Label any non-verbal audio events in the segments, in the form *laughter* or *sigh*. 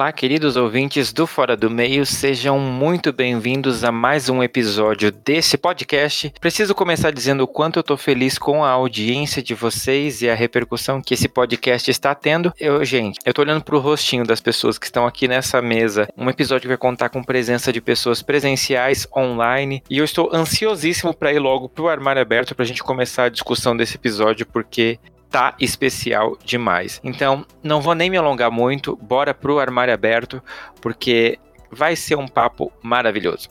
Olá, queridos ouvintes do Fora do Meio, sejam muito bem-vindos a mais um episódio desse podcast. Preciso começar dizendo o quanto eu tô feliz com a audiência de vocês e a repercussão que esse podcast está tendo. Eu, gente, eu tô olhando pro rostinho das pessoas que estão aqui nessa mesa. Um episódio que vai contar com presença de pessoas presenciais, online, e eu estou ansiosíssimo para ir logo pro armário aberto pra gente começar a discussão desse episódio, porque tá especial demais. Então, não vou nem me alongar muito, bora pro armário aberto, porque vai ser um papo maravilhoso.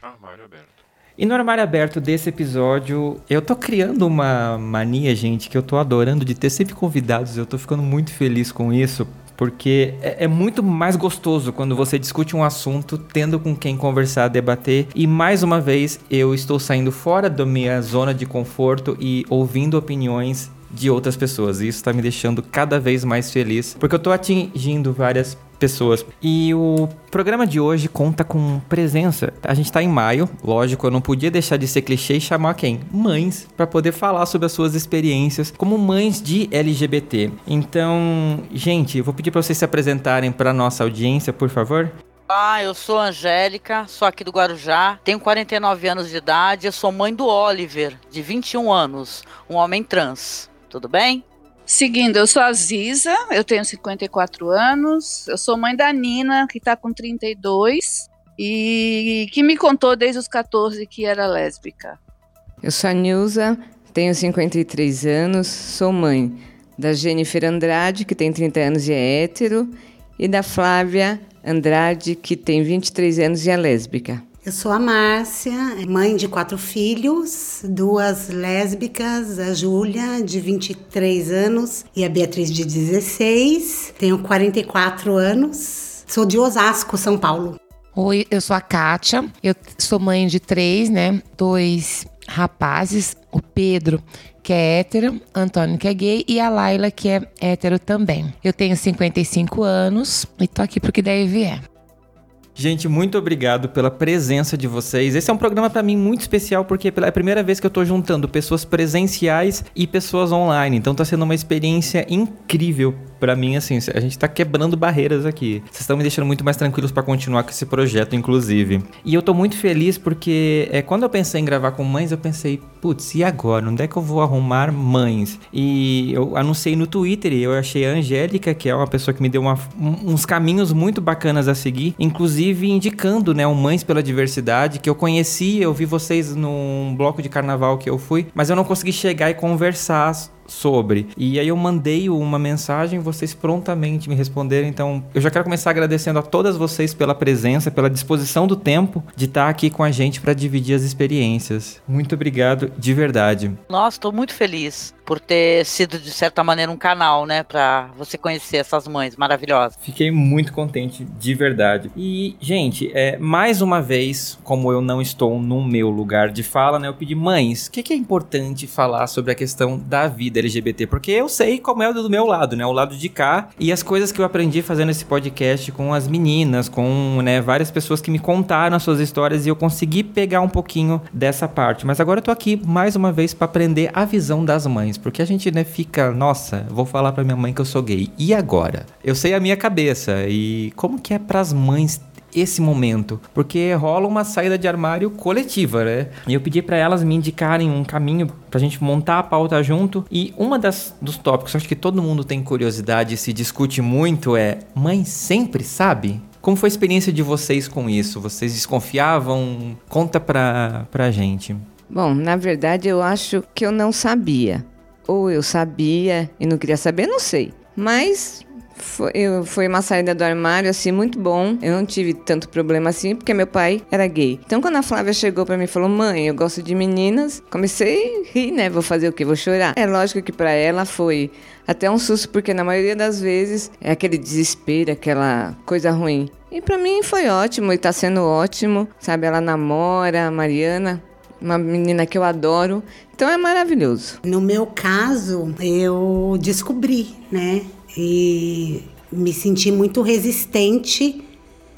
Armário aberto. E no armário aberto desse episódio, eu tô criando uma mania, gente, que eu tô adorando de ter sempre convidados. Eu tô ficando muito feliz com isso, porque é, é, muito mais gostoso quando você discute um assunto tendo com quem conversar, debater. E mais uma vez, eu estou saindo fora da minha zona de conforto e ouvindo opiniões de outras pessoas. E isso está me deixando cada vez mais feliz, porque eu estou atingindo várias pessoas. E o programa de hoje conta com presença. A gente tá em maio, lógico, eu não podia deixar de ser clichê e chamar quem? Mães, para poder falar sobre as suas experiências como mães de LGBT. Então, gente, eu vou pedir para vocês se apresentarem para nossa audiência, por favor. Ah, eu sou Angélica, sou aqui do Guarujá, tenho 49 anos de idade, eu sou mãe do Oliver, de 21 anos, um homem trans. Tudo bem? Seguindo, eu sou a Ziza, eu tenho 54 anos, eu sou mãe da Nina, que está com 32, e que me contou desde os 14 que era lésbica. Eu sou a Nilza, tenho 53 anos, sou mãe da Jennifer Andrade, que tem 30 anos e é hétero, e da Flávia Andrade, que tem 23 anos e é lésbica. Eu sou a Márcia, mãe de quatro filhos, duas lésbicas, a Júlia, de 23 anos, e a Beatriz, de 16. Tenho 44 anos. Sou de Osasco, São Paulo. Oi, eu sou a Kátia, eu sou mãe de três, né? Dois rapazes, o Pedro, que é hétero, Antônio, que é gay, e a Laila, que é hétero também. Eu tenho 55 anos e tô aqui pro que daí vier. Gente, muito obrigado pela presença de vocês. Esse é um programa para mim muito especial porque é a primeira vez que eu tô juntando pessoas presenciais e pessoas online. Então tá sendo uma experiência incrível para mim, assim, a gente tá quebrando barreiras aqui. Vocês estão me deixando muito mais tranquilos para continuar com esse projeto, inclusive. E eu tô muito feliz porque é, quando eu pensei em gravar com mães, eu pensei, putz, e agora? Onde é que eu vou arrumar mães? E eu anunciei no Twitter e eu achei a Angélica, que é uma pessoa que me deu uma, uns caminhos muito bacanas a seguir, inclusive indicando, né, o Mães pela Diversidade, que eu conheci, eu vi vocês num bloco de carnaval que eu fui, mas eu não consegui chegar e conversar sobre. E aí eu mandei uma mensagem, vocês prontamente me responderam. Então, eu já quero começar agradecendo a todas vocês pela presença, pela disposição do tempo de estar aqui com a gente para dividir as experiências. Muito obrigado, de verdade. Nossa, estou muito feliz por ter sido de certa maneira um canal, né, para você conhecer essas mães maravilhosas. Fiquei muito contente, de verdade. E, gente, é, mais uma vez, como eu não estou no meu lugar de fala, né, eu pedi mães, o que, que é importante falar sobre a questão da vida LGBT? Porque eu sei como é do meu lado, né, o lado de cá e as coisas que eu aprendi fazendo esse podcast com as meninas, com, né, várias pessoas que me contaram as suas histórias e eu consegui pegar um pouquinho dessa parte. Mas agora eu tô aqui mais uma vez para aprender a visão das mães porque a gente, né, fica, nossa, vou falar para minha mãe que eu sou gay. E agora? Eu sei a minha cabeça e como que é para as mães esse momento, porque rola uma saída de armário coletiva, né? E eu pedi para elas me indicarem um caminho pra gente montar a pauta junto. E uma das dos tópicos, acho que todo mundo tem curiosidade e se discute muito é: mãe sempre sabe? Como foi a experiência de vocês com isso? Vocês desconfiavam? Conta pra, pra gente. Bom, na verdade eu acho que eu não sabia ou eu sabia e não queria saber, não sei. Mas foi, eu, foi uma saída do armário, assim, muito bom. Eu não tive tanto problema assim, porque meu pai era gay. Então, quando a Flávia chegou para mim e falou, mãe, eu gosto de meninas, comecei a rir, né? Vou fazer o quê? Vou chorar. É lógico que para ela foi até um susto, porque na maioria das vezes é aquele desespero, aquela coisa ruim. E para mim foi ótimo e tá sendo ótimo, sabe? Ela namora, a Mariana, uma menina que eu adoro. Então é maravilhoso. No meu caso, eu descobri, né? E me senti muito resistente.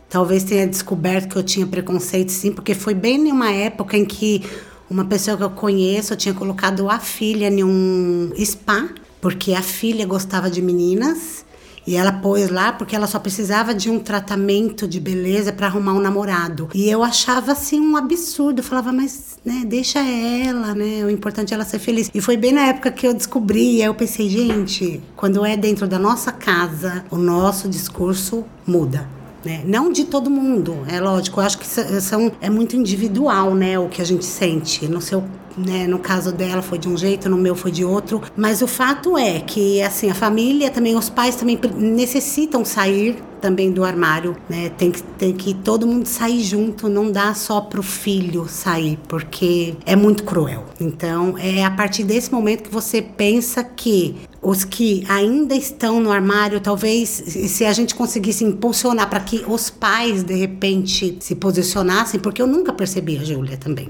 Talvez tenha descoberto que eu tinha preconceito, sim, porque foi bem em uma época em que uma pessoa que eu conheço eu tinha colocado a filha em um spa, porque a filha gostava de meninas E ela pôs lá porque ela só precisava de um tratamento de beleza para arrumar um namorado. E eu achava assim um absurdo. Eu falava, mas né, deixa ela, né? O importante é ela ser feliz. E foi bem na época que eu descobri. E aí eu pensei, gente, quando é dentro da nossa casa, o nosso discurso muda. Né? Não de todo mundo, é lógico. Eu acho que são, é muito individual, né? O que a gente sente. No seu né? No caso dela foi de um jeito, no meu foi de outro. Mas o fato é que, assim, a família também, os pais também necessitam sair também do armário, né? Tem que, tem que todo mundo sair junto, não dá só pro filho sair, porque é muito cruel. Então, é a partir desse momento que você pensa que os que ainda estão no armário, talvez se a gente conseguisse impulsionar para que os pais de repente se posicionassem, porque eu nunca percebi a Júlia também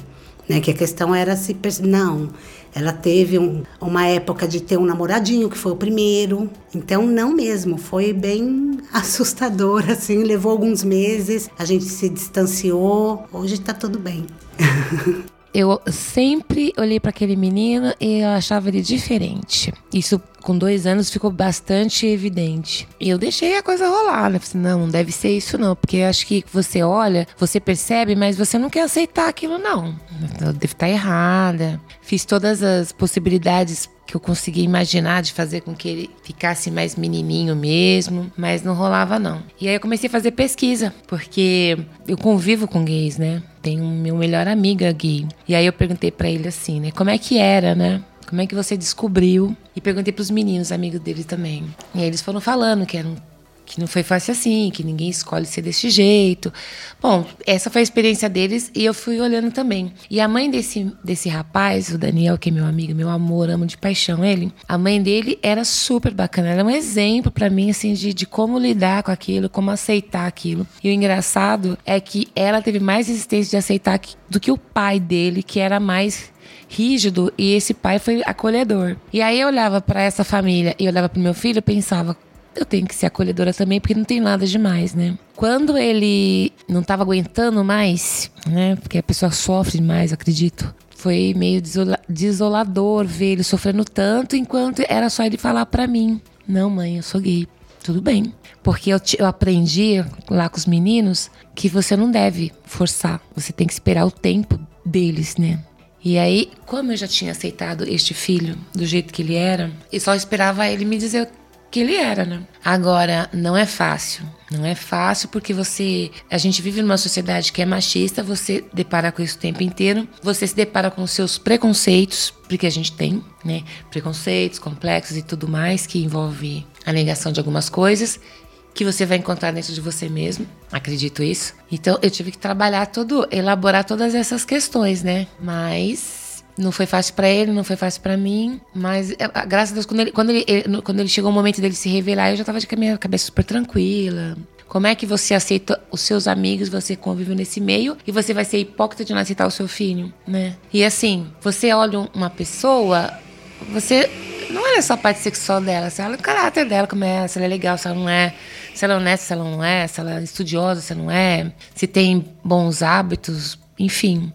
né? Que a questão era se não, ela teve um, uma época de ter um namoradinho que foi o primeiro, então não mesmo, foi bem *laughs* assustador assim, levou alguns meses, a gente se distanciou, hoje tá tudo bem. *laughs* eu sempre olhei para aquele menino e eu achava ele diferente. Isso com dois anos ficou bastante evidente. E eu deixei a coisa rolar, né? Falei, não, não deve ser isso não, porque acho que você olha, você percebe, mas você não quer aceitar aquilo não. Eu devo estar errada. Fiz todas as possibilidades que eu conseguia imaginar de fazer com que ele ficasse mais menininho mesmo, mas não rolava não. E aí eu comecei a fazer pesquisa, porque eu convivo com gays, né? Tenho meu melhor amiga gay. E aí eu perguntei para ele assim, né, como é que era, né? Como é que você descobriu? E perguntei para os meninos, amigos dele também. E aí eles foram falando que eram que não foi fácil assim, que ninguém escolhe ser desse jeito. Bom, essa foi a experiência deles e eu fui olhando também. E a mãe desse, desse rapaz, o Daniel, que é meu amigo, meu amor, amo de paixão ele, a mãe dele era super bacana, ela é um exemplo para mim, assim, de, de como lidar com aquilo, como aceitar aquilo. E o engraçado é que ela teve mais resistência de aceitar do que o pai dele, que era mais rígido e esse pai foi acolhedor. E aí eu olhava para essa família e olhava para meu filho e pensava, eu tenho que ser acolhedora também, porque não tem nada demais, né? Quando ele não estava aguentando mais, né? Porque a pessoa sofre demais, acredito. Foi meio desola desolador ver ele sofrendo tanto, enquanto era só ele falar para mim: Não, mãe, eu sou gay. Tudo bem. Porque eu, eu aprendi lá com os meninos que você não deve forçar. Você tem que esperar o tempo deles, né? E aí, como eu já tinha aceitado este filho do jeito que ele era, eu só esperava ele me dizer que ele era, né? Agora, não é fácil. Não é fácil porque você. A gente vive numa sociedade que é machista, você depara com isso o tempo inteiro. Você se depara com seus preconceitos, porque a gente tem, né? Preconceitos, complexos e tudo mais, que envolve a negação de algumas coisas que você vai encontrar dentro de você mesmo. Acredito isso. Então eu tive que trabalhar todo, elaborar todas essas questões, né? Mas não foi fácil para ele, não foi fácil para mim, mas é, graças a Deus, quando ele, quando, ele, quando ele chegou o momento dele se revelar, eu já tava de minha cabeça super tranquila. Como é que você aceita os seus amigos, você convive nesse meio e você vai ser hipócrita de não aceitar o seu filho, né? E assim, você olha uma pessoa, você não olha só a parte sexual dela, você olha o caráter dela, como é, se ela é legal, se ela não é, se ela é honesta, se ela não é, se ela é estudiosa, se ela não é, se tem bons hábitos, enfim.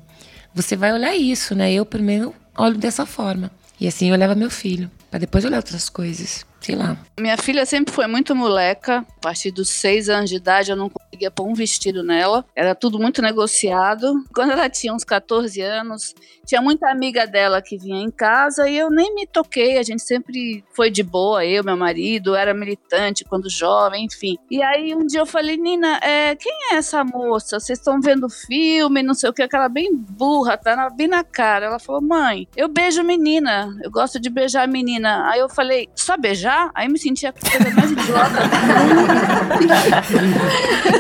Você vai olhar isso, né? Eu primeiro olho dessa forma. E assim eu levo meu filho, para depois olhar outras coisas sei lá. Minha filha sempre foi muito moleca. A partir dos seis anos de idade, eu não conseguia pôr um vestido nela. Era tudo muito negociado. Quando ela tinha uns 14 anos, tinha muita amiga dela que vinha em casa e eu nem me toquei. A gente sempre foi de boa, eu, meu marido, era militante quando jovem, enfim. E aí um dia eu falei, Nina, é, quem é essa moça? Vocês estão vendo filme, não sei o que, aquela bem burra, tá bem na cara. Ela falou, mãe, eu beijo menina, eu gosto de beijar menina. Aí eu falei, só beijar? Chorar, aí me sentia a coisa mais idiota.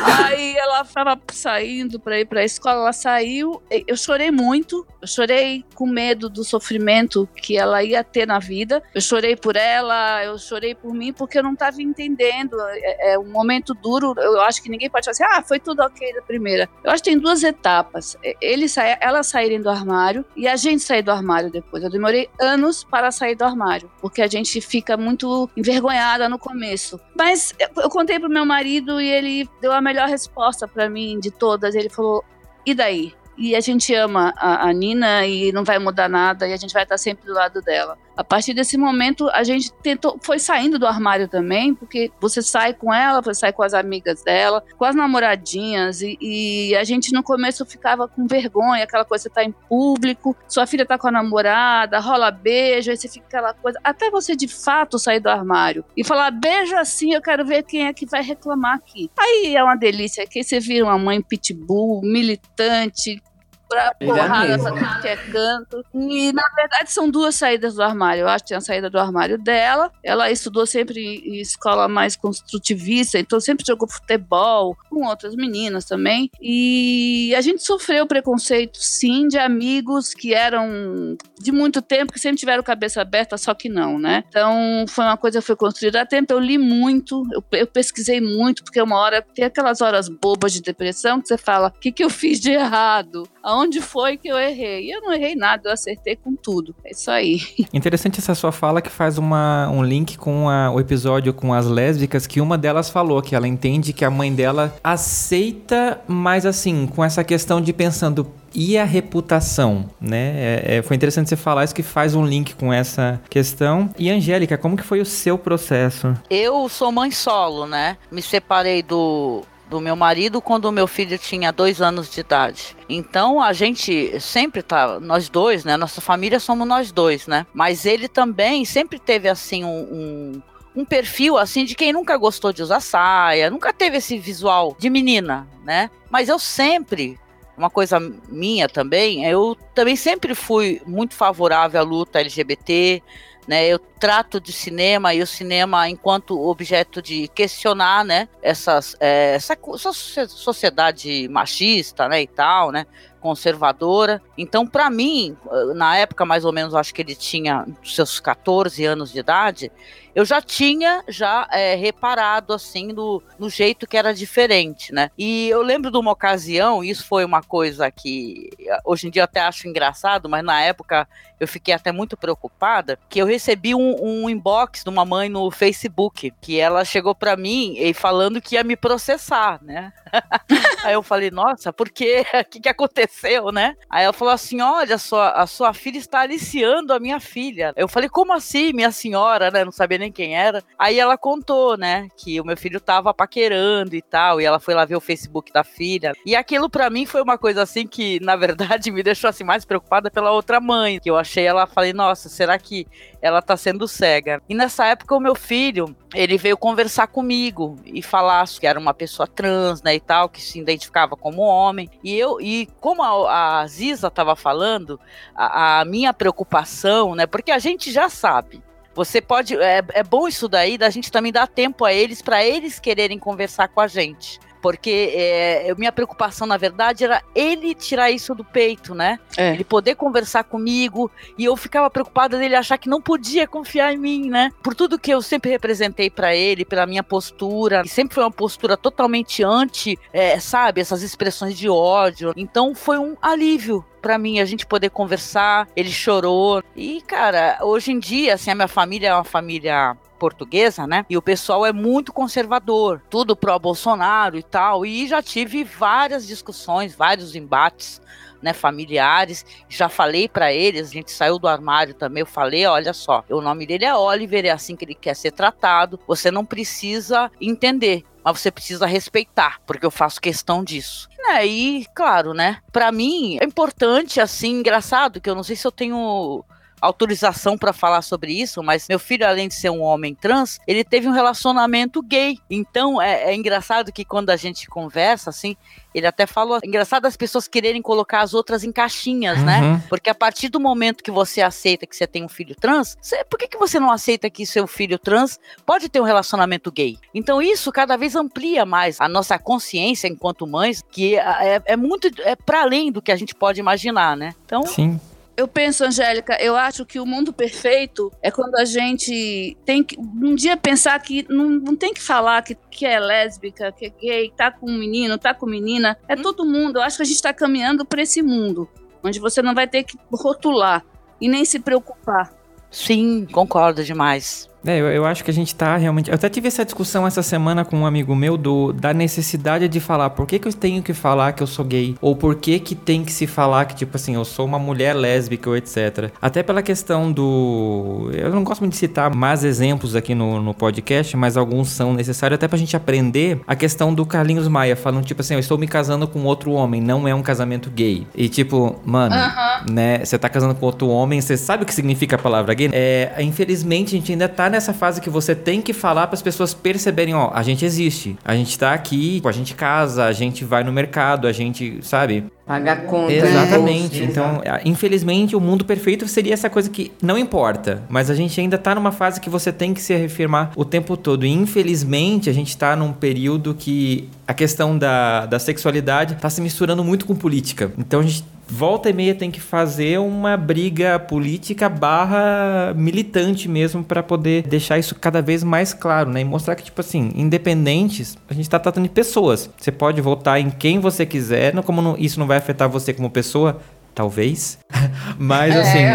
*laughs* aí ela estava saindo para ir para a escola, ela saiu, eu chorei muito, eu chorei com medo do sofrimento que ela ia ter na vida. Eu chorei por ela, eu chorei por mim porque eu não estava entendendo. É, é, um momento duro. Eu acho que ninguém pode falar assim, ah, foi tudo ok da primeira. Eu acho que tem duas etapas. Ele sa elas saírem do armário e a gente sair do armário depois. Eu demorei anos para sair do armário, porque a gente fica muito envergonhada no começo. Mas eu, eu contei pro meu marido e ele deu a melhor resposta para mim de todas. Ele falou: e daí? E a gente ama a, a, Nina e não vai mudar nada e a gente vai estar sempre do lado dela. A partir desse momento, a gente tentou, foi saindo do armário também, porque você sai com ela, você sai com as amigas dela, com as namoradinhas, e, e a gente no começo ficava com vergonha, aquela coisa, você tá em público, sua filha tá com a namorada, rola beijo, aí você fica aquela coisa, até você de fato sair do armário e falar, beijo assim, eu quero ver quem é que vai reclamar aqui. Aí é uma delícia, que você vira uma mãe pitbull, militante, pra porrada pra tudo que é canto. E na verdade são duas saídas do armário. Eu acho que tem a saída do armário dela. Ela estudou sempre em escola mais construtivista, então sempre jogou futebol com outras meninas também. E a gente sofreu preconceito, sim, de amigos que eram de muito tempo, que sempre tiveram cabeça aberta, só que não, né? Então foi uma coisa que foi construída há tempo. Eu li muito, eu, eu pesquisei muito, porque uma hora tem aquelas horas bobas de depressão que você fala: o que, que eu fiz de errado? Aonde foi que eu errei? E eu não errei nada, eu acertei com tudo. É isso aí. *laughs* Interessante essa sua fala que faz uma, um link com a, o episódio com as lésbicas, que uma delas falou que ela entende que a mãe dela aceita, mas assim, com essa questão de pensando, e a reputação, né? É, é, foi interessante você falar isso que faz um link com essa questão. E Angélica, como que foi o seu processo? Eu sou mãe solo, né? Me separei do do meu marido quando o meu filho tinha dois anos de idade. Então a gente sempre tá, nós dois, né? Nossa família somos nós dois, né? Mas ele também sempre teve assim um, um um perfil assim de quem nunca gostou de usar saia, nunca teve esse visual de menina, né? Mas eu sempre, uma coisa minha também, eu também sempre fui muito favorável à luta LGBT, né? Eu trato de cinema e o cinema enquanto objeto de questionar, né? Essas, é, essa, essa sociedade machista, né? E tal, né? conservadora. Então, para mim, na época mais ou menos, acho que ele tinha seus 14 anos de idade, eu já tinha já é, reparado assim no, no jeito que era diferente, né? E eu lembro de uma ocasião, isso foi uma coisa que hoje em dia eu até acho engraçado, mas na época eu fiquei até muito preocupada, que eu recebi um, um inbox de uma mãe no Facebook, que ela chegou para mim e falando que ia me processar, né? *laughs* Aí eu falei, nossa, por quê? O *laughs* que, que aconteceu, né? Aí ela falou assim: olha, a sua, a sua filha está aliciando a minha filha. Eu falei, como assim, minha senhora, né? Não sabia nem quem era. Aí ela contou, né, que o meu filho tava paquerando e tal, e ela foi lá ver o Facebook da filha. E aquilo para mim foi uma coisa assim que, na verdade, *laughs* me deixou assim mais preocupada pela outra mãe, que eu achei ela, falei, nossa, será que ela tá sendo cega? E nessa época o meu filho, ele veio conversar comigo e falar que era uma pessoa trans, né, e tal, que se identificava como homem. E eu, e como a, a Ziza tava falando, a, a minha preocupação, né, porque a gente já sabe você pode. É, é bom isso daí, da gente também dar tempo a eles, para eles quererem conversar com a gente porque é, minha preocupação, na verdade, era ele tirar isso do peito, né? É. Ele poder conversar comigo e eu ficava preocupada dele achar que não podia confiar em mim, né? Por tudo que eu sempre representei para ele, pela minha postura, que sempre foi uma postura totalmente anti, é, sabe, essas expressões de ódio. Então foi um alívio para mim a gente poder conversar. Ele chorou e, cara, hoje em dia, assim, a minha família é uma família portuguesa, né? E o pessoal é muito conservador, tudo pró Bolsonaro e tal. E já tive várias discussões, vários embates né, familiares. Já falei para eles, a gente saiu do armário também. Eu falei: olha só, o nome dele é Oliver, é assim que ele quer ser tratado. Você não precisa entender, mas você precisa respeitar, porque eu faço questão disso. Né, e, claro, né, para mim é importante, assim, engraçado, que eu não sei se eu tenho autorização para falar sobre isso, mas meu filho, além de ser um homem trans, ele teve um relacionamento gay. Então é, é engraçado que quando a gente conversa, assim, ele até falou, é engraçado as pessoas quererem colocar as outras em caixinhas, né? uhum. né? Porque a partir do momento que você aceita que você tem um filho trans, você, por que, que você não aceita que seu filho trans pode ter um relacionamento gay? Então isso cada vez amplia mais a nossa consciência enquanto mães, que é, é muito é para além do que a gente pode imaginar, né? Então, Sim. Eu penso, Angélica, eu acho que o mundo perfeito é quando a gente tem que um dia pensar que não, não tem que falar que, que é lésbica, que é gay, tá com um menino, tá com menina. É hum. todo mundo. Eu acho que a gente está caminhando para esse mundo onde você não vai ter que rotular e nem se preocupar. Sim, concordo demais. É, eu, eu acho que a gente tá realmente. Eu até tive essa discussão essa semana com um amigo meu do, da necessidade de falar por que, que eu tenho que falar que eu sou gay. Ou por que, que tem que se falar que, tipo assim, eu sou uma mulher lésbica ou etc. Até pela questão do. Eu não gosto muito de citar mais exemplos aqui no, no podcast, mas alguns são necessários até pra gente aprender a questão do Carlinhos Maia, falando, tipo assim, eu estou me casando com outro homem, não é um casamento gay. E tipo, mano, né, você tá casando com outro homem, você sabe o que significa a palavra gay? É, infelizmente, a gente ainda tá nessa fase que você tem que falar para as pessoas perceberem, ó, a gente existe, a gente tá aqui, a gente casa, a gente vai no mercado, a gente, sabe? Paga a conta. né? Exatamente. Então, infelizmente, o mundo perfeito seria essa coisa que não importa, mas a gente ainda tá numa fase que você tem que se reafirmar o tempo todo. E infelizmente, a gente tá num período que a questão da, da sexualidade tá se misturando muito com política. Então, a gente volta e meia tem que fazer uma briga política barra militante mesmo para poder deixar isso cada vez mais claro, né? E mostrar que, tipo assim, independentes, a gente tá tratando de pessoas. Você pode votar em quem você quiser, não, como não- isso não vai afetar você como pessoa, talvez. *laughs* Mas assim. *laughs*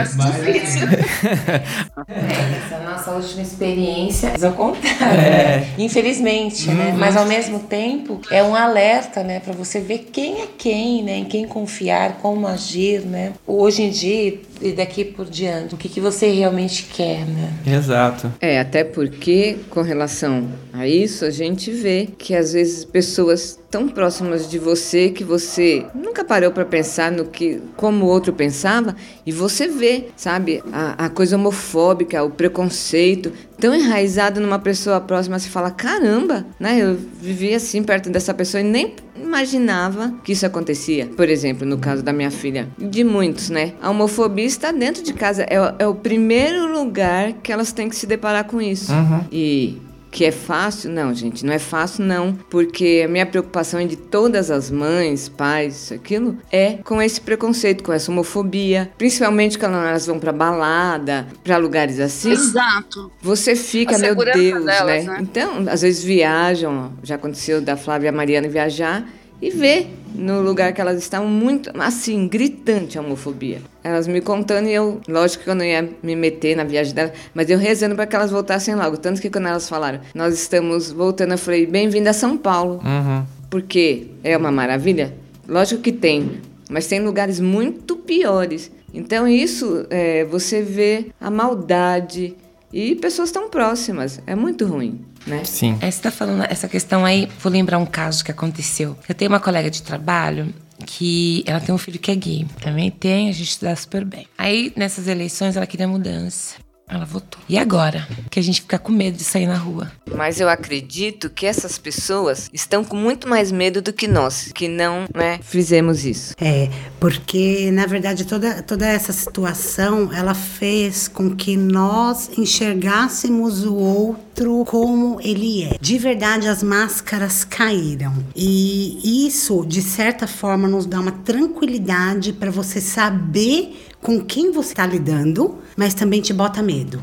Essa nossa última experiência, mas ao contrário, infelizmente, né? Mas ao mesmo tempo é um alerta, né, para você ver quem é quem, né, em quem confiar, como agir, né? Hoje em dia e daqui por diante, o que que você realmente quer, né? Exato. É, até porque, com relação a isso, a gente vê que às vezes pessoas tão próximas de você que você nunca parou para pensar no que como o outro pensava e você vê, sabe, a, a coisa homofóbica, o preconceito tão enraizado numa pessoa próxima, você fala, caramba, né? Eu vivi assim perto dessa pessoa e nem imaginava que isso acontecia. Por exemplo, no caso da minha filha, de muitos, né? A homofobia está dentro de casa, é, é o primeiro lugar que elas têm que se deparar com isso. E que é fácil? Não, gente, não é fácil não, porque a minha preocupação é de todas as mães, pais, isso, aquilo, é com esse preconceito, com essa homofobia, principalmente quando elas vão pra balada, pra lugares assim. Exato. Você fica, meu Deus, delas, né? né? Então, às vezes viajam, já aconteceu da Flávia e Mariana viajar e ver no lugar que elas estavam muito, assim, gritante a homofobia. Elas me contando e eu, lógico que eu não ia me meter na viagem delas, mas eu rezando para que elas voltassem logo. Tanto que quando elas falaram, nós estamos voltando, eu falei, bem-vinda a São Paulo. Uhum. Porque é uma maravilha? Lógico que tem, mas tem lugares muito piores. Então isso, é, você vê a maldade e pessoas tão próximas. É muito ruim, né? Sim. É, você tá falando essa questão aí, vou lembrar um caso que aconteceu. Eu tenho uma colega de trabalho que ela tem um filho que é gay. Também tem, a gente se dá super bem. Aí, nessas eleições, ela queria mudança. Ela votou. E agora? Que a gente fica com medo de sair na rua. Mas eu acredito que essas pessoas estão com muito mais medo do que nós, que não, né, fizemos isso. É, porque na verdade toda, toda essa situação ela fez com que nós enxergássemos o outro como ele é. De verdade as máscaras caíram e isso de certa forma nos dá uma tranquilidade para você saber com quem você está lidando, mas também te bota medo.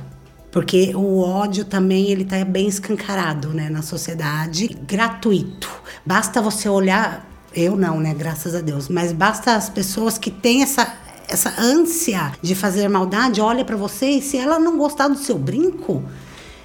Porque o ódio também ele tá bem escancarado, né, na sociedade, gratuito. Basta você olhar, eu não, né, graças a Deus, mas basta as pessoas que têm essa essa ânsia de fazer maldade, olha pra você e se ela não gostar do seu brinco,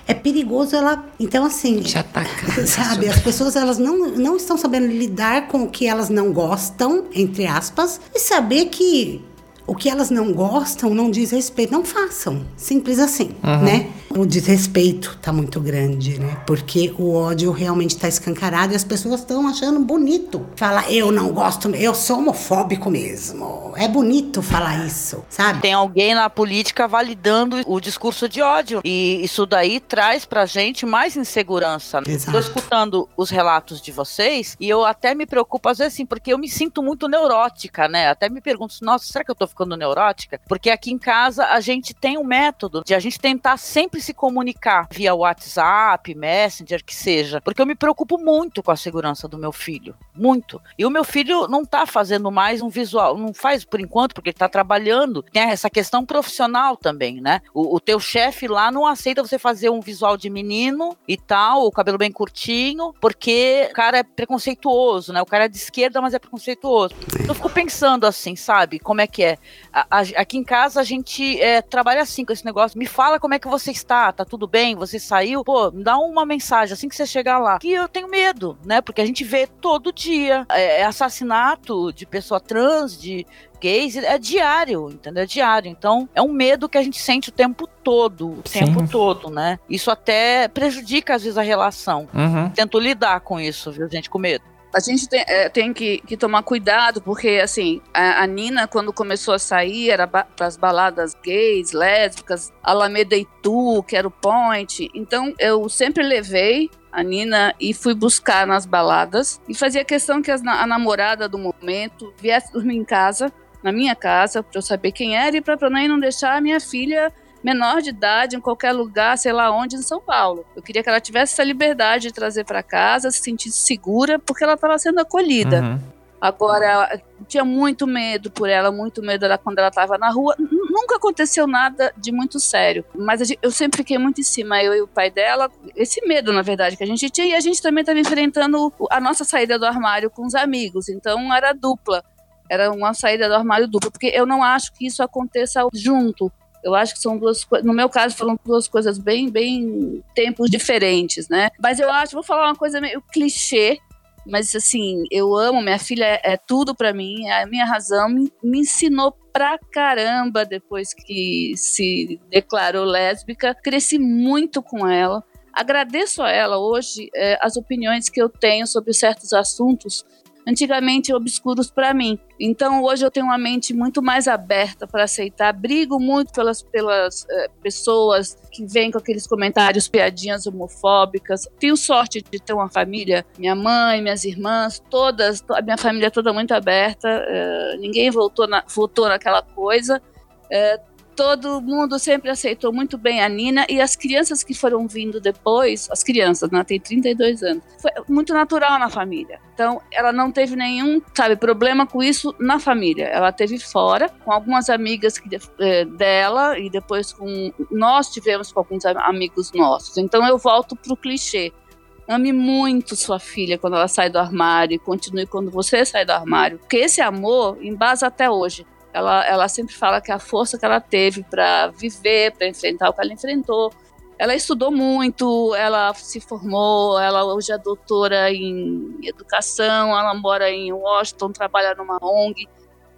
é perigoso ela. Então assim, Te ataca. *laughs* sabe, as pessoas elas não, não estão sabendo lidar com o que elas não gostam, entre aspas, e saber que o que elas não gostam não diz respeito, não façam. Simples assim, né? O desrespeito tá muito grande, né? Porque o ódio realmente tá escancarado e as pessoas estão achando bonito. Falar, eu não gosto, eu sou homofóbico mesmo. É bonito falar isso, sabe? Tem alguém na política validando o discurso de ódio. E isso daí traz pra gente mais insegurança. Exato. Tô escutando os relatos de vocês e eu até me preocupo às vezes assim, porque eu me sinto muito neurótica, né? Até me pergunto, nossa, será que eu tô ficando neurótica? Porque aqui em casa a gente tem um método de a gente tentar sempre se comunicar via WhatsApp, Messenger, que seja. Porque eu me preocupo muito com a segurança do meu filho. Muito. E o meu filho não tá fazendo mais um visual, não faz por enquanto, porque ele tá trabalhando. Tem essa questão profissional também, né? O, o teu chefe lá não aceita você fazer um visual de menino e tal, o cabelo bem curtinho, porque o cara é preconceituoso, né? O cara é de esquerda, mas é preconceituoso. Eu fico pensando assim, sabe? Como é que é? A, a, aqui em casa a gente é, trabalha assim com esse negócio. Me fala como é que você está, tá tudo bem? Você saiu? Pô, me dá uma mensagem assim que você chegar lá. Que eu tenho medo, né? Porque a gente vê todo dia é, é assassinato de pessoa trans, de gays, é diário, entendeu? É diário. Então, é um medo que a gente sente o tempo todo, o Sim. tempo todo, né? Isso até prejudica às vezes a relação. Uhum. Tento lidar com isso, viu, gente, com medo. A gente tem, é, tem que, que, tomar cuidado, porque, assim, a, a Nina, quando começou a sair, era ba para as baladas gays, lésbicas, Alameda Itu, que era o Point. Então, eu sempre levei a Nina e fui buscar nas baladas e fazia questão que a, a namorada do momento viesse dormir em casa, na minha casa, para eu saber quem era e para não deixar a minha filha menor de idade em qualquer lugar, sei lá onde, em São Paulo. Eu queria que ela tivesse essa liberdade de trazer para casa, se sentisse segura, porque ela estava sendo acolhida. Uhum. Agora, tinha muito medo por ela, muito medo dela quando ela estava na rua. Nunca aconteceu nada de muito sério, mas gente, eu sempre fiquei muito em cima, eu e o pai dela, esse medo, na verdade, que a gente tinha, e a gente também estava enfrentando a nossa saída do armário com os amigos, então era dupla. Era uma saída do armário dupla, porque eu não acho que isso aconteça junto. Eu acho que são duas coisas. No meu caso, foram duas coisas bem, bem tempos diferentes, né? Mas eu acho, vou falar uma coisa meio clichê, mas assim, eu amo, minha filha é, é tudo para mim, é a minha razão, me, me, ensinou pra caramba depois que se declarou lésbica, cresci muito com ela. Agradeço a ela hoje é, as opiniões que eu tenho sobre certos assuntos antigamente obscuros para mim. Então hoje eu tenho uma mente muito mais aberta para aceitar. Brigo muito pelas, pelas é, pessoas que vêm com aqueles comentários, piadinhas homofóbicas. Tenho sorte de ter uma família, minha mãe, minhas irmãs, todas, a minha família toda muito aberta. É, ninguém voltou, na, voltou naquela coisa. É, todo mundo sempre aceitou muito bem a Nina e as crianças que foram vindo depois, as crianças, né, tem 32 anos, foi muito natural na família. Então, ela não teve nenhum, sabe, problema com isso na família. Ela teve fora, com algumas amigas que, é, dela e depois com nós tivemos com alguns amigos nossos. Então, eu volto pro clichê. Ame muito sua filha quando ela sai do armário e continue quando você sai do armário. Porque esse amor embasa até hoje. Ela, ela sempre fala que a força que ela teve para viver, para enfrentar o que ela enfrentou. Ela estudou muito, ela se formou, ela hoje é doutora em educação, ela mora em Washington, trabalha numa ONG.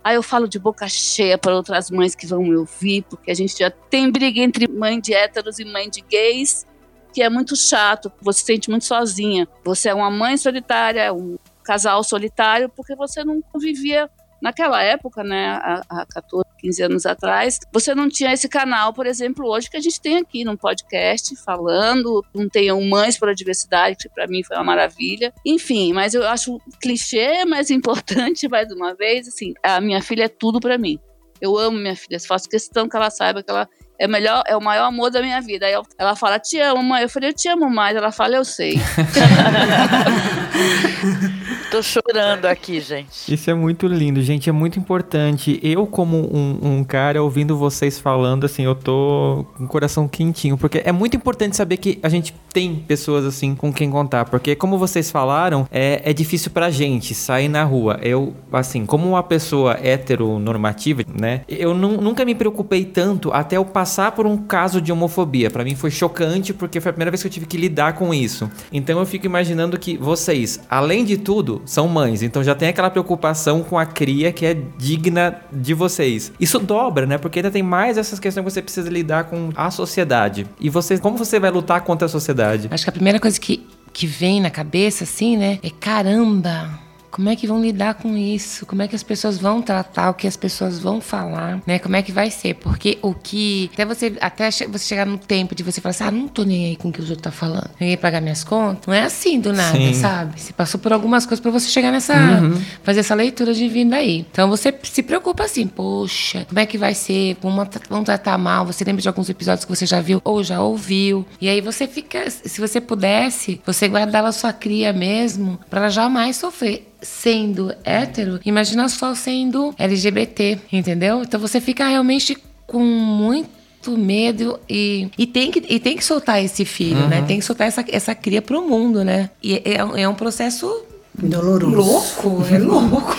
Aí eu falo de boca cheia para outras mães que vão me ouvir, porque a gente já tem briga entre mãe de héteros e mãe de gays, que é muito chato, você se sente muito sozinha. Você é uma mãe solitária, um casal solitário, porque você não convivia Naquela época, né, há, há 14, 15 anos atrás, você não tinha esse canal, por exemplo, hoje que a gente tem aqui num podcast falando, não tem Mães para Diversidade, que para mim foi uma maravilha. Enfim, mas eu acho clichê mais *laughs* importante, mais uma vez, assim, a minha filha é tudo para mim. Eu amo minha filha, faço questão que ela saiba que ela é, melhor, é o maior amor da minha vida. Aí ela fala, te amo, mãe. Eu falei, eu te amo mais. Ela fala, eu sei. *laughs* Tô chorando aqui, gente. Isso é muito lindo, gente. É muito importante. Eu, como um, um, cara, ouvindo vocês falando, assim, eu tô com o coração quentinho. Porque é muito importante saber que a gente tem pessoas, assim, com quem contar. Porque, como vocês falaram, é, é difícil pra gente sair na rua. Eu, assim, como uma pessoa heteronormativa, né? Eu nunca me preocupei tanto até eu passar por um caso de homofobia. Para mim foi chocante porque foi a primeira vez que eu tive que lidar com isso. Então eu fico imaginando que vocês, além de tudo, são mães, então já tem aquela preocupação com a cria que é digna de vocês. Isso dobra, né? Porque ainda tem mais essas questões que você precisa lidar com a sociedade. E você, como você vai lutar contra a sociedade? Acho que a primeira coisa que, que vem na cabeça, assim, né? É caramba como é que vão lidar com isso? Como é que as pessoas vão tratar o que as pessoas vão falar, né? Como é que vai ser? Porque o que até você até você chegar no tempo de você falar assim: "Ah, não tô nem aí com o que os outros tá falando. Ninguém pagar minhas contas". Não é assim do nada, Sim. sabe? Você passou por algumas coisas para você chegar nessa uhum. fazer essa leitura de vida aí. Então você se preocupa assim: "Poxa, como é que vai ser? Vão, vão tratar mal?". Você lembra de alguns episódios que você já viu ou já ouviu. E aí você fica, se você pudesse, você guardava sua cria mesmo para ela jamais sofrer sendo hétero, imagina só sendo LGBT, entendeu? Então você fica realmente com muito medo e, e, tem, que, e tem que soltar esse filho, né? uhum. né? Tem que soltar essa, essa cria pro mundo, né? E é, é um processo Doloroso. Louco, é *laughs* louco.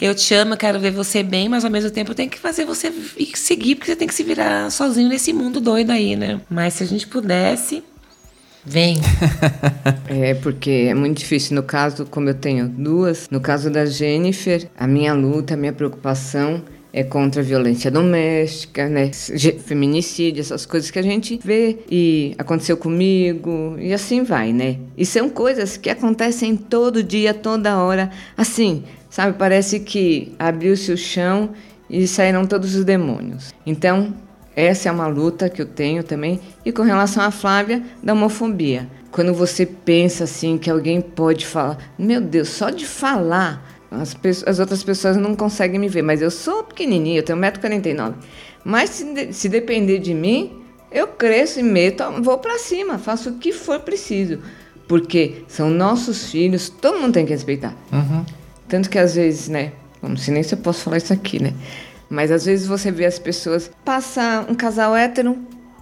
eu te amo, quero ver você bem, mas ao mesmo tempo eu tenho que fazer você ir seguir, porque você tem que se virar sozinho nesse mundo doido aí, né? Mas se a gente pudesse, Vem. *laughs* é, porque é muito difícil. No caso, como eu tenho duas, no caso da Jennifer, a minha luta, a minha preocupação é contra a violência doméstica, né? Feminicídio, essas coisas que a gente vê e aconteceu comigo e assim vai, né? E são coisas que acontecem todo dia, toda hora. Assim, sabe? Parece que abriu-se o chão e saíram todos os demônios. Então, essa é uma luta que eu tenho também. E com relação à Flávia, da homofobia. Quando você pensa assim que alguém pode falar, meu Deus, só de falar as, as, outras pessoas não conseguem me ver, mas eu sou pequenininha, eu tenho 1,49m. Mas se, se depender de mim, eu cresço e meto, vou para cima, faço o que for preciso. Porque são nossos filhos, todo mundo tem que respeitar. Uhum. Tanto que às vezes, né? Não sei nem se eu posso falar isso aqui, né? Mas às vezes você vê as pessoas, passa um casal hétero,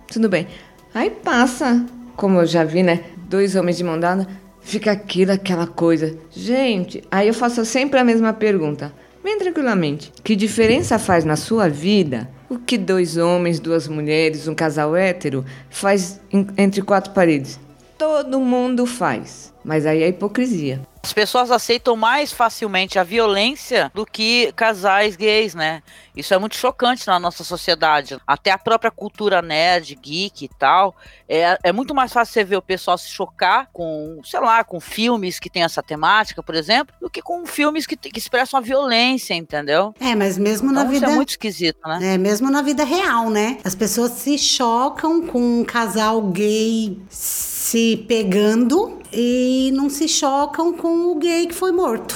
tudo bem. Aí passa, como eu já vi, né? Dois homens de mão dada, fica aquilo, aquela coisa. Gente, aí eu faço sempre a mesma pergunta, bem tranquilamente. Que diferença faz na sua vida o que dois homens, duas mulheres, um casal hétero faz entre quatro paredes? Todo mundo faz. Mas aí é hipocrisia. As pessoas aceitam mais facilmente a violência do que casais gays, né? Isso é muito chocante na nossa sociedade. Até a própria cultura nerd, geek e tal. É, é muito mais fácil você ver o pessoal se chocar com, sei lá, com filmes que tem essa temática, por exemplo, do que com filmes que, que expressam a violência, entendeu? É, mas mesmo então, na vida. Isso é muito esquisito, né? É, mesmo na vida real, né? As pessoas se chocam com um casal gay se pegando e não se chocam com o gay que foi morto.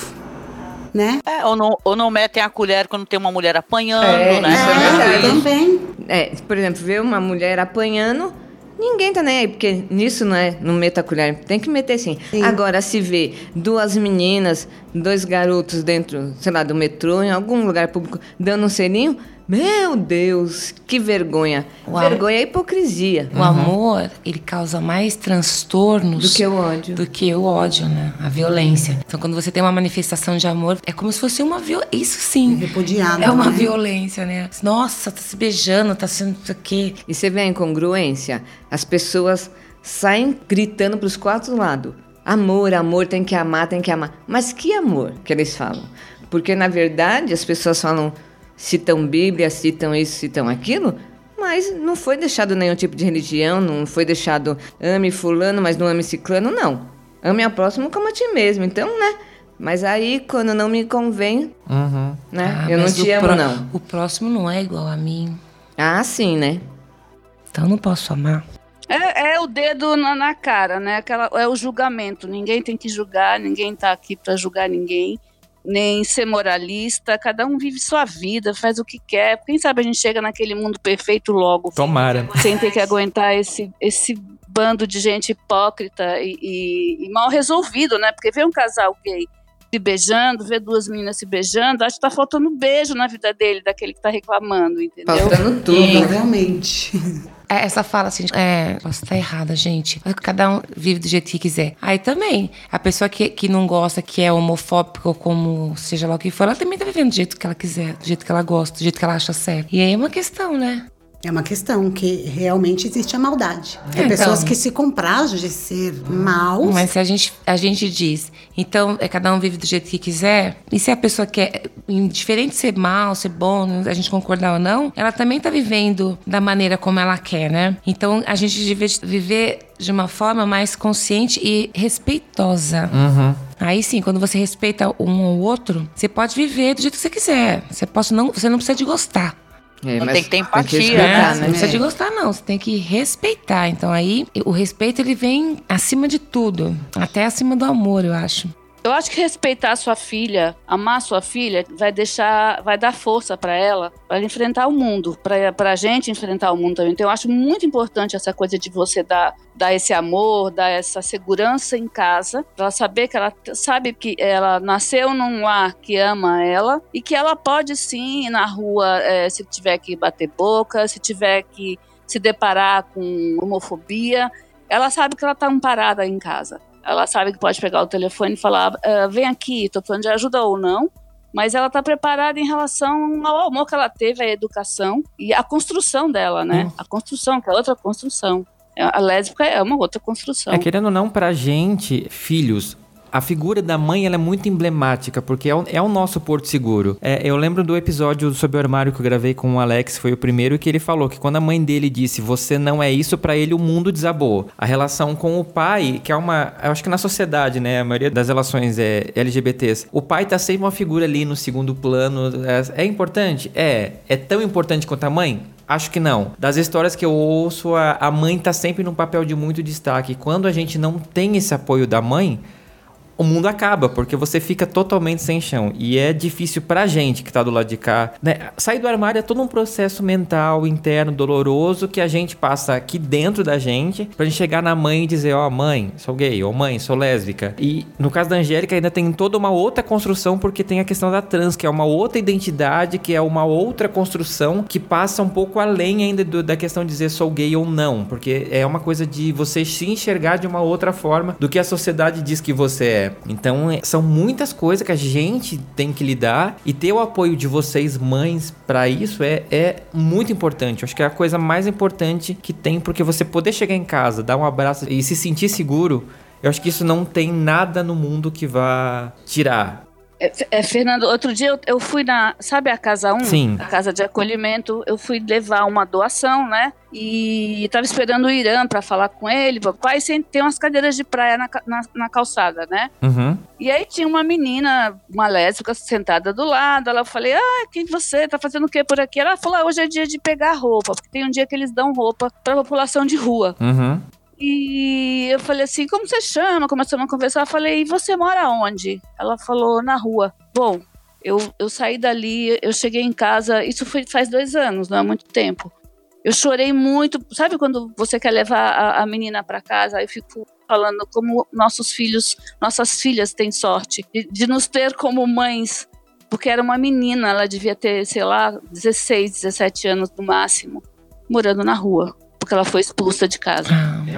Né? É, ou não, ou não metem a colher quando tem uma mulher apanhando, é, né? É, é também. É, por exemplo, ver uma mulher apanhando, ninguém tá nem aí, porque nisso não é, não meta a colher, tem que meter sim. sim. Agora, se vê duas meninas, dois garotos dentro, sei lá, do metrô, em algum lugar público, dando um selinho, meu Deus, que vergonha. O vergonha é hipocrisia. O uhum. amor, ele causa mais transtornos do que o ódio. Do que o ódio, né? A violência. Então, quando você tem uma manifestação de amor, é como se fosse uma violência. Isso sim. Repudiado. É uma né? violência, né? Nossa, tá se beijando, tá sendo isso aqui. E você vê a incongruência? As pessoas saem gritando pros quatro lados. Amor, amor, tem que amar, tem que amar. Mas que amor que eles falam? Porque, na verdade, as pessoas falam citam Bíblia, citam isso, citam aquilo, mas não foi deixado nenhum tipo de religião, não foi deixado ame fulano, mas não ame ciclano, não. Ame ao próximo como a ti mesmo, então, né? Mas aí, quando não me convém, uhum. né? Ah, eu não te amo, não. O próximo não é igual a mim. Ah, sim, né? Então não posso amar. É, é o dedo na, na, cara, né? Aquela, é o julgamento. Ninguém tem que julgar, ninguém tá aqui para julgar ninguém nem ser moralista, cada um vive sua vida, faz o que quer. Quem sabe a gente chega naquele mundo perfeito logo. Tomara. Sem ter que aguentar esse, esse bando de gente hipócrita e, e, e mal resolvido, né? Porque ver um casal gay se beijando, ver duas meninas se beijando, acho que tá faltando beijo na vida dele, daquele que tá reclamando, entendeu? Faltando tudo, e... realmente. É, essa fala assim, é, posso estar errada, gente. Cada um vive do jeito que quiser. Aí também, a pessoa que, que não gosta, que é homofóbica ou como seja lá o que for, ela também tá vivendo do jeito que ela quiser, do jeito que ela gosta, do jeito que ela acha certo. E aí é uma questão, né? É uma questão que realmente existe a maldade. É, então, pessoas que se comprazem de ser maus. Mas se a gente, a gente diz, então é cada um vive do jeito que quiser, e se a pessoa quer, indiferente de ser mal, ser bom, a gente concordar ou não, ela também está vivendo da maneira como ela quer, né? Então a gente deve viver de uma forma mais consciente e respeitosa. Uhum. Aí sim, quando você respeita um ou outro, você pode viver do jeito que você quiser. Você, pode não, você não precisa de gostar. É, não tem que ter empatia, que né? Não precisa de gostar, não. Você tem que respeitar. Então aí, o respeito ele vem acima de tudo. Até acima do amor, eu acho. Eu acho que respeitar sua filha, amar sua filha, vai deixar, vai dar força para ela, para enfrentar o mundo, para a gente enfrentar o mundo também. Então, eu acho muito importante essa coisa de você dar, dar esse amor, dar essa segurança em casa, para ela saber que ela sabe que ela nasceu num lar que ama ela e que ela pode sim ir na rua é, se tiver que bater boca, se tiver que se deparar com homofobia, ela sabe que ela está amparada em casa. Ela sabe que pode pegar o telefone e falar: ah, vem aqui, tô falando de ajuda ou não. Mas ela está preparada em relação ao amor que ela teve, à educação e à construção dela, né? Hum. A construção, que é outra construção. A lésbica é uma outra construção. É, querendo ou não, pra gente, filhos, a figura da mãe ela é muito emblemática, porque é o, é o nosso porto seguro. É, eu lembro do episódio sobre o armário que eu gravei com o Alex, foi o primeiro, que ele falou que quando a mãe dele disse você não é isso, para ele o mundo desabou. A relação com o pai, que é uma. Eu acho que na sociedade, né? A maioria das relações é LGBTs, o pai tá sempre uma figura ali no segundo plano. É, é importante? É. É tão importante quanto a mãe? Acho que não. Das histórias que eu ouço, a, a mãe tá sempre num papel de muito destaque. Quando a gente não tem esse apoio da mãe, o mundo acaba, porque você fica totalmente sem chão. E é difícil pra gente que tá do lado de cá. Né? Sair do armário é todo um processo mental, interno, doloroso, que a gente passa aqui dentro da gente, pra gente chegar na mãe e dizer, ó, oh, mãe, sou gay, ou mãe, sou lésbica. E no caso da Angélica ainda tem toda uma outra construção, porque tem a questão da trans, que é uma outra identidade, que é uma outra construção, que passa um pouco além ainda do, da questão de dizer sou gay ou não, porque é uma coisa de você se enxergar de uma outra forma do que a sociedade diz que você é. Então, é, são muitas coisas que a gente tem que lidar e ter o apoio de vocês, mães, para isso é, é muito importante. Eu acho que é a coisa mais importante que tem, porque você poder chegar em casa, dar um abraço e se sentir seguro, eu acho que isso não tem nada no mundo que vá tirar. É, é, Fernando, outro dia eu, eu, fui na, sabe a Casa 1? Sim. A casa de acolhimento, eu fui levar uma doação, né? E tava esperando o Irã para falar com ele. Papai, tem umas cadeiras de praia na, na, na calçada, né? Uhum. E aí tinha uma menina, uma lésbica, sentada do lado. Ela falei, ah, quem você? Tá fazendo o que por aqui? Ela falou, ah, hoje é dia de pegar roupa, porque tem um dia que eles dão roupa pra população de rua. Uhum. E eu falei assim, como você chama? Começamos a conversar. Eu falei, e você mora onde? Ela falou, na rua. Bom, eu, eu saí dali, eu cheguei em casa, isso foi faz dois anos, não é muito tempo. Eu chorei muito. Sabe quando você quer levar a, a menina para casa? Aí eu fico falando como nossos filhos, nossas filhas têm sorte de, de nos ter como mães. Porque era uma menina, ela devia ter, sei lá, 16, 17 anos no máximo, morando na rua porque ela foi expulsa de casa.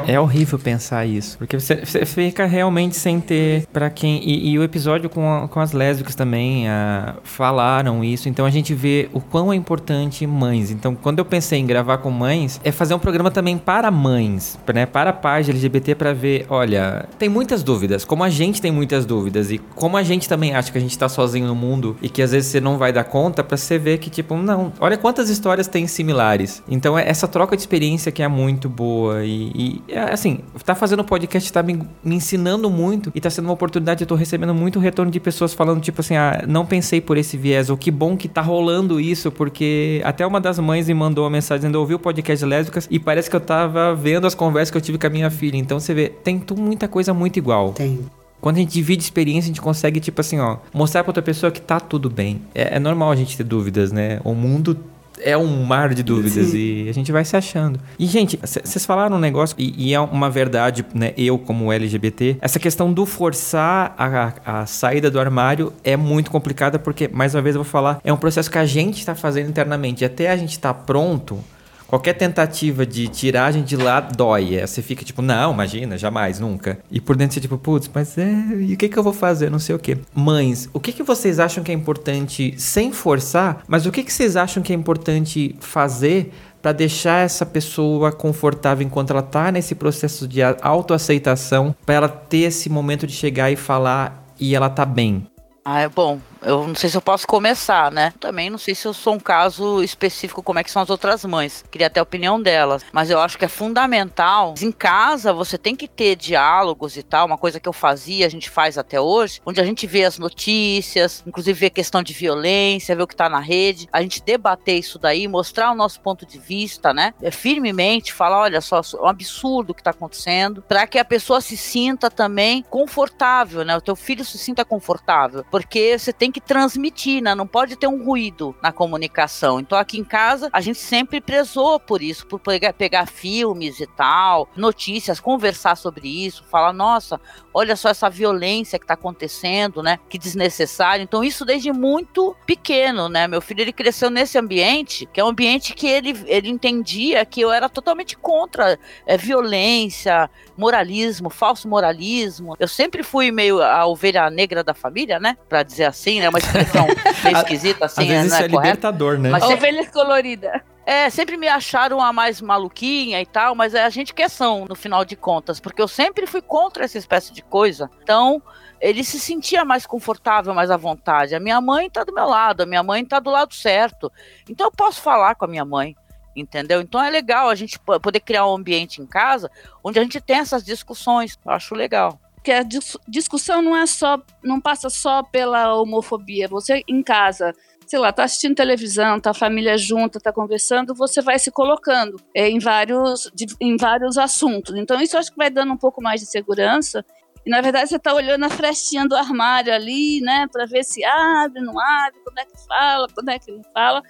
É horrível pensar isso, porque você, você fica realmente sem ter para quem. E, e, o episódio com, a, com as lésbicas também a, falaram isso, então a gente vê o quão é importante mães. Então, quando eu pensei em gravar com mães, é fazer um programa também para mães, né, para pais LGBT, para ver, olha, tem muitas dúvidas, como a gente tem muitas dúvidas, e como a gente também acha que a gente tá sozinho no mundo e que às vezes você não vai dar conta, para você ver que, tipo, não, olha quantas histórias tem similares. Então, é essa troca de experiência que é muito boa. E, e é, assim, tá fazendo podcast tá me, me, ensinando muito e tá sendo uma oportunidade. Eu tô recebendo muito retorno de pessoas falando, tipo assim, ah, não pensei por esse viés, ou que bom que tá rolando isso, porque até uma das mães me mandou uma mensagem dizendo: ouvi o podcast de lésbicas e parece que eu tava vendo as conversas que eu tive com a minha filha. Então você vê, tem muita coisa muito igual. Tem. Quando a gente divide experiência, a gente consegue, tipo assim, ó, mostrar pra outra pessoa que tá tudo bem. É, é normal a gente ter dúvidas, né? O mundo é um mar de dúvidas Sim. e a gente vai se achando. E, gente, vocês falaram um negócio, e, e, é uma verdade, né? Eu, como LGBT, essa questão do forçar a, a saída do armário é muito complicada, porque, mais uma vez, eu vou falar, é um processo que a gente está fazendo internamente. E até a gente estar tá pronto Qualquer tentativa de gente de lá dói. É, você fica tipo, não, imagina, jamais, nunca. E por dentro você tipo, putz, mas é, e o que que eu vou fazer? Não sei o que. Mães, o que que vocês acham que é importante, sem forçar, mas o que que vocês acham que é importante fazer para deixar essa pessoa confortável enquanto ela tá nesse processo de autoaceitação, para ela ter esse momento de chegar e falar e ela tá bem? Ah, é bom. Eu não sei se eu posso começar, né? Também não sei se eu sou um caso específico como é que são as outras mães. Queria ter a opinião delas. Mas eu acho que é fundamental. Em casa, você tem que ter diálogos e tal. Uma coisa que eu fazia, a gente faz até hoje, onde a gente vê as notícias, inclusive vê questão de violência, vê o que tá na rede. A gente debater isso daí, mostrar o nosso ponto de vista, né? É, firmemente, falar, olha só, é um absurdo o que tá acontecendo, para que a pessoa se sinta também confortável, né? O teu filho se sinta confortável. Porque você tem que que transmitir, né? Não pode ter um ruído na comunicação. Então aqui em casa a gente sempre prezou por isso, por pegar, pegar filmes e tal, notícias, conversar sobre isso, falar, nossa, olha só essa violência que está acontecendo, né? Que desnecessário. Então isso desde muito pequeno, né? Meu filho ele cresceu nesse ambiente, que é um ambiente que ele, ele entendia que eu era totalmente contra é, violência, moralismo, falso moralismo. Eu sempre fui meio a ovelha negra da família, né? Pra dizer assim, né? Uma expressão *laughs* meio esquisita, assim, Às vezes né? isso é Correto? libertador, né? Mas sempre- ovelha colorida. É, sempre me acharam a mais maluquinha e tal, mas é a gente que é são, no final de contas, porque eu sempre fui contra essa espécie de coisa. Então, ele se sentia mais confortável, mais à vontade. A minha mãe tá do meu lado, a minha mãe tá do lado certo. Então, eu posso falar com a minha mãe, entendeu? Então, é legal a gente po- poder criar um ambiente em casa onde a gente tem essas discussões. Eu acho legal. que a dis- discussão não é só, não passa só pela homofobia. Você em casa, sei lá, tá assistindo televisão, tá a família junta, tá conversando, você vai se colocando é, em vários, de- em vários assuntos. Então isso acho que vai dando um pouco mais de segurança. E na verdade você tá olhando a frestinha do armário ali, né, para ver se abre, não abre, quando é que fala, quando é que não fala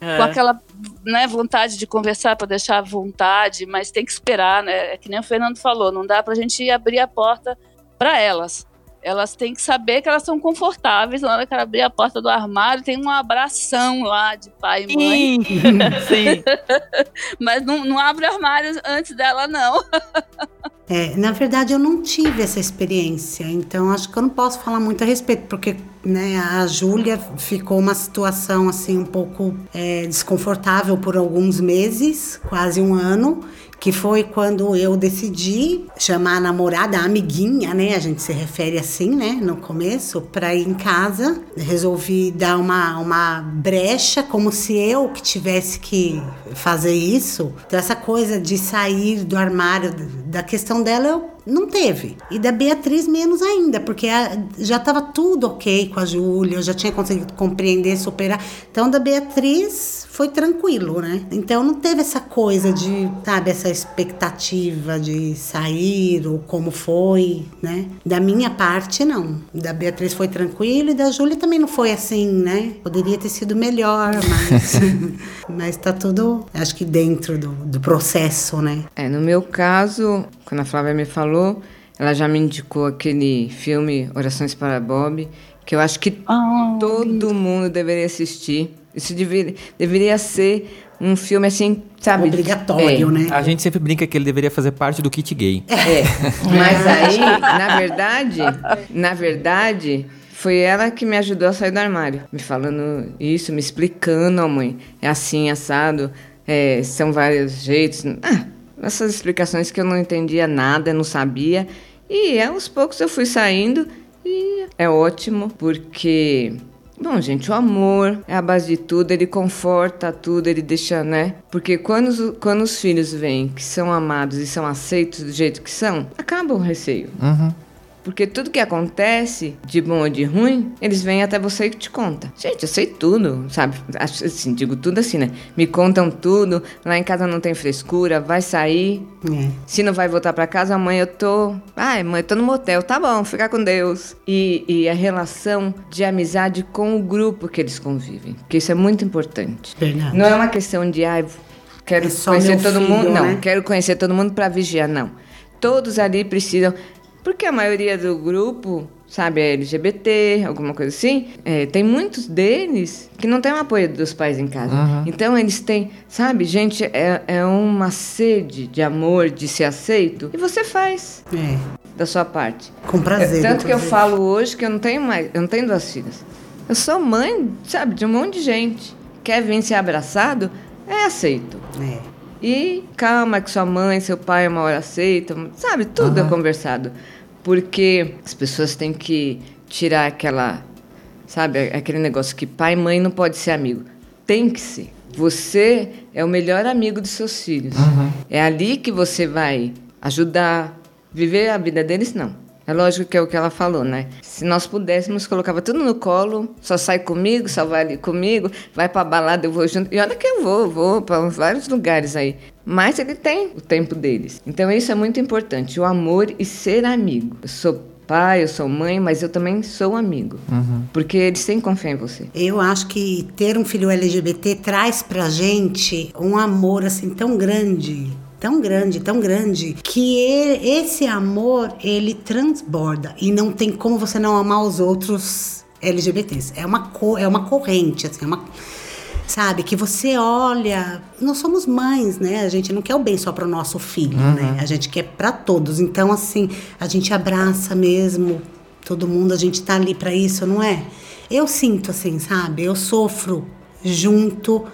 com aquela né, vontade de conversar para deixar à vontade, mas tem que esperar, né? É que nem o Fernando falou, não dá para a gente abrir a porta para elas. Elas têm que saber que elas são confortáveis na hora que ela abrir a porta do armário, tem um abração lá de pai e mãe, *laughs* Sim, sim. *laughs* mas não, não abre o armário antes dela, não. *laughs* É, na verdade, eu não tive essa experiência, então acho que eu não posso falar muito a respeito, porque né, a Júlia ficou uma situação assim um pouco é, desconfortável por alguns meses, quase um ano, que foi quando eu decidi chamar a namorada, a amiguinha, né? A gente se refere assim, né? No começo, para ir em casa. Resolvi dar uma, uma brecha, como se eu que tivesse que fazer isso. Então, essa coisa de sair do armário, da questão dela, eu não teve. E da Beatriz menos ainda, porque já estava tudo ok com a Júlia, eu já tinha conseguido compreender, superar. Então, da Beatriz foi tranquilo, né? Então, não teve essa coisa de, sabe, essa expectativa de sair ou como foi, né? Da minha parte, não. Da Beatriz foi tranquilo e da Júlia também não foi assim, né? Poderia ter sido melhor, mas, *laughs* mas tá tudo, acho que dentro do, do processo, né? É, no meu caso, quando a Flávia me falou, ela já me indicou aquele filme Orações para Bob, que eu acho que Ah, todo mundo deveria assistir. Isso deveria, deveria ser um filme assim, sabe? Obrigatório, É. né? A gente sempre brinca que ele deveria fazer parte do kit gay. É, *laughs* mas aí, na verdade, na verdade, foi ela que me ajudou a sair do armário, me falando isso, me explicando, ó mãe, é assim, assado, é, são vários jeitos. Ah, essas explicações que eu não entendia nada, não sabia. E aos poucos eu fui saindo e é ótimo, porque Bom, gente, o amor é a base de tudo, ele conforta tudo, ele deixa, né? Porque quando os, quando os filhos vêm que são amados e são aceitos do jeito que são, acaba o receio. Uhum. Porque tudo que acontece, de bom ou de ruim, eles vêm até você e te conta. Gente, eu sei tudo, sabe? Assim, digo tudo assim, né? Me contam tudo, lá em casa não tem frescura, vai sair. É. Se não vai voltar pra casa, mãe, eu tô. Ai, mãe, eu tô no motel, tá bom, fica com Deus. E, e a relação de amizade com o grupo que eles convivem, porque isso é muito importante. Verdade. Não é uma questão de, ai, quero É só conhecer todo filho, mundo. Não, né? quero conhecer todo mundo pra vigiar, não. Todos ali precisam. Porque a maioria do grupo, sabe, é LGBT, alguma coisa assim, é, tem muitos deles que não tem o apoio dos pais em casa. Então eles têm, sabe, gente, é, é uma sede de amor, de ser aceito, e você faz É, da sua parte. com prazer. Tanto que eu falo hoje que eu não tenho mais, eu não tenho duas filhas. Eu sou mãe, sabe, de um monte de gente. Quer vir ser abraçado? É aceito. É. E calma que sua mãe, seu pai uma hora aceitam, sabe? Tudo é conversado. Porque as pessoas têm que tirar aquela, sabe, aquele negócio que pai e mãe não pode ser amigo. Tem que ser. Você é o melhor amigo dos seus filhos. É ali que você vai ajudar, viver a vida deles, não. É lógico que é o que ela falou, né? Se nós pudéssemos, colocava tudo no colo, só sai comigo, só vai ali comigo, vai pra balada, eu vou junto. E olha que eu vou, vou para vários lugares aí. Mas ele tem o tempo deles. Então isso é muito importante, o amor e ser amigo. Eu sou pai, eu sou mãe, mas eu também sou amigo. Porque eles têm confiar em você. Eu acho que ter um filho LGBT traz pra gente um amor assim tão grande, tão grande, tão grande, que esse amor ele transborda e não tem como você não amar os outros LGBTs. É uma é uma corrente, assim, é uma sabe? Que você olha. Nós somos mães, né? A gente não quer o bem só para o nosso filho, uhum. né? A gente quer para todos. Então, assim, a gente abraça mesmo todo mundo, a gente tá ali para isso, não é? Eu sinto assim, sabe? Eu sofro junto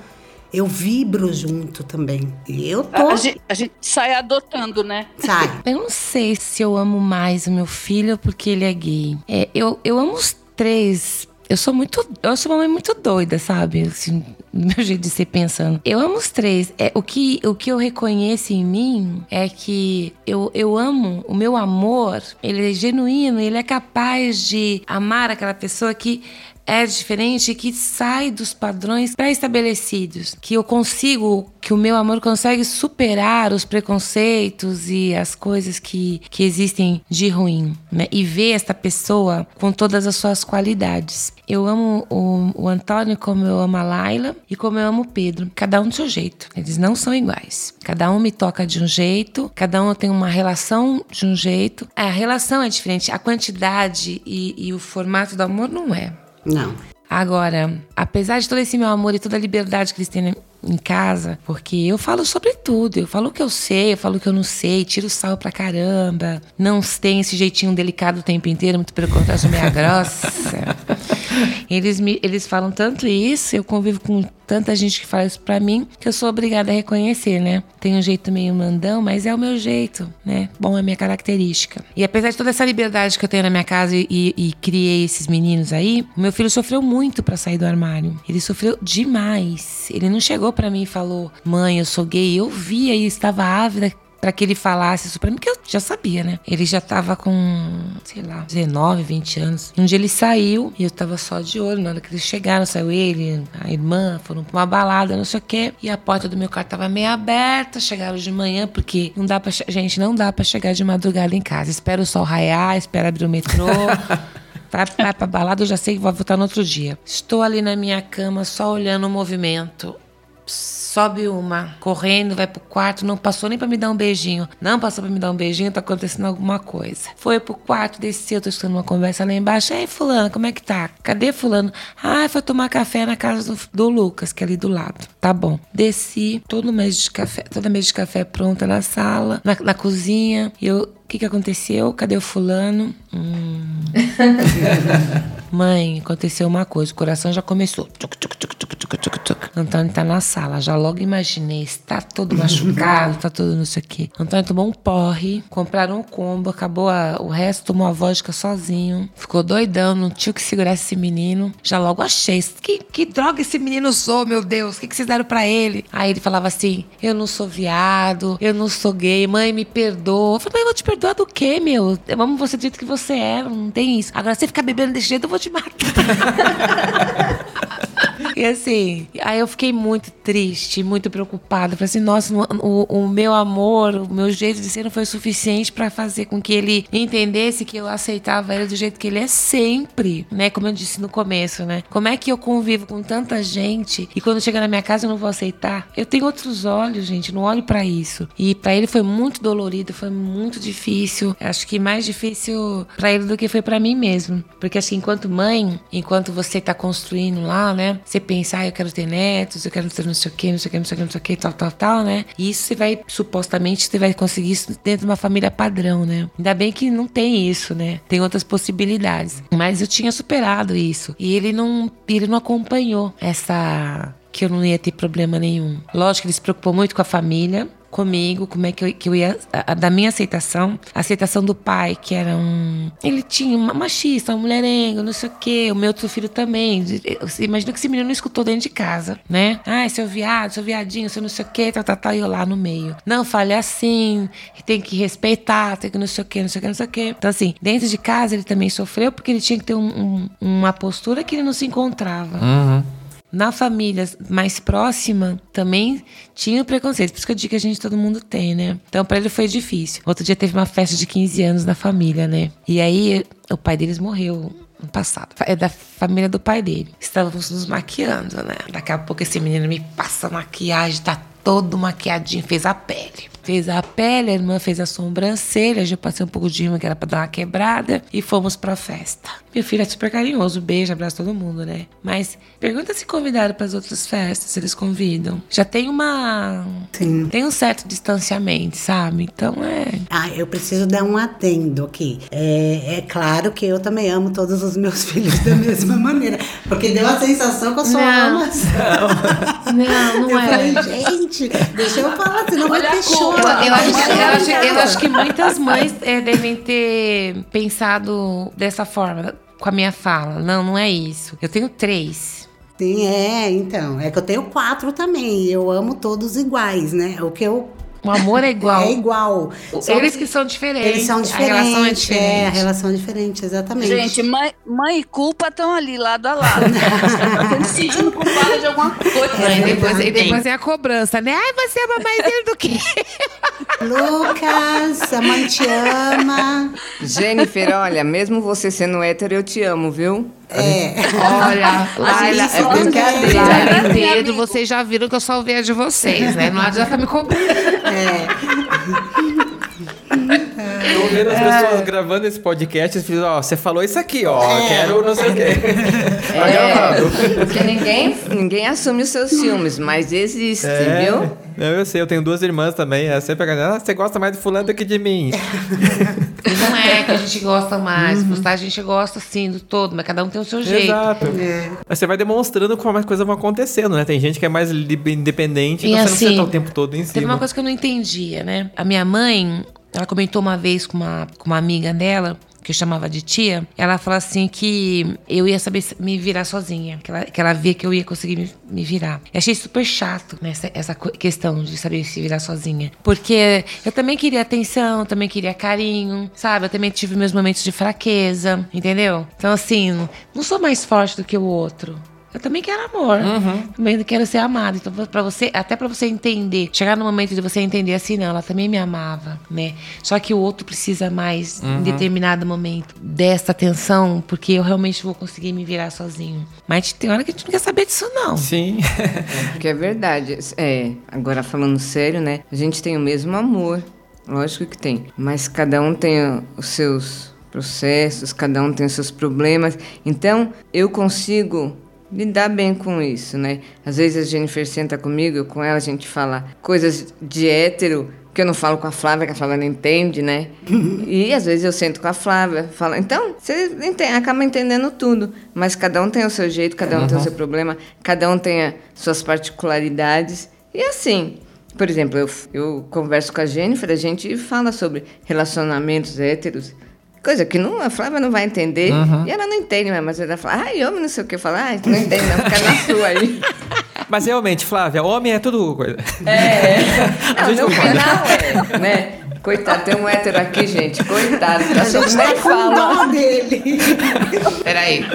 eu vibro junto também. E eu tô. A, a, gente, a, gente, sai adotando, né? Sai. *laughs* Eu não sei se eu amo mais o meu filho porque ele é gay. É, eu, eu amo os três eu sou muito. Eu sou uma mãe muito doida, sabe? Assim, meu jeito de ser pensando. Eu amo os três. É, o, que, o que eu reconheço em mim é que eu, eu amo, o meu amor, ele é genuíno, ele é capaz de amar aquela pessoa que é diferente que sai dos padrões pré-estabelecidos, que eu consigo, que o meu amor consegue superar os preconceitos e as coisas que, que existem de ruim, né? E ver esta pessoa com todas as suas qualidades. Eu amo o, o Antônio como eu amo a Laila e como eu amo o Pedro, cada um do seu jeito. Eles não são iguais. Cada um me toca de um jeito, cada um tem uma relação de um jeito. A relação é diferente, a quantidade e, e o formato do amor não é. Não. Agora, apesar de todo esse meu amor e toda a liberdade que eles têm em casa, porque eu falo sobre tudo, eu falo o que eu sei, eu falo o que eu não sei, tiro sal pra caramba, não tem esse jeitinho delicado o tempo inteiro, muito pelo contrário, sou meia *laughs* grossa. Eles, me, eles falam tanto isso, eu convivo com tanta gente que fala isso pra mim, que eu sou obrigada a reconhecer, né? Tem um jeito meio mandão, mas é o meu jeito, né? Bom, é minha característica. E apesar de toda essa liberdade que eu tenho na minha casa e, e criei esses meninos aí, meu filho sofreu muito para sair do armário. Ele sofreu demais. Ele não chegou para mim e falou: Mãe, eu sou gay. Eu via e estava ávida para que ele falasse isso para mim, que eu já sabia, né? Ele já tava com, sei lá, 19, 20 anos. Um dia ele saiu e eu tava só de olho. Na hora que eles chegaram, saiu ele, a irmã, foram pra uma balada, não sei o quê. E a porta do meu quarto tava meio aberta. Chegaram de manhã, porque não dá pra. Gente, não dá para chegar de madrugada em casa. Espera o sol raiar, espera abrir o metrô. *laughs* vai, vai pra balada, eu já sei que vou voltar no outro dia. Estou ali na minha cama, só olhando o movimento sobe uma correndo, vai pro quarto, não passou nem para me dar um beijinho. Não passou para me dar um beijinho, tá acontecendo alguma coisa. Foi pro quarto, desceu, tô escutando uma conversa lá embaixo. Ei, fulano, como é que tá? Cadê fulano? Ah, foi tomar café na casa do, do Lucas, que é ali do lado. Tá bom. Desci, todo mês de café, toda mesa de café pronta na sala, na, na cozinha. E eu o que, que aconteceu? Cadê o fulano? Hum. *laughs* Mãe, aconteceu uma coisa. O coração já começou. Tchuc, tchuc, tchuc, Antônio tá na sala. Já logo imaginei. Está todo *laughs* machucado, tá todo não sei o quê. Antônio tomou um porre. Compraram um combo. Acabou a, o resto. Tomou a vodka sozinho. Ficou doidão. Não tinha que segurar esse menino. Já logo achei. Que, que droga esse menino sou, meu Deus? O que, que vocês deram pra ele? Aí ele falava assim: Eu não sou viado. Eu não sou gay. Mãe, me perdoa. Eu falei, mãe, eu vou te perdoar perdoar do quê, meu? Eu amo você do jeito que você é, não tem isso. Agora, se ficar bebendo desse jeito, eu vou te matar. *laughs* E assim, aí eu fiquei muito triste, muito preocupada. Falei assim, nossa, o, o meu amor, o meu jeito de ser não foi suficiente para fazer com que ele entendesse que eu aceitava ele do jeito que ele é sempre, né? Como eu disse no começo, né? Como é que eu convivo com tanta gente e quando chega na minha casa eu não vou aceitar? Eu tenho outros olhos, gente, não olho para isso. E para ele foi muito dolorido, foi muito difícil. Acho que mais difícil para ele do que foi para mim mesmo. Porque assim, enquanto mãe, enquanto você tá construindo lá, né? Você pensa, ah, eu quero ter netos, eu quero ter não sei o que, não sei o que, não sei o que, não sei o que, tal, tal, tal, né? E isso você vai, supostamente, você vai conseguir isso dentro de uma família padrão, né? Ainda bem que não tem isso, né? Tem outras possibilidades. Mas eu tinha superado isso. E ele não, ele não acompanhou essa que eu não ia ter problema nenhum. Lógico que ele se preocupou muito com a família, comigo, como é que eu, que eu ia. A, a, da minha aceitação, a aceitação do pai, que era um. Ele tinha uma machista, um mulherengo, não sei o quê. O meu outro filho também. Imagina que esse menino não escutou dentro de casa, né? Ai, seu viado, seu viadinho, seu não sei o quê, tal, tal, tal, e eu lá no meio. Não, fale assim, tem que respeitar, tem que não sei o quê, não sei o quê, não sei o quê. Então, assim, dentro de casa ele também sofreu porque ele tinha que ter um, um, uma postura que ele não se encontrava. Uhum na família mais próxima também tinha preconceito. Por isso que eu digo que a gente todo mundo tem, né? Então para ele foi difícil. Outro dia teve uma festa de 15 anos na família, né? E aí o pai deles morreu no passado. É da família do pai dele. Estávamos nos maquiando, né? Daqui a pouco esse menino me passa maquiagem, tá todo maquiadinho, fez a pele. fez a pele, a irmã fez a sobrancelha, já passei um pouco de rima que era pra dar uma quebrada e fomos pra festa. Meu filho é super carinhoso, beijo, abraço todo mundo, né? Mas pergunta se convidaram para as outras festas, se eles convidam. Já tem uma. Sim. Tem um certo distanciamento, sabe? Então é. Ah, eu preciso dar um adendo aqui. É, é claro que eu também amo todos os meus *laughs* filhos da mesma maneira. Porque deu a sensação que eu sou Não. ama. Não, não Eu é. falei, gente, deixa eu falar, senão vai Olha ter a choro. culpa. Eu, eu acho, Vai eu, eu acho que muitas mães é, devem ter pensado dessa forma, com a minha fala. Não, não é isso. Eu tenho três. Sim, é, então. É que eu tenho quatro também. Eu amo todos iguais, né? O que eu. O amor é igual. É igual. Só Eles que são diferentes. Eles são A diferentes. relação é diferente. É, a relação é diferente, exatamente. Gente, mãe, mãe e culpa estão ali, lado a lado. *laughs* Estão se sentindo culpada de alguma coisa. Aí depois, e depois é a cobrança, né? Ai, você ama mais ele do que Lucas, a mãe te ama. Jennifer, olha, mesmo você sendo hétero, eu te amo, viu? É. Olha, *laughs* Laila, é gosta brincadeira. de- Laila e Pedro, amigo. vocês já viram que eu só vejo vocês, né? Não adianta me cobrar. Tô vendo as pessoas gravando esse podcast e fiz, ó, você falou isso aqui, ó, quero não sei o quê. Tá gravado. Porque ninguém, ninguém assume os seus ciúmes, mas existe, É, viu? não, eu sei, eu tenho duas irmãs também. É sempre a galera, ah, você gosta mais de fulano do que de mim. *laughs* Não é que a gente gosta mais, gostar a gente gosta sim do todo, mas cada um tem o seu jeito. Exato. Mas você vai demonstrando como as coisas vão acontecendo, né? Tem gente que é mais independente, E então você não assim, precisa estar o tempo todo em Teve cima. uma coisa que eu não entendia, né? A minha mãe, ela comentou uma vez com uma, com uma amiga dela, que eu chamava de tia, ela falou assim que eu ia saber me virar sozinha, que ela, que ela via que eu ia conseguir me, me virar. Eu achei super chato né, essa, questão de saber se virar sozinha. Porque eu também queria atenção, também queria carinho, sabe? Eu também tive meus momentos de fraqueza, entendeu? Então, assim, não sou mais forte do que o outro. Eu também quero amor. Também quero ser amado. Então, para você, até pra você entender, chegar no momento de você entender assim, não, ela também me amava, né? Só que o outro precisa mais em determinado momento dessa atenção, porque eu realmente vou conseguir me virar sozinho. Mas tem hora que a gente não quer saber disso, não. Sim. Porque é verdade. É, agora falando sério, né? A gente tem o mesmo amor. Lógico que tem. Mas cada um tem os seus processos, cada um tem os seus problemas. Então, eu consigo lidar bem com isso, né? Às vezes a Jennifer senta comigo, eu com ela, a gente fala coisas de hétero que eu não falo com a Flávia, que a Flávia não entende, né? *laughs* e às vezes eu sento com a Flávia, falo, então, você ente- acaba entendendo tudo, mas cada um tem o seu jeito, cada um tem o seu problema, cada um tem as suas particularidades. E assim, por exemplo, eu, eu converso com a Jennifer, a gente fala sobre relacionamentos héteros, coisa que não, a Flávia não vai entender, e ela não entende, mas ela fala, ai, homem, não sei o que, fala, ai, tu não entende, não, fica na *laughs* sua aí. Mas realmente, Flávia, homem é tudo coisa. *laughs* A Não, gente no final é, né? Coitado, tem um hétero aqui, gente. Coitado, tá A gente só tá com fala. dó dele. Peraí. *laughs*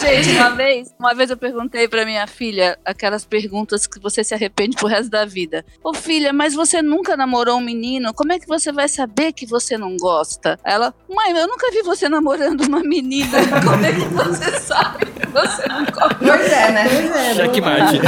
Gente, uma vez, uma vez eu perguntei pra minha filha aquelas perguntas que você se arrepende pro resto da vida. Ô filha, mas você nunca namorou um menino? Como é que você vai saber que você não gosta? Ela, mãe, eu nunca vi você namorando uma menina. *laughs* Como é que você sabe que você não gosta? Pois é, né? Checkmate.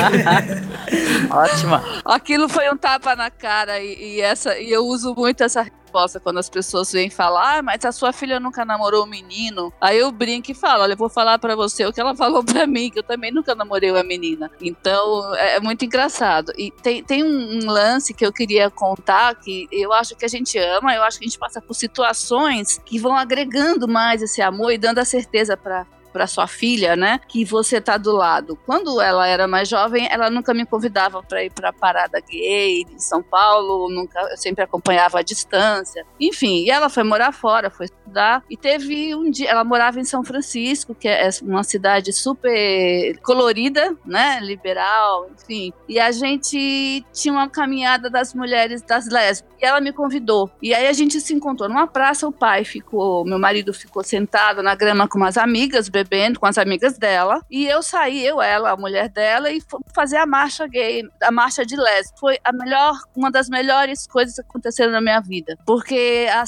*laughs* Ótima. Aquilo foi um tapa na cara e, e essa e eu uso muito essa resposta quando as pessoas vêm falar, ah, mas a sua filha nunca namorou um menino. Aí eu brinco e falo, olha, eu vou falar pra você o que ela *laughs* falou pra mim, que eu também nunca namorei uma menina. Então é, é muito engraçado. E tem, tem um, um lance que eu queria contar que eu acho que a gente ama, eu acho que a gente passa por situações que vão agregando mais esse amor e dando a certeza pra para sua filha, né? Que você tá do lado. Quando ela era mais jovem, ela nunca me convidava para ir para parada gay em São Paulo, nunca, eu sempre acompanhava à distância. Enfim, e ela foi morar fora, foi estudar e teve um dia, ela morava em São Francisco, que é uma cidade super colorida, né? Liberal, enfim. E a gente tinha uma caminhada das mulheres das lésbicas. E ela me convidou. E aí a gente se encontrou numa praça, o pai ficou, meu marido ficou sentado na grama com umas amigas, bebendo com as amigas dela. E eu saí, eu, ela, a mulher dela, e fomos fazer a marcha gay, a marcha de lésbica. Foi a melhor, uma das melhores coisas que aconteceram na minha vida. Porque a-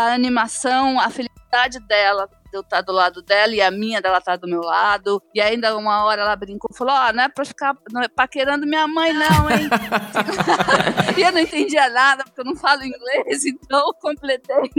a animação, a felicidade dela, eu estar do lado dela e a minha dela estar do meu lado. E ainda uma hora ela brincou, falou: Ó, oh, não é pra ficar não é paquerando minha mãe, não, hein? *laughs* e eu não entendia nada, porque eu não falo inglês, então completei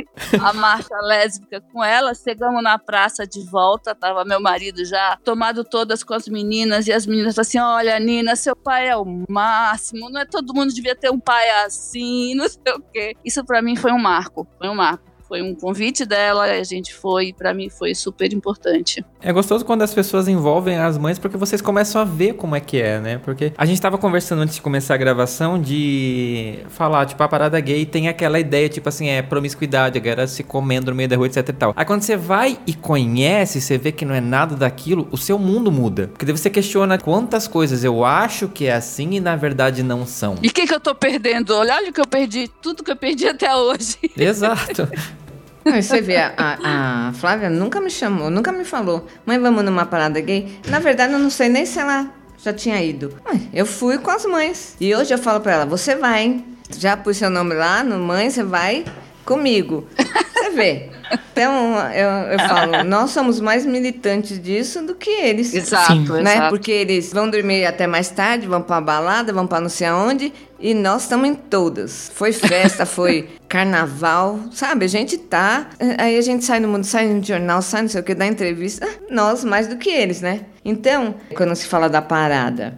a marcha lésbica com ela. Chegamos na praça de volta, tava meu marido já tomado todas com as meninas, e as meninas assim: olha, Nina, seu pai é o máximo, não é todo mundo devia ter um pai assim, não sei o quê. Isso para mim foi um marco, foi um marco. Foi um convite dela, a gente foi, para mim foi super importante. É gostoso quando as pessoas envolvem as mães porque vocês começam a ver como é que é, né? Porque a gente tava conversando antes de começar a gravação de falar, tipo, a parada gay tem aquela ideia, tipo assim, é promiscuidade, a galera se comendo no meio da rua, etc e tal. Aí quando você vai e conhece, você vê que não é nada daquilo, o seu mundo muda. Porque daí você questiona quantas coisas eu acho que é assim e na verdade não são. E o que, que eu tô perdendo? Olha o que eu perdi, tudo que eu perdi até hoje. Exato. *laughs* Não, você vê, a, a, Flávia nunca me chamou, nunca me falou, mãe, vamos numa parada gay. Na verdade, eu não sei nem se ela já tinha ido. Eu fui com as mães. E hoje eu falo pra ela, você vai, hein? Já pus seu nome lá no mãe, você vai comigo. Você vê. Então, eu, eu falo, nós somos mais militantes disso do que eles. Exato, né? Exato. Porque eles vão dormir até mais tarde, vão pra balada, vão pra não sei aonde, e nós estamos em todas. Foi festa, *laughs* foi carnaval, sabe? A gente tá. Aí a gente sai no mundo, sai no jornal, sai não sei o que, dá entrevista. Nós mais do que eles, né? Então, quando se fala da parada,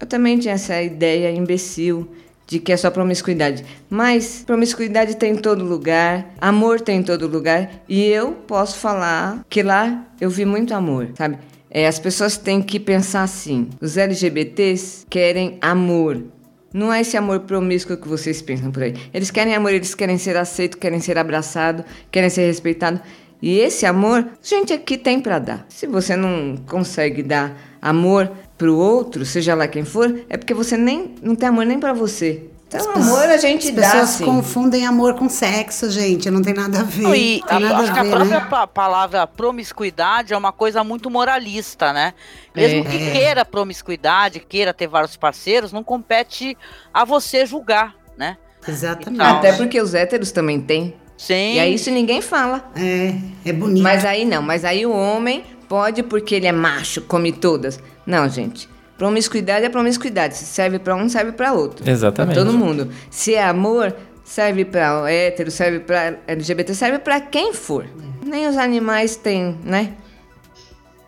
eu também tinha essa ideia imbecil de que é só promiscuidade. Mas promiscuidade tem em todo lugar, amor tem em todo lugar, e eu posso falar que lá eu vi muito amor, sabe? É, as pessoas têm que pensar assim: os LGBTs querem amor. Não é esse amor promíscuo que vocês pensam por aí. Eles querem amor, eles querem ser aceitos, querem ser abraçados, querem ser respeitados. E esse amor, gente aqui tem para dar. Se você não consegue dar amor pro outro, seja lá quem for, é porque você nem não tem amor nem para você. Então, as amor a gente dá. As pessoas assim. confundem amor com sexo, gente. Não tem nada a ver. Não, e a, nada acho a, ver, que a própria né? palavra promiscuidade é uma coisa muito moralista, né? Mesmo é. que queira promiscuidade, queira ter vários parceiros, não compete a você julgar, né? Exatamente. Então, Até porque os héteros também têm. Sim. E aí isso ninguém fala. É, é bonito. Mas aí não, mas aí o homem pode porque ele é macho, come todas. Não, gente. Promiscuidade é promiscuidade. Se serve para um, serve para outro. Exatamente. Pra todo mundo. Se é amor, serve para hétero, serve para LGBT, serve para quem for. Nem os animais têm, né?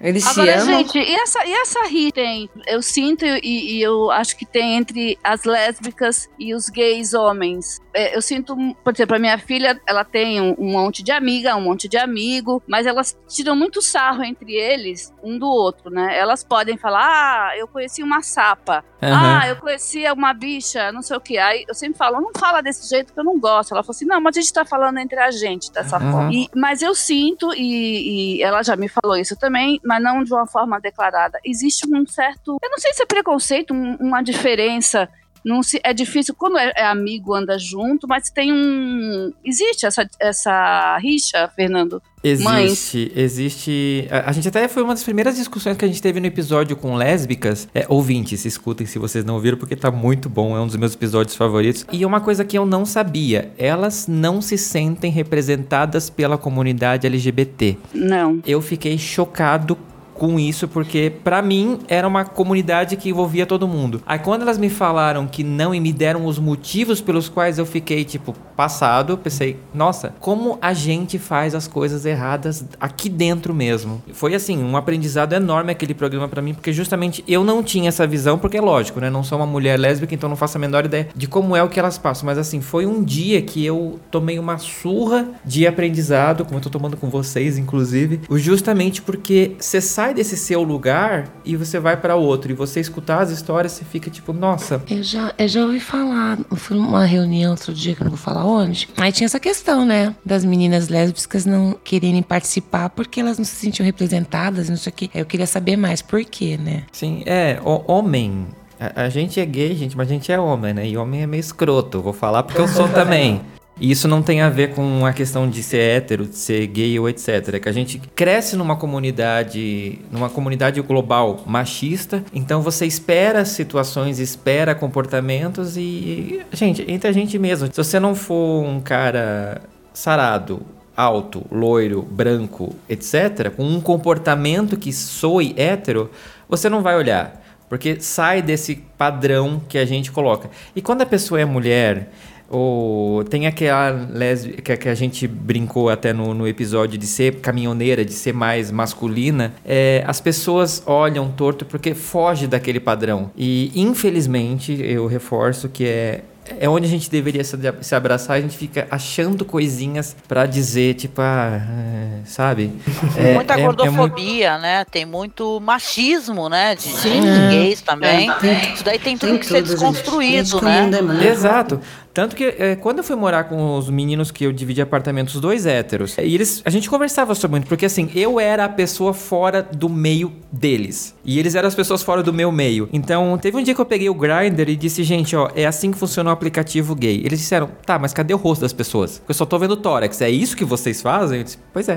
Eles Agora, se amam. gente, e essa, e essa rixa tem? Eu sinto e, e, eu acho que tem entre as lésbicas e os gays homens. É, eu sinto, por exemplo, a minha filha, ela tem um, um, monte de amiga, um monte de amigo, mas elas tiram muito sarro entre eles, um do outro, né? Elas podem falar, ah, eu conheci uma sapa. Uhum. Ah, eu conhecia uma bicha, não sei o que. Aí eu sempre falo, não fala desse jeito que eu não gosto. Ela falou assim, não, mas a gente tá falando entre a gente dessa uhum. forma. E, mas eu sinto, e, e ela já me falou isso também, mas não de uma forma declarada. Existe um certo, eu não sei se é preconceito, um, uma diferença não se, é difícil quando é, é, amigo anda junto, mas tem um existe essa, essa rixa, Fernando. Existe, Mães. existe. A, a, gente até foi uma das primeiras discussões que a gente teve no episódio com lésbicas. É, ouvintes, escutem se vocês não ouviram, porque tá muito bom, é um dos meus episódios favoritos. E uma coisa que eu não sabia: elas não se sentem representadas pela comunidade LGBT. Não. Eu fiquei chocado com isso, porque para mim era uma comunidade que envolvia todo mundo. Aí quando elas me falaram que não e me deram os motivos pelos quais eu fiquei, tipo, passado, pensei, nossa, como a gente faz as coisas erradas aqui dentro mesmo. Foi assim, um aprendizado enorme aquele programa para mim, porque justamente eu não tinha essa visão, porque é lógico, né? Não sou uma mulher lésbica, então não faço a menor ideia de como é o que elas passam. Mas assim, foi um dia que eu tomei uma surra de aprendizado, como eu tô tomando com vocês, inclusive, justamente porque você sai sai desse seu lugar e você vai para outro. E você escutar as histórias, você fica tipo, nossa. Eu já, eu já ouvi falar, fui numa reunião outro dia, que eu não vou falar onde. Aí tinha essa questão, né? Das meninas lésbicas não quererem participar porque elas não se sentiam representadas, não sei o quê. Eu queria saber mais por quê, né? Sim, é, o homem. A, a gente é gay, gente, mas a gente é homem, né? E homem é meio escroto. Vou falar porque eu sou *laughs* também. E isso não tem a ver com a questão de ser hétero, de ser gay ou etc. É que a gente cresce numa comunidade, numa comunidade global machista, então você espera situações, espera comportamentos e, gente, entre a gente mesmo. Se você não for um cara sarado, alto, loiro, branco, etc., com um comportamento que soe hétero, você não vai olhar. Porque sai desse padrão que a gente coloca. E quando a pessoa é mulher, ou tem aquela lésbica que a gente brincou até no, no episódio de ser caminhoneira, de ser mais masculina, é, as pessoas olham torto porque foge daquele padrão. E infelizmente, eu reforço que é é onde a gente deveria se abraçar, a gente fica achando coisinhas para dizer, tipo, ah, é, sabe? É, Muita é, gordofobia, é muito... né? Tem muito machismo, né? De, de gays também. É, Isso daí tem tudo tem que tudo, ser desconstruído, gente. né? Exato. Tanto que é, quando eu fui morar com os meninos que eu dividi apartamentos, dois héteros, e eles, a gente conversava sobre muito, porque assim, eu era a pessoa fora do meio deles. E eles eram as pessoas fora do meu meio. Então, teve um dia que eu peguei o Grindr e disse, gente, ó, é assim que funciona o aplicativo gay. Eles disseram, tá, mas cadê o rosto das pessoas? Eu só tô vendo tórax. É isso que vocês fazem? Eu disse, pois é.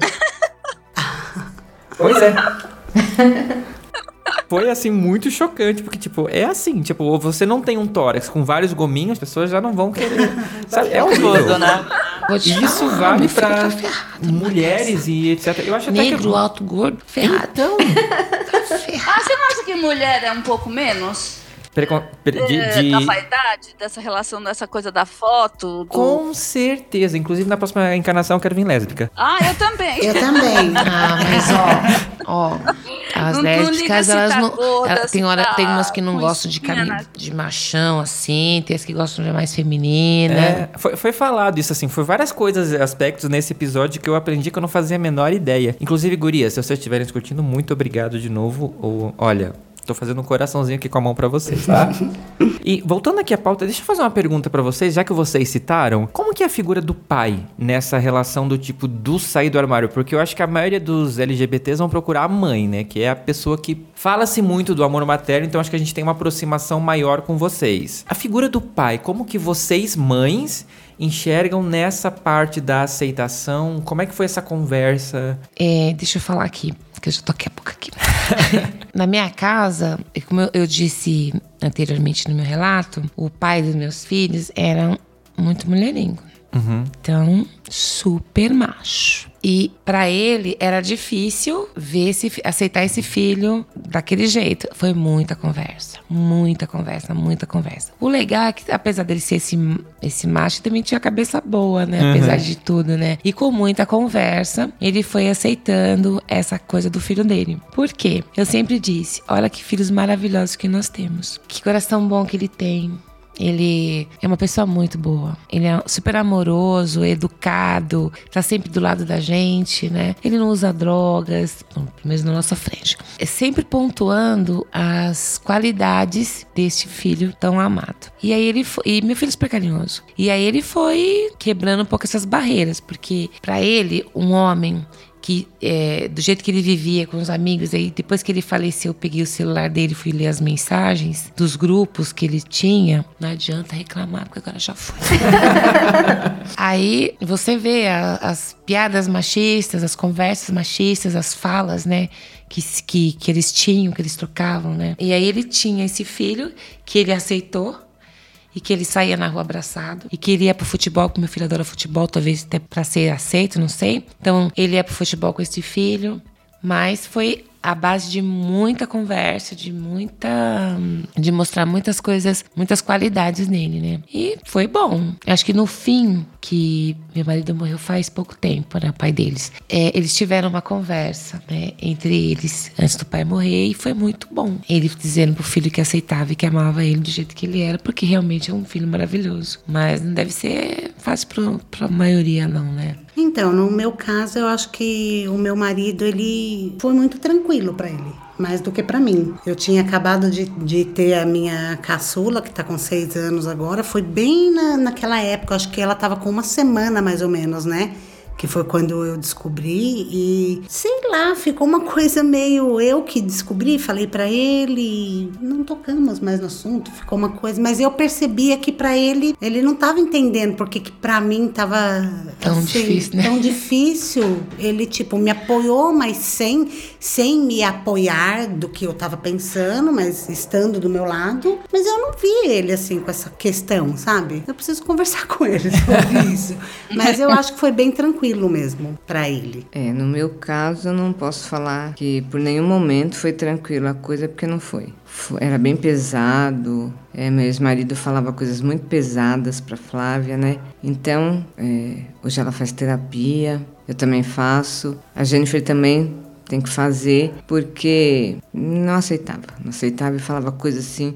*laughs* pois é. *laughs* foi assim muito chocante, porque tipo, é assim, tipo, você não tem um tórax com vários gominhos, as pessoas já não vão querer. *laughs* Sabe? É horrível, né? Isso vale pra mulheres e etc. Eu acho Negro, até que... alto, gordo, ferrado. Então, *laughs* tá. Ah, você não acha que mulher é um pouco menos? De, é, de... Da vaidade, dessa relação, dessa coisa da foto. Do... Com certeza. Inclusive, na próxima encarnação eu quero vir lésbica. Ah, eu também. eu também. *laughs* ah, mas ó, ó. As não, lésbicas, não elas tá não. Gorda, tem, hora, tá tem umas que não gostam de, cam... de machão, assim, tem as que gostam de mais feminina. É, foi, foi falado isso, assim. Foi várias coisas, aspectos nesse episódio que eu aprendi que eu não fazia a menor ideia. Inclusive, Gurias, se vocês estiverem discutindo, muito obrigado de novo. Ou, olha, Tô fazendo um coraçãozinho aqui com a mão para vocês, tá? *laughs* e voltando aqui à pauta, deixa eu fazer uma pergunta para vocês, já que vocês citaram, como que é a figura do pai nessa relação do tipo do sair do armário? Porque eu acho que a maioria dos LGBTs vão procurar a mãe, né? Que é a pessoa que fala-se muito do amor materno, então acho que a gente tem uma aproximação maior com vocês. A figura do pai, como que vocês, mães, enxergam nessa parte da aceitação? Como é que foi essa conversa? É, deixa eu falar aqui, que eu já tô aqui a pouco aqui. *laughs* Na minha casa, como eu disse anteriormente no meu relato, o pai dos meus filhos era muito mulherengo. Uhum. Então, super macho. E para ele era difícil ver esse, aceitar esse filho daquele jeito. Foi muita conversa, muita conversa, muita conversa. O legal é que, apesar dele ser esse, esse macho, também tinha cabeça boa, né? Uhum. Apesar de tudo, né? E com muita conversa, ele foi aceitando essa coisa do filho dele. Por quê? Eu sempre disse: olha que filhos maravilhosos que nós temos. Que coração bom que ele tem ele é uma pessoa muito boa. Ele é super amoroso, educado, tá sempre do lado da gente, né? Ele não usa drogas, pelo menos na nossa frente. É sempre pontuando as qualidades deste filho tão amado. E aí ele foi, e meu filho é super carinhoso. E aí ele foi quebrando um pouco essas barreiras, porque para ele, um homem que é, do jeito que ele vivia com os amigos, aí depois que ele faleceu, eu peguei o celular dele, fui ler as mensagens dos grupos que ele tinha. Não adianta reclamar, porque agora já foi. *laughs* aí você vê a, as piadas machistas, as conversas machistas, as falas, né? Que, que, que eles tinham, que eles trocavam, né? E aí ele tinha esse filho que ele aceitou e que ele saía na rua abraçado e que ele ia pro futebol, porque meu filho adora futebol, talvez até para ser aceito, não sei. Então ele ia pro futebol com esse filho, mas foi a base de muita conversa, de muita. de mostrar muitas coisas, muitas qualidades nele, né? E foi bom. Acho que no fim, que meu marido morreu faz pouco tempo, né? O pai deles. É, eles tiveram uma conversa, né? Entre eles, antes do pai morrer, e foi muito bom. Ele dizendo pro filho que aceitava e que amava ele do jeito que ele era, porque realmente é um filho maravilhoso. Mas não deve ser fácil pro, pra maioria, não, né? Então, no meu caso, eu acho que o meu marido, ele foi muito tranquilo para ele mais do que para mim. Eu tinha acabado de, de ter a minha caçula, que tá com seis anos agora, foi bem na, naquela época, acho que ela tava com uma semana mais ou menos, né? Que foi quando eu descobri e sei lá, ficou uma coisa meio eu que descobri, falei para ele, não tocamos mais no assunto, ficou uma coisa, mas eu percebia que para ele ele não tava entendendo porque que para mim tava tão assim, difícil, né? Tão difícil. Ele tipo me apoiou, mas sem sem me apoiar do que eu tava pensando, mas estando do meu lado, mas eu não vi ele assim com essa questão, sabe? Eu preciso conversar *laughs* com ele sobre isso. *laughs* Mas eu acho que foi bem tranquilo tranquilo mesmo para ele. É, no meu caso, eu não posso falar que por nenhum momento foi tranquilo a coisa, porque não foi. Era bem pesado. É, meu ex-marido falava coisas muito pesadas para Flávia, né? Então, é, hoje ela faz terapia, eu também faço. A Jennifer também tem que fazer, porque não aceitava. Não aceitava e falava coisas assim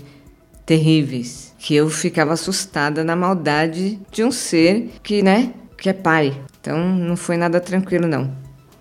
terríveis, que eu ficava assustada na maldade de um ser que, né, que é pai. Então não foi nada tranquilo não.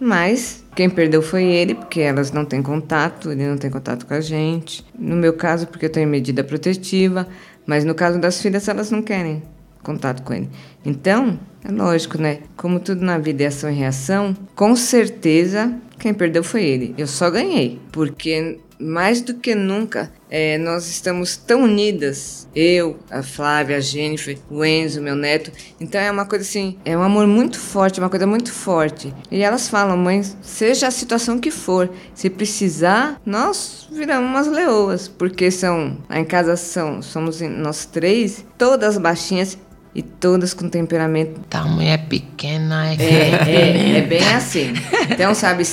Mas quem perdeu foi ele, porque elas não têm contato, ele não tem contato com a gente. No meu caso, porque eu tenho medida protetiva, mas no caso das filhas, elas não querem contato com ele. Então, é lógico, né? Como tudo na vida é ação e reação, com certeza quem perdeu foi ele. Eu só ganhei, porque mais do que nunca, é, nós estamos tão unidas. Eu, a Flávia, a Jennifer, o Enzo, meu neto. Então é uma coisa assim, é um amor muito forte, uma coisa muito forte. E elas falam, mãe, seja a situação que for, se precisar, nós viramos umas leoas. Porque são, lá em casa são, somos nós três, todas baixinhas, e todas com temperamento. Tá, mulher pequena é, é, é, é bem assim. Então, sabe,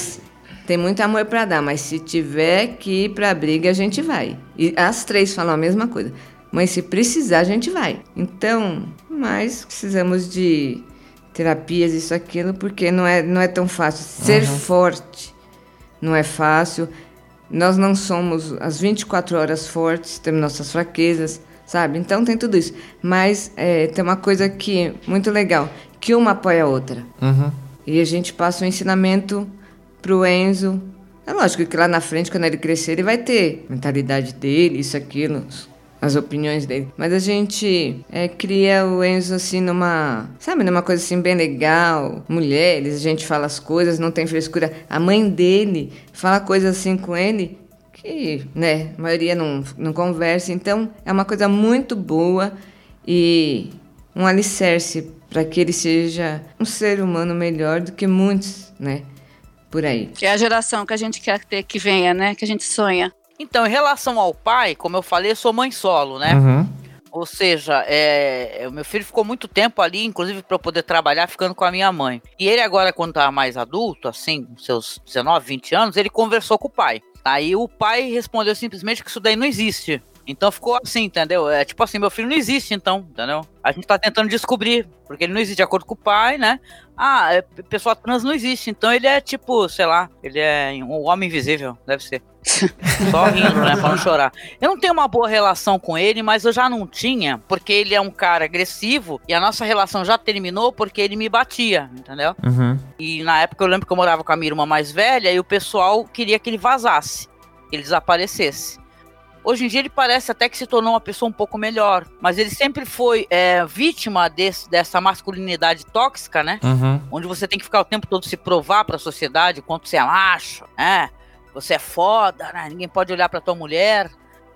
tem muito amor para dar, mas se tiver que ir para briga, a gente vai. E as três falam a mesma coisa. Mas se precisar, a gente vai. Então, mas precisamos de terapias, isso, aquilo, porque não é, não é tão fácil. Ser uhum. forte não é fácil. Nós não somos as 24 horas fortes, temos nossas fraquezas, sabe? Então tem tudo isso. Mas é, tem uma coisa que muito legal, que uma apoia a outra. Uhum. E a gente passa um ensinamento pro Enzo. É lógico que lá na frente, quando ele crescer, ele vai ter mentalidade dele, isso, aquilo, as opiniões dele. Mas a gente é, cria o Enzo assim numa, sabe, numa coisa assim bem legal. Mulheres, a gente fala as coisas, não tem frescura. A mãe dele fala coisas assim com ele que, né, a maioria não, não conversa. Então, é uma coisa muito boa e um alicerce para que ele seja um ser humano melhor do que muitos, né? Por aí. Que é a geração que a gente quer ter que venha, né? Que a gente sonha. Então, em relação ao pai, como eu falei, eu sou mãe solo, né? Uhum. Ou seja, é, o meu filho ficou muito tempo ali, inclusive para eu poder trabalhar, ficando com a minha mãe. E ele agora, quando estava mais adulto, assim, seus 19, 20 anos, ele conversou com o pai. Aí o pai respondeu simplesmente que isso daí não existe. Então ficou assim, entendeu? É tipo assim, meu filho não existe, então, entendeu? A gente tá tentando descobrir, porque ele não existe de acordo com o pai, né? Ah, é, pessoa trans não existe, então ele é tipo, sei lá, ele é um homem invisível, deve ser. *laughs* Só rindo, né? Pra não chorar. Eu não tenho uma boa relação com ele, mas eu já não tinha, porque ele é um cara agressivo e a nossa relação já terminou porque ele me batia, entendeu? Uhum. E na época eu lembro que eu morava com a minha irmã mais velha e o pessoal queria que ele vazasse, que ele desaparecesse. Hoje em dia ele parece até que se tornou uma pessoa um pouco melhor, mas ele sempre foi é, vítima desse, dessa masculinidade tóxica, né? Uhum. Onde você tem que ficar o tempo todo se provar para a sociedade quanto você é macho, né? Você é foda, né? Ninguém pode olhar para tua mulher.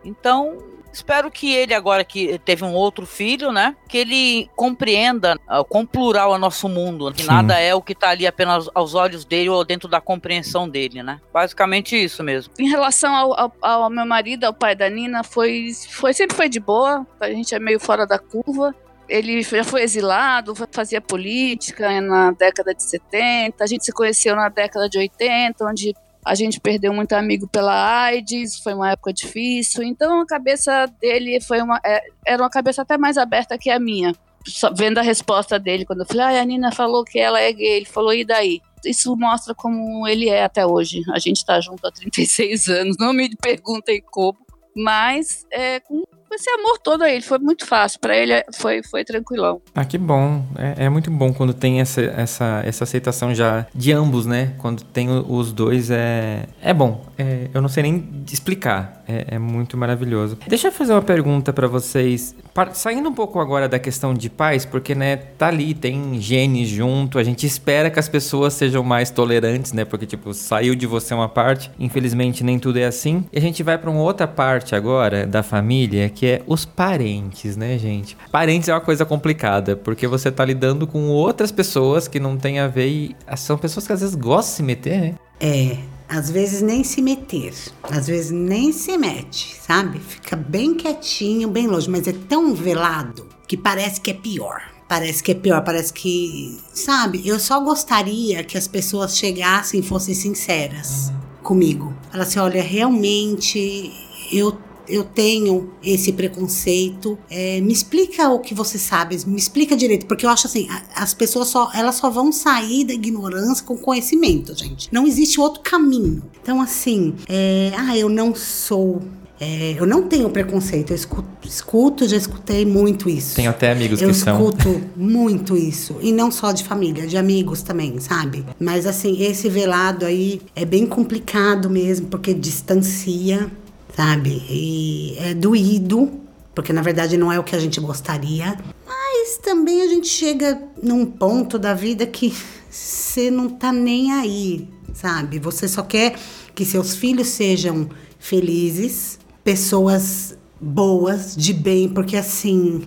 Então, Espero que ele, agora que teve um outro filho, né? Que ele compreenda uh, quão plural é nosso mundo. Que Sim. nada é o que tá ali apenas aos olhos dele ou dentro da compreensão dele, né? Basicamente isso mesmo. Em relação ao, ao, ao meu marido, ao pai da Nina, foi, foi sempre foi de boa. A gente é meio fora da curva ele já foi exilado, fazia política na década de 70, a gente se conheceu na década de 80, onde a gente perdeu muito amigo pela AIDS, foi uma época difícil. Então a cabeça dele foi uma, é, era uma cabeça até mais aberta que a minha. Só vendo a resposta dele, quando eu falei, ah, a Nina falou que ela é gay, ele falou, e daí? Isso mostra como ele é até hoje. A gente tá junto há 36 anos, não me perguntem como, mas é, com esse amor todo aí, foi muito fácil. Para ele foi, foi tranquilão. Ah, que bom. É, é, muito bom quando tem essa, essa, essa aceitação já de ambos, né? Quando tem os dois, é, é bom. É, eu não sei nem explicar. É, é muito maravilhoso. Deixa eu fazer uma pergunta para vocês. Saindo um pouco agora da questão de pais, porque, né, tá ali, tem genes junto, a gente espera que as pessoas sejam mais tolerantes, né? Porque, tipo, saiu de você uma parte, infelizmente nem tudo é assim. E a gente vai para uma outra parte agora da família, que é os parentes, né, gente? Parentes é uma coisa complicada, porque você tá lidando com outras pessoas que não tem a ver e são pessoas que às vezes gostam de se meter, né? É, às vezes nem se meter, às vezes nem se mete, sabe? Fica bem quietinho, bem longe, mas é tão velado que parece que é pior. Parece que é pior, parece que. Sabe, eu só gostaria que as pessoas chegassem e fossem sinceras comigo. Falassem: olha, realmente eu eu tenho esse preconceito. É, me explica o que você sabe, me explica direito, porque eu acho assim, as pessoas só elas só vão sair da ignorância com conhecimento, gente. Não existe outro caminho. Então assim, é, ah, eu não sou é, eu não tenho preconceito, eu escuto, escuto, já escutei muito isso. Tenho até amigos eu que são. Eu escuto muito isso. E não só de família, de amigos também, sabe? Mas assim, esse velado aí é bem complicado mesmo, porque distancia, sabe? E é doído, porque na verdade não é o que a gente gostaria. Mas também a gente chega num ponto da vida que você não tá nem aí, sabe? Você só quer que seus filhos sejam felizes pessoas boas, de bem, porque assim,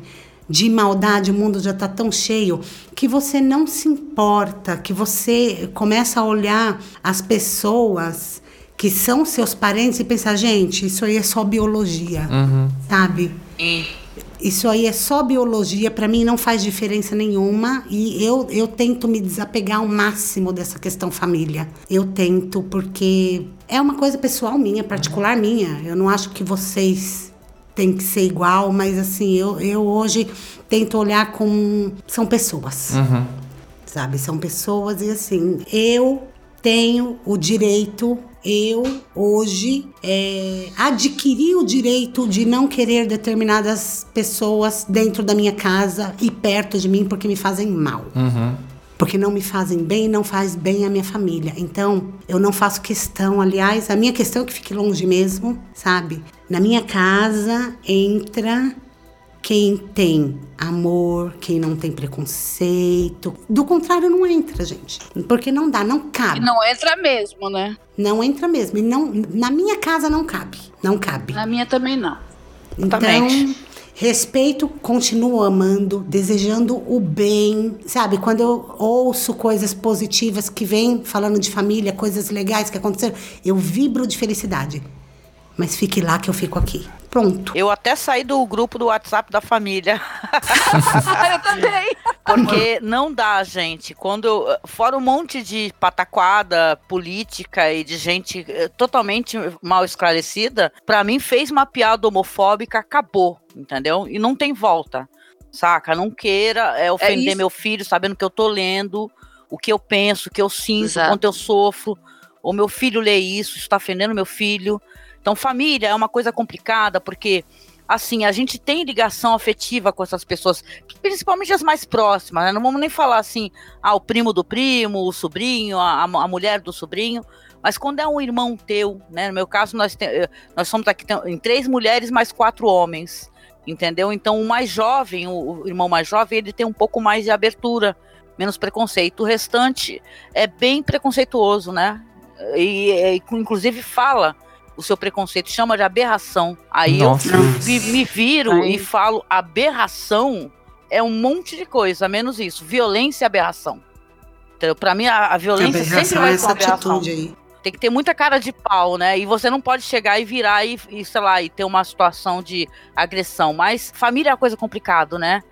de maldade o mundo já está tão cheio que você não se importa, que você começa a olhar as pessoas que são seus parentes e pensar, gente, isso aí é só biologia, uhum. sabe? Isso aí é só biologia, para mim não faz diferença nenhuma e eu, eu tento me desapegar ao máximo dessa questão família. Eu tento porque é uma coisa pessoal minha, particular minha. Eu não acho que vocês têm que ser igual, mas assim, eu, eu hoje tento olhar como são pessoas. Uhum. Sabe, são pessoas e assim, eu tenho o direito eu hoje é, adquiri o direito de não querer determinadas pessoas dentro da minha casa e perto de mim porque me fazem mal. Uhum porque não me fazem bem, não faz bem a minha família. Então, eu não faço questão, aliás, a minha questão é que fique longe mesmo, sabe? Na minha casa entra quem tem amor, quem não tem preconceito. Do contrário, não entra, gente. Porque não dá, não cabe. E não entra mesmo, né? Não entra mesmo. E não, na minha casa não cabe. Não cabe. Na minha também não. Então, Respeito, continuo amando, desejando o bem, sabe? Quando eu ouço coisas positivas que vêm falando de família, coisas legais que aconteceram, eu vibro de felicidade. Mas fique lá que eu fico aqui. Pronto. Eu até saí do grupo do WhatsApp da família. *laughs* eu também. Porque não dá, gente. Quando fora um monte de pataquada política e de gente eh, totalmente mal esclarecida, para mim fez uma piada homofóbica, acabou, entendeu? E não tem volta. Saca? Não queira é, ofender é meu filho sabendo que eu tô lendo, o que eu penso, o que eu sinto, Exato. quanto eu sofro. O meu filho lê isso, está ofendendo meu filho. Então, família é uma coisa complicada, porque assim, a gente tem ligação afetiva com essas pessoas, principalmente as mais próximas, né? Não vamos nem falar assim, ah, o primo do primo, o sobrinho, a, a mulher do sobrinho, mas quando é um irmão teu, né? No meu caso, nós, tem, eh, nós somos aqui em três mulheres mais quatro homens, entendeu? Então, o mais jovem, o, o irmão mais jovem, ele tem um pouco mais de abertura, menos preconceito. O restante é bem preconceituoso, né? E, e inclusive fala o seu preconceito chama de aberração. Aí Nossa. eu me, me viro Aí. e falo aberração é um monte de coisa, menos isso. Violência e aberração. Entendeu? Pra mim, a, a violência sempre vai ser uma aberração. Aí. Tem que ter muita cara de pau, né? E você não pode chegar e virar e, e, sei lá, e ter uma situação de agressão. Mas família é uma coisa complicada, né?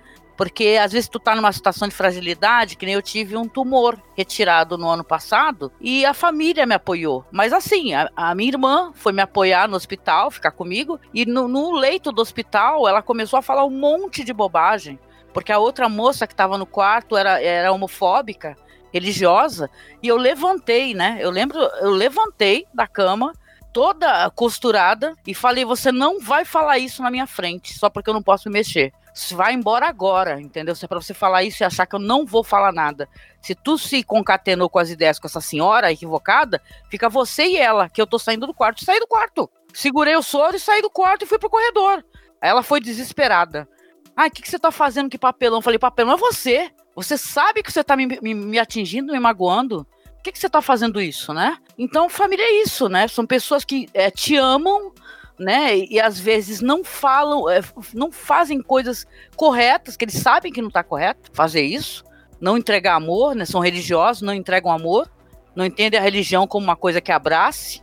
Porque às vezes tu tá numa situação de fragilidade, que nem eu tive um tumor retirado no ano passado e a família me apoiou. Mas assim, a, a minha irmã foi me apoiar no hospital, ficar comigo, e no, no leito do hospital ela começou a falar um monte de bobagem. Porque a outra moça que estava no quarto era, era homofóbica, religiosa, e eu levantei, né? Eu lembro, eu levantei da cama, toda costurada, e falei: Você não vai falar isso na minha frente, só porque eu não posso me mexer vai embora agora, entendeu? Se é pra você falar isso e achar que eu não vou falar nada. Se tu se concatenou com as ideias com essa senhora equivocada, fica você e ela, que eu tô saindo do quarto. Saí do quarto. Segurei o soro e saí do quarto e fui pro corredor. Ela foi desesperada. Ah, o que, que você tá fazendo? Que papelão? Falei, papelão é você. Você sabe que você tá me, me, me atingindo, me magoando. Que, que você tá fazendo isso, né? Então, família é isso, né? São pessoas que é, te amam, né? E às vezes não falam, é, não fazem coisas corretas, que eles sabem que não está correto fazer isso, não entregar amor, né? São religiosos, não entregam amor, não entendem a religião como uma coisa que abrace,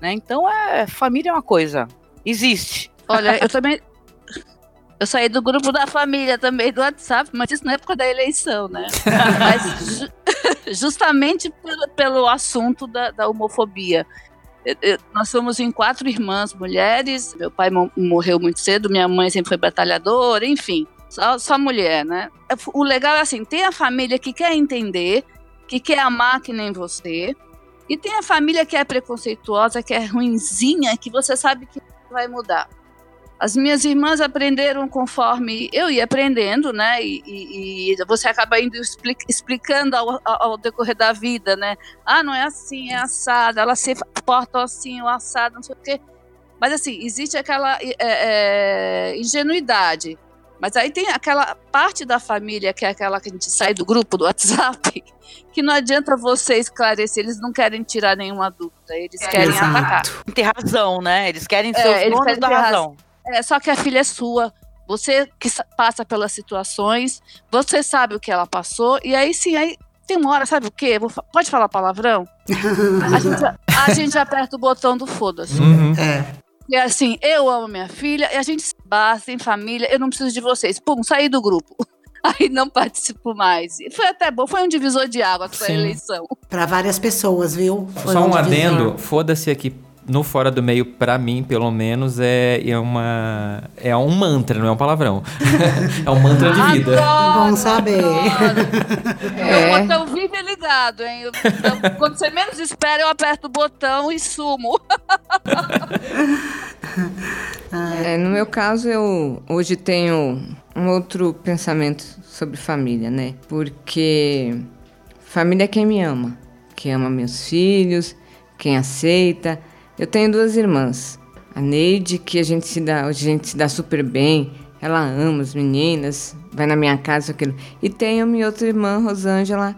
né? Então é família é uma coisa, existe. Olha, eu também Eu saí do grupo da família também do WhatsApp, mas isso na época da eleição, né? *laughs* mas ju justamente pelo, pelo assunto da, da homofobia. Nós somos em quatro irmãs mulheres. Meu pai morreu muito cedo, minha mãe sempre foi batalhadora, enfim, só, só mulher, né? O legal é assim: tem a família que quer entender, que quer amar que nem você, e tem a família que é preconceituosa, que é ruinzinha, que você sabe que vai mudar. As minhas irmãs aprenderam conforme eu ia aprendendo, né? E, e, e você acaba indo explicando ao, ao, decorrer da vida, né? Ah, não é assim, é assado, ela se porta assim, o assado, não sei o quê. Mas assim, existe aquela é, é, ingenuidade. Mas aí tem aquela parte da família, que é aquela que a gente sai do grupo do WhatsApp, *laughs* que não adianta você esclarecer, eles não querem tirar nenhuma dúvida, eles querem Exato. atacar. Tem razão, né? Eles querem ser é, os donos da razão. razão. É, só que a filha é sua. Você que passa pelas situações, você sabe o que ela passou, e aí sim, aí tem uma hora, sabe o quê? Vou, pode falar palavrão? *laughs* a, gente, a gente aperta o botão do foda-se. Uhum. É. E assim, eu amo minha filha, e a gente se basta em família, eu não preciso de vocês. Pum, saí do grupo. *laughs* Aí não participo mais. E foi até bom, foi um divisor de água essa eleição. Para várias pessoas, viu? Foi Só um, um adendo, foda-se aqui no Fora do Meio, para mim, pelo menos, é, é uma. É um mantra, não é um palavrão. *laughs* é um mantra de vida. Adoro, Bom saber. É. O botão vive ligado, hein? Eu, eu, quando você menos espera, eu aperto o botão e sumo. *laughs* é, no meu caso, eu hoje tenho um outro pensamento sobre família, né? Porque família é quem me ama, quem ama meus filhos, quem aceita eu tenho duas irmãs. A Neide, que a gente se dá, a gente se dá super bem, ela ama as meninas, vai na minha casa, aquilo. E tenho minha outra irmã, Rosângela,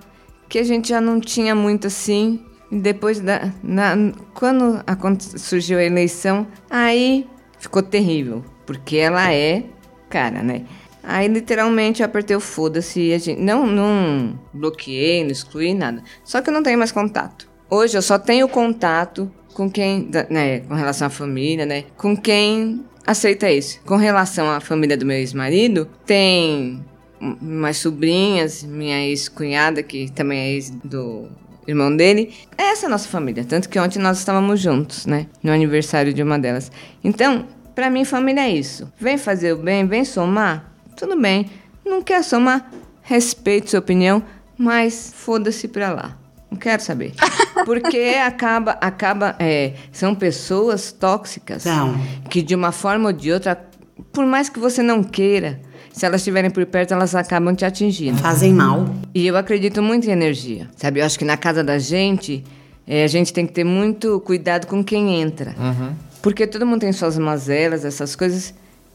que a gente já não tinha muito assim. E depois da. Na, quando a, surgiu a eleição, aí ficou terrível. Porque ela é cara, né? Aí literalmente eu apertei o foda-se e a gente. Não, não bloqueei, não excluí nada. Só que eu não tenho mais contato. Hoje eu só tenho contato com quem, né, com relação à família, né, com quem aceita isso. Com relação à família do meu ex-marido, tem umas sobrinhas, minha ex-cunhada, que também é ex do irmão dele. Essa é a nossa família. Tanto que ontem nós estávamos juntos, né? No aniversário de uma delas. Então, para mim, família é isso. Vem fazer o bem, vem somar, tudo bem. Não quer somar, respeito sua opinião, mas foda-se pra lá. Não quero saber. *laughs* Porque acaba, acaba, é, são pessoas tóxicas não. que de uma forma ou de outra, por mais que você não queira, se elas estiverem por perto, elas acabam te atingindo. Fazem mal. E eu acredito muito em energia, sabe? Eu acho que na casa da gente, é, a gente tem que ter muito cuidado com quem entra. Uhum. Porque todo mundo tem suas mazelas, essas coisas,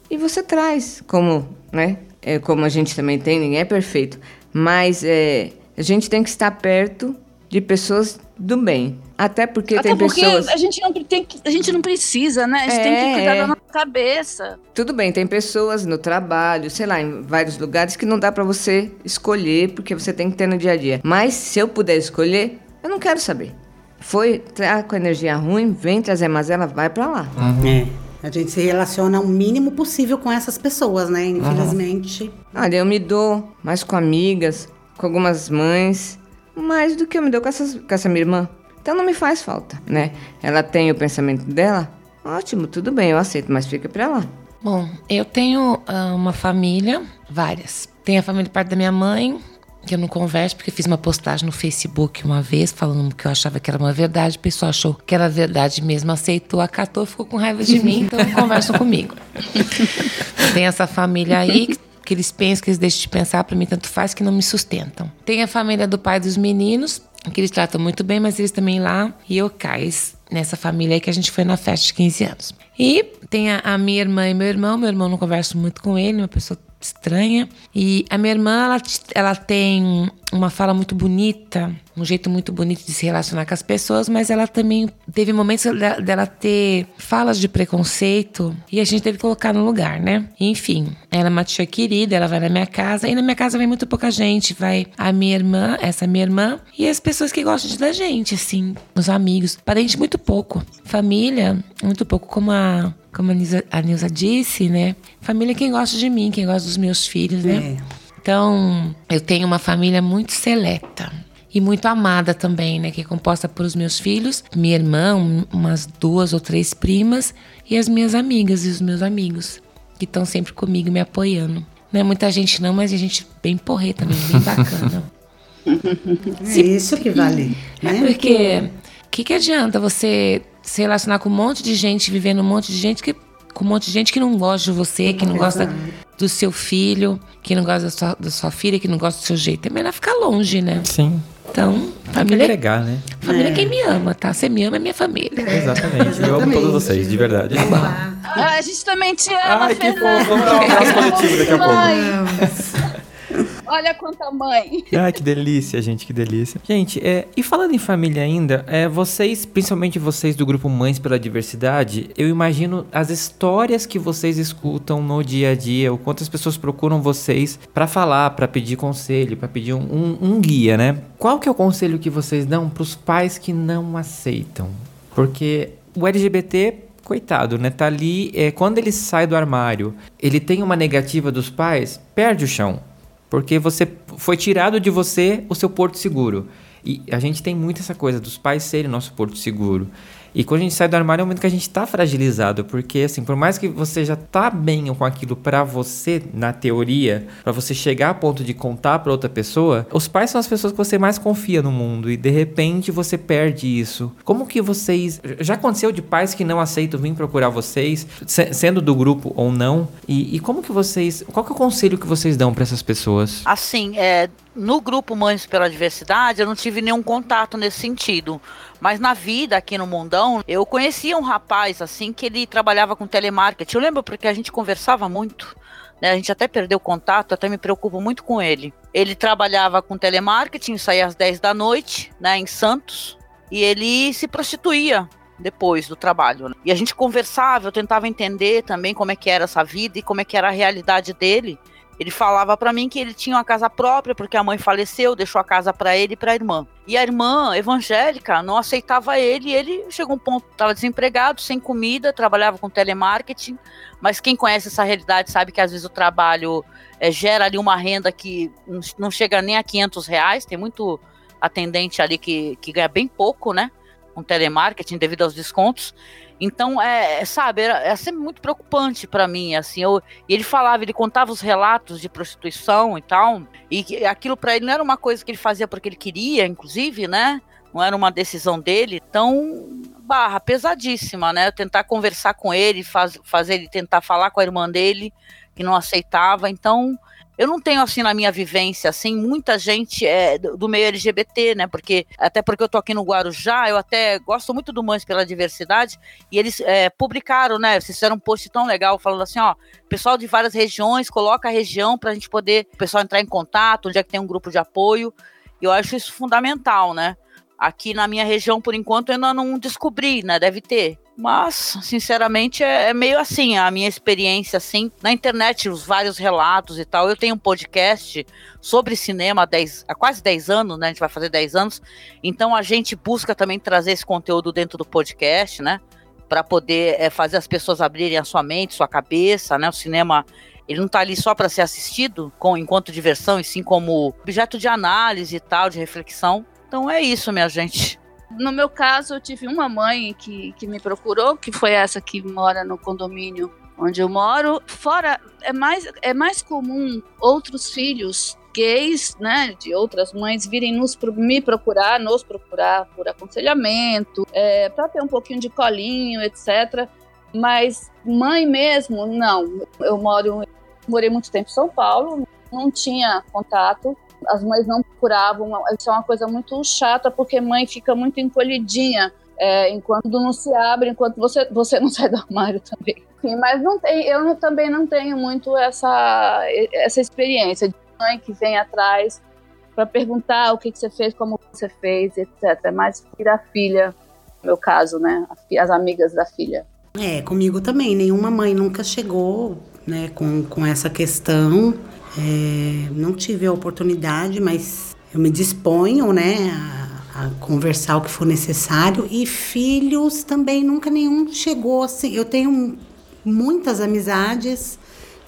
e você traz, como, né? É, como a gente também tem, ninguém é perfeito. Mas é, a gente tem que estar perto de pessoas do bem. Até porque Até tem porque pessoas. A gente, não tem, a gente não precisa, né? A gente é, tem que cuidar é. da nossa cabeça. Tudo bem, tem pessoas no trabalho, sei lá, em vários lugares que não dá para você escolher, porque você tem que ter no dia a dia. Mas se eu puder escolher, eu não quero saber. Foi, tá com energia ruim, vem trazer mazela, vai para lá. Uhum. É. A gente se relaciona o mínimo possível com essas pessoas, né? Infelizmente. Uhum. Olha, eu me dou mais com amigas, com algumas mães mais do que eu me dou com, essas, com essa minha irmã. Então não me faz falta, né? Ela tem o pensamento dela, ótimo, tudo bem, eu aceito, mas fica pra lá. Bom, eu tenho uh, uma família, várias. Tem a família parte da minha mãe, que eu não converso, porque fiz uma postagem no Facebook uma vez, falando que eu achava que era uma verdade. O pessoal achou que era verdade mesmo, aceitou, acatou, ficou com raiva de mim, então *laughs* conversam comigo. Tem essa família aí que eles pensam, que eles deixam de pensar, para mim tanto faz que não me sustentam. Tem a família do pai dos meninos, que eles tratam muito bem, mas eles também lá e eu cais nessa família aí que a gente foi na festa de 15 anos. E tem a, a minha irmã e meu irmão, meu irmão não converso muito com ele, uma pessoa estranha. E a minha irmã, ela, ela tem uma fala muito bonita, um jeito muito bonito de se relacionar com as pessoas, mas ela também teve momentos dela ter falas de preconceito e a gente teve que colocar no lugar, né? Enfim, ela é uma tia querida, ela vai na minha casa e na minha casa vem muito pouca gente. Vai a minha irmã, essa minha irmã, e as pessoas que gostam da gente, assim, os amigos. Parente muito pouco. Família, muito pouco. Como a como a Nilza, a Nilza disse, né? Família é quem gosta de mim, quem gosta dos meus filhos, né? É. Então, eu tenho uma família muito seleta e muito amada também, né? Que é composta por os meus filhos, minha irmã, um- umas duas ou três primas e as minhas amigas e os meus amigos, que estão sempre comigo me apoiando. Não é muita gente não, mas a gente bem porreta mesmo, bem bacana. *laughs* É isso que vale, *laughs* É né? porque o que, que adianta você se relacionar com um monte de gente, vivendo um monte de gente que com um monte de gente que não gosta de você, que não gosta do seu filho, que não gosta da sua, da sua filha, que não gosta do seu jeito. É melhor ficar longe, né? Sim. Então, Tem que família, agregar, né? família é quem me ama, tá? Você me ama, é minha família. Exatamente. Eu amo todos vocês, de verdade. Ah, a gente também te ama, Ai, que Fernanda. fofo. Vamos dar um abraço coletivo daqui a pouco. Olha quanta mãe. Ai, que delícia, gente, que delícia. Gente, é, e falando em família ainda, é, vocês, principalmente vocês do grupo Mães pela Diversidade, eu imagino as histórias que vocês escutam no dia a dia, o quanto as pessoas procuram vocês pra falar, pra pedir conselho, pra pedir um, um- um guia, né? Qual que é o conselho que vocês dão pros pais que não aceitam? Porque o LGBT coitado, né? Tá ali, é, quando ele sai do armário, ele tem uma negativa dos pais, perde o chão. Porque você foi tirado de você o seu porto seguro. E a gente tem muito essa coisa dos pais serem nosso porto seguro. E quando a gente sai do armário é o momento que a gente tá fragilizado, porque assim, por mais que você já tá bem com aquilo pra você na teoria, pra você chegar a ponto de contar pra outra pessoa, os pais são as pessoas que você mais confia no mundo e de repente você perde isso. Como que vocês já aconteceu de pais que não aceitam vir procurar vocês, se- sendo do grupo ou não? E, e como que vocês, qual que é o conselho que vocês dão pra essas pessoas? Assim, é, no grupo Mães pela Diversidade, eu não tive nenhum contato nesse sentido. Mas na vida, aqui no Mundão, eu conhecia um rapaz, assim, que ele trabalhava com telemarketing. Eu lembro porque a gente conversava muito. né? A gente até perdeu contato, até me preocupo muito com ele. Ele trabalhava com telemarketing, saía às 10 da noite, né, em Santos. E ele se prostituía depois do trabalho. né? E a gente conversava, eu tentava entender também como é que era essa vida e como é que era a realidade dele. Ele falava pra mim que ele tinha uma casa própria porque a mãe faleceu, deixou a casa pra ele e pra irmã. E a irmã evangélica não aceitava ele, e ele chegou a um ponto, estava desempregado, sem comida, trabalhava com telemarketing, mas quem conhece essa realidade sabe que às vezes o trabalho eh, gera ali uma renda que não- não chega nem a 500 reais, tem muito atendente ali que, que ganha bem pouco, né? Com telemarketing devido aos descontos. Então, é, é, sabe, era, é sempre muito preocupante pra mim, assim, eu, e ele falava, ele contava os relatos de prostituição e tal, e aquilo pra ele não era uma coisa que ele fazia porque ele queria, inclusive, né? Não era uma decisão dele. Então, barra pesadíssima, né? Tentar conversar com ele, faz, fazer ele tentar falar com a irmã dele, que não aceitava. Então, eu não tenho assim na minha vivência assim muita gente é, do meio LGBT, né? Porque até porque eu tô aqui no Guarujá, eu até gosto muito do Mães pela Diversidade e eles é, publicaram, né? Eles fizeram um post tão legal falando assim, ó, pessoal de várias regiões, coloca a região pra gente poder o pessoal entrar em contato, onde é que tem um grupo de apoio. E eu acho isso fundamental, né? Aqui na minha região, por enquanto, eu ainda não descobri, né? Deve ter. Mas, sinceramente, é, é meio assim, a minha experiência, assim, na internet, os vários relatos e tal. Eu tenho um podcast sobre cinema há, 10, há quase 10 anos, né? A gente vai fazer 10 anos. Então, a gente busca também trazer esse conteúdo dentro do podcast, né? Para poder é, fazer as pessoas abrirem a sua mente, sua cabeça, né? O cinema ele não está ali só para ser assistido com enquanto diversão, e sim como objeto de análise e tal, de reflexão. Então é isso, minha gente. No meu caso, eu tive uma mãe que, que me procurou, que foi essa que mora no condomínio onde eu moro. Fora, é mais, é mais comum outros filhos gays, né, de outras mães virem nos, me procurar, nos procurar por aconselhamento, é, para ter um pouquinho de colinho, etc. Mas mãe mesmo, não. Eu moro, morei muito tempo em São Paulo, não tinha contato as mães não procuravam. Isso é uma coisa muito chata, porque mãe fica muito encolhidinha é, enquanto não se abre, enquanto você, você não *laughs* sai do armário também. Mas não tem, eu não- também não tenho muito essa, essa experiência de mãe que vem atrás para perguntar o que, que você fez, como você fez, etc. É mais filha a filha, no meu caso, né? As amigas da filha. É, comigo também. Nenhuma mãe nunca chegou né, com, com essa questão. É, não tive a oportunidade, mas eu me disponho né, a, a conversar o que for necessário. E filhos também nunca nenhum chegou assim. Eu tenho muitas amizades,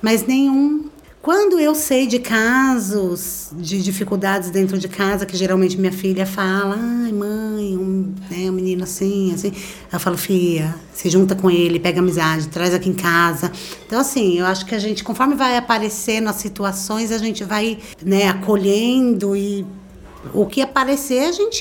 mas nenhum quando eu sei de casos de dificuldades dentro de casa, que geralmente minha filha fala, ai mãe, um, né, um menino assim, assim, eu falo, filha, se junta com ele, pega amizade, traz aqui em casa. Então, assim, eu acho que a gente, conforme vai aparecendo as situações, a gente vai né, acolhendo e o que aparecer, a gente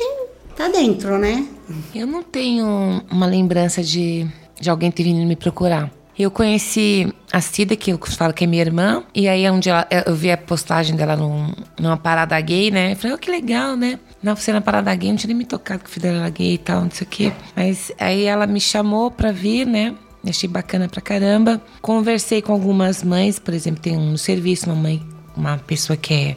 tá dentro, né? Eu não tenho uma lembrança de, de alguém ter vindo me procurar. Eu conheci a Cida, que eu falo que é minha irmã, e aí um dia eu vi a postagem dela num, numa parada gay, né? Eu falei, oh, que legal, né? Não, você na parada gay, não tinha nem me tocado que o filho dela era gay e tal, não sei o quê. Mas aí ela me chamou pra vir, né? Achei bacana pra caramba. Conversei com algumas mães, por exemplo, tem um serviço, uma mãe, uma pessoa que é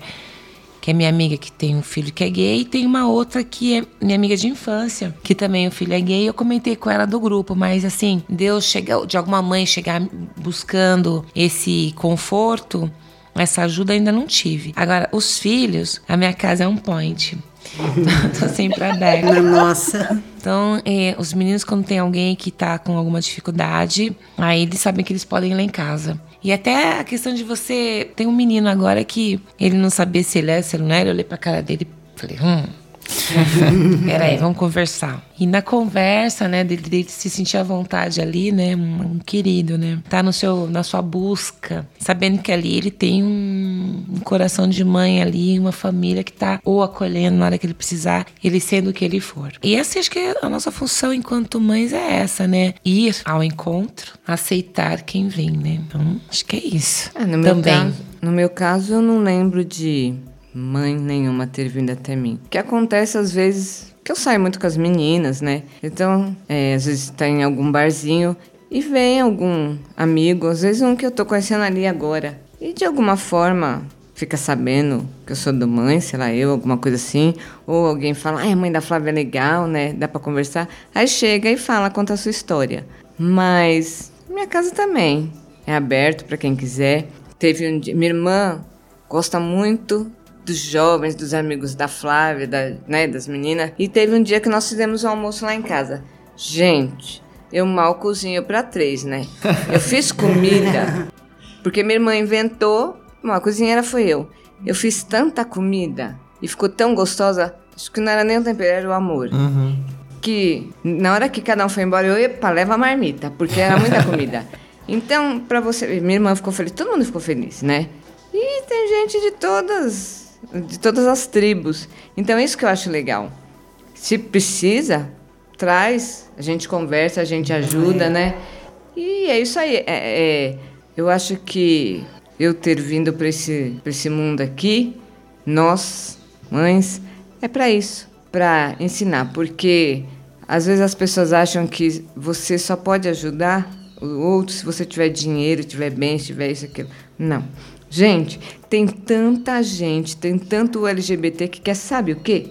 que é minha amiga que tem um filho que é gay, e tem uma outra que é minha amiga de infância, que também o filho é gay. Eu comentei com ela do grupo, mas assim, Deus chega, de alguma mãe chegar buscando esse conforto, essa ajuda ainda não tive. Agora, os filhos, a minha casa é um point. *laughs* Tô sempre aberta. Nossa. Então, é, os meninos, quando tem alguém que tá com alguma dificuldade, aí eles sabem que eles podem ir lá em casa. E até a questão de você. Tem um menino agora que ele não sabia se ele é, se ele não era. Eu olhei pra cara dele e falei, hum. *laughs* Peraí, vamos conversar. E na conversa, né, dele, dele, se sentir à vontade ali, né, um, querido, né, tá no seu, na sua busca, sabendo que ali ele tem um, um, coração de mãe ali, uma família que tá ou acolhendo na hora que ele precisar, ele sendo o que ele for. E essa acho que a nossa função enquanto mães é essa, né, ir ao encontro, aceitar quem vem, né. Então, acho que é isso. É, no Também. Caso, no meu caso, eu não lembro de mãe nenhuma ter vindo até mim. O que acontece às vezes que eu saio muito com as meninas, né? Então, é, às vezes tá em algum barzinho e vem algum amigo, às vezes um que eu tô conhecendo ali agora. E de alguma forma fica sabendo que eu sou do mãe, sei lá, eu, alguma coisa assim. Ou alguém fala, ai, a mãe da Flávia é legal, né? Dá para conversar. Aí chega e fala, conta a sua história. Mas minha casa também é aberto para quem quiser. Teve um dia, minha irmã gosta muito dos jovens, dos amigos da Flávia, da, né, das meninas. E teve um dia que nós fizemos um almoço lá em casa. Gente, eu mal cozinho para três, né? Eu fiz comida *laughs* porque minha irmã inventou, uma a cozinheira foi eu. Eu fiz tanta comida e ficou tão gostosa, acho que não era nem o tempero, era o amor. Uhum. Que na hora que cada um foi embora, eu, epa, leva a marmita, porque era muita comida. Então, para você, minha irmã ficou feliz, todo mundo ficou feliz, né? E tem gente de todas de todas as tribos. Então, é isso que eu acho legal. Se precisa, traz, a gente conversa, a gente ajuda, é. né? E é isso aí. É, é, eu acho que eu ter vindo para esse, esse mundo aqui, nós, mães, é para isso para ensinar. Porque às vezes as pessoas acham que você só pode ajudar o outro se você tiver dinheiro, tiver bem, tiver isso, aquilo. Não. Gente, tem tanta gente, tem tanto LGBT que quer, sabe o quê?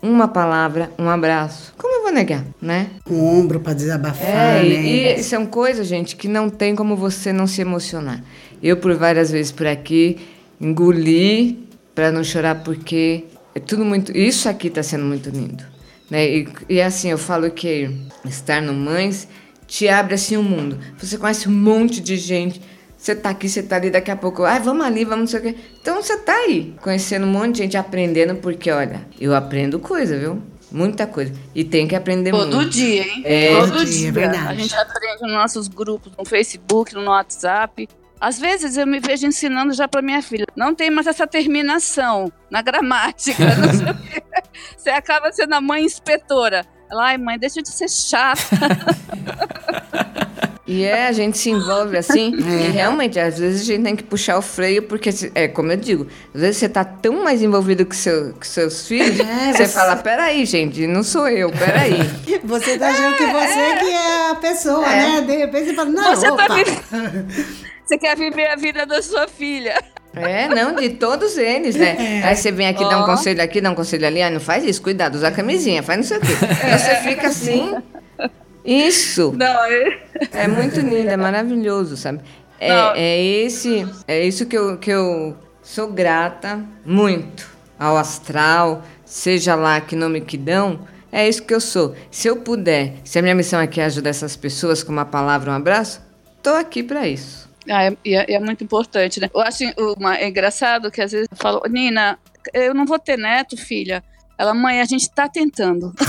Uma palavra, um abraço. Como eu vou negar, né? Um ombro para desabafar, é, né? E, são coisas, gente, que não tem como você não se emocionar. Eu, por várias vezes por aqui, engoli para não chorar, porque é tudo muito. Isso aqui está sendo muito lindo. Né? E, e assim, eu falo que estar no Mães te abre assim o um mundo. Você conhece um monte de gente você tá aqui, você tá ali, daqui a pouco, ai, vamos ali, vamos não sei o quê. Então você tá aí, conhecendo um monte de gente, aprendendo, porque olha, eu aprendo coisa, viu? Muita coisa. E tem que aprender Todo muito. Todo dia, hein? É, Todo dia, é verdade. A gente aprende nos nossos grupos, no Facebook, no WhatsApp. Às vezes eu me vejo ensinando já para minha filha. Não tem mais essa terminação na gramática. *laughs* Você acaba sendo a mãe inspetora. Ela, ai, mãe, deixa de ser chata. *laughs* E é, a gente se envolve assim, *laughs* é. e realmente, às vezes a gente tem que puxar o freio, porque, é como eu digo, às vezes você tá tão mais envolvido com, seu, com seus filhos, é, você, você fala, peraí, gente, não sou eu, peraí. *laughs* Você tá achando que você é. que é a pessoa, é. né? De repente você fala, não, você, tá opa. Tá *laughs* você quer viver a vida da sua filha. É, não, de todos eles, né? É. Aí você vem aqui, oh. dá um conselho aqui, dá um conselho ali, aí não faz isso, cuidado, usa a camisinha, faz não sei o quê. Aí você fica assim, isso. Não, é... é muito lindo, é maravilhoso, sabe? É, é esse, é isso que eu, que eu sou grata muito ao astral, seja lá que nome que dão, é isso que eu sou. Se eu puder, se a minha missão aqui é ajudar essas pessoas com uma palavra, um abraço, tô aqui para isso. Ah, é, é, é, muito importante, né? Eu acho uma, é engraçado que às vezes eu falo, Nina, eu não vou ter neto, filha. Ela, mãe, a gente tá tentando. *laughs*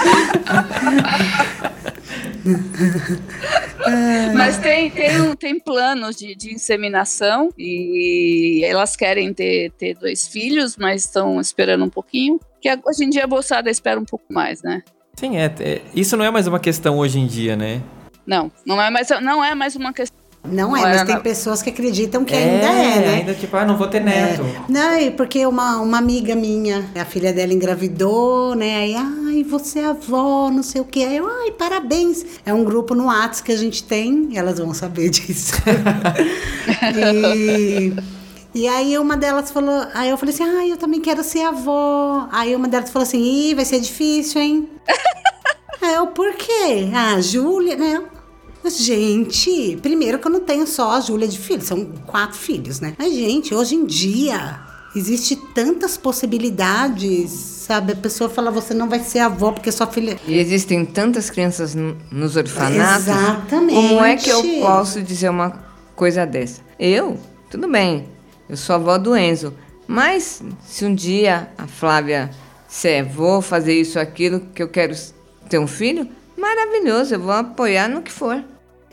*laughs* Mas tem, tem, tem planos de, de inseminação e elas querem ter, ter dois filhos, mas estão esperando um pouquinho. Que hoje em dia a bolsada espera um pouco mais, né? Sim, é, é, isso não é mais uma questão hoje em dia, né? Não, não é mais, não é mais uma questão não é, mas tem pessoas que acreditam que é, ainda é, né? Ainda tipo, ah, não vou ter neto. É. Não, porque uma, uma amiga minha, a filha dela engravidou, né? Aí, ai, você é avó, não sei o quê. Aí eu, ai, parabéns. É um grupo no Whats que a gente tem, elas vão saber *laughs* disso. e. E aí uma delas falou, aí eu falei assim, ah, eu também quero ser avó. Aí uma delas falou assim, ih, vai ser difícil, hein? *laughs* aí eu, por quê? Ah, Júlia, né? Gente, primeiro que eu não tenho só a Júlia de filho, são quatro filhos, né? Mas, gente, hoje em dia existe tantas possibilidades, sabe? A pessoa fala, você não vai ser avó porque sua filha. E existem tantas crianças nos orfanatos. Exatamente. Como é que eu posso dizer uma coisa dessa? Eu, tudo bem, eu sou avó do Enzo, mas se um dia a Flávia disser, vou fazer isso, aquilo, que eu quero ter um filho, maravilhoso, eu vou apoiar no que for.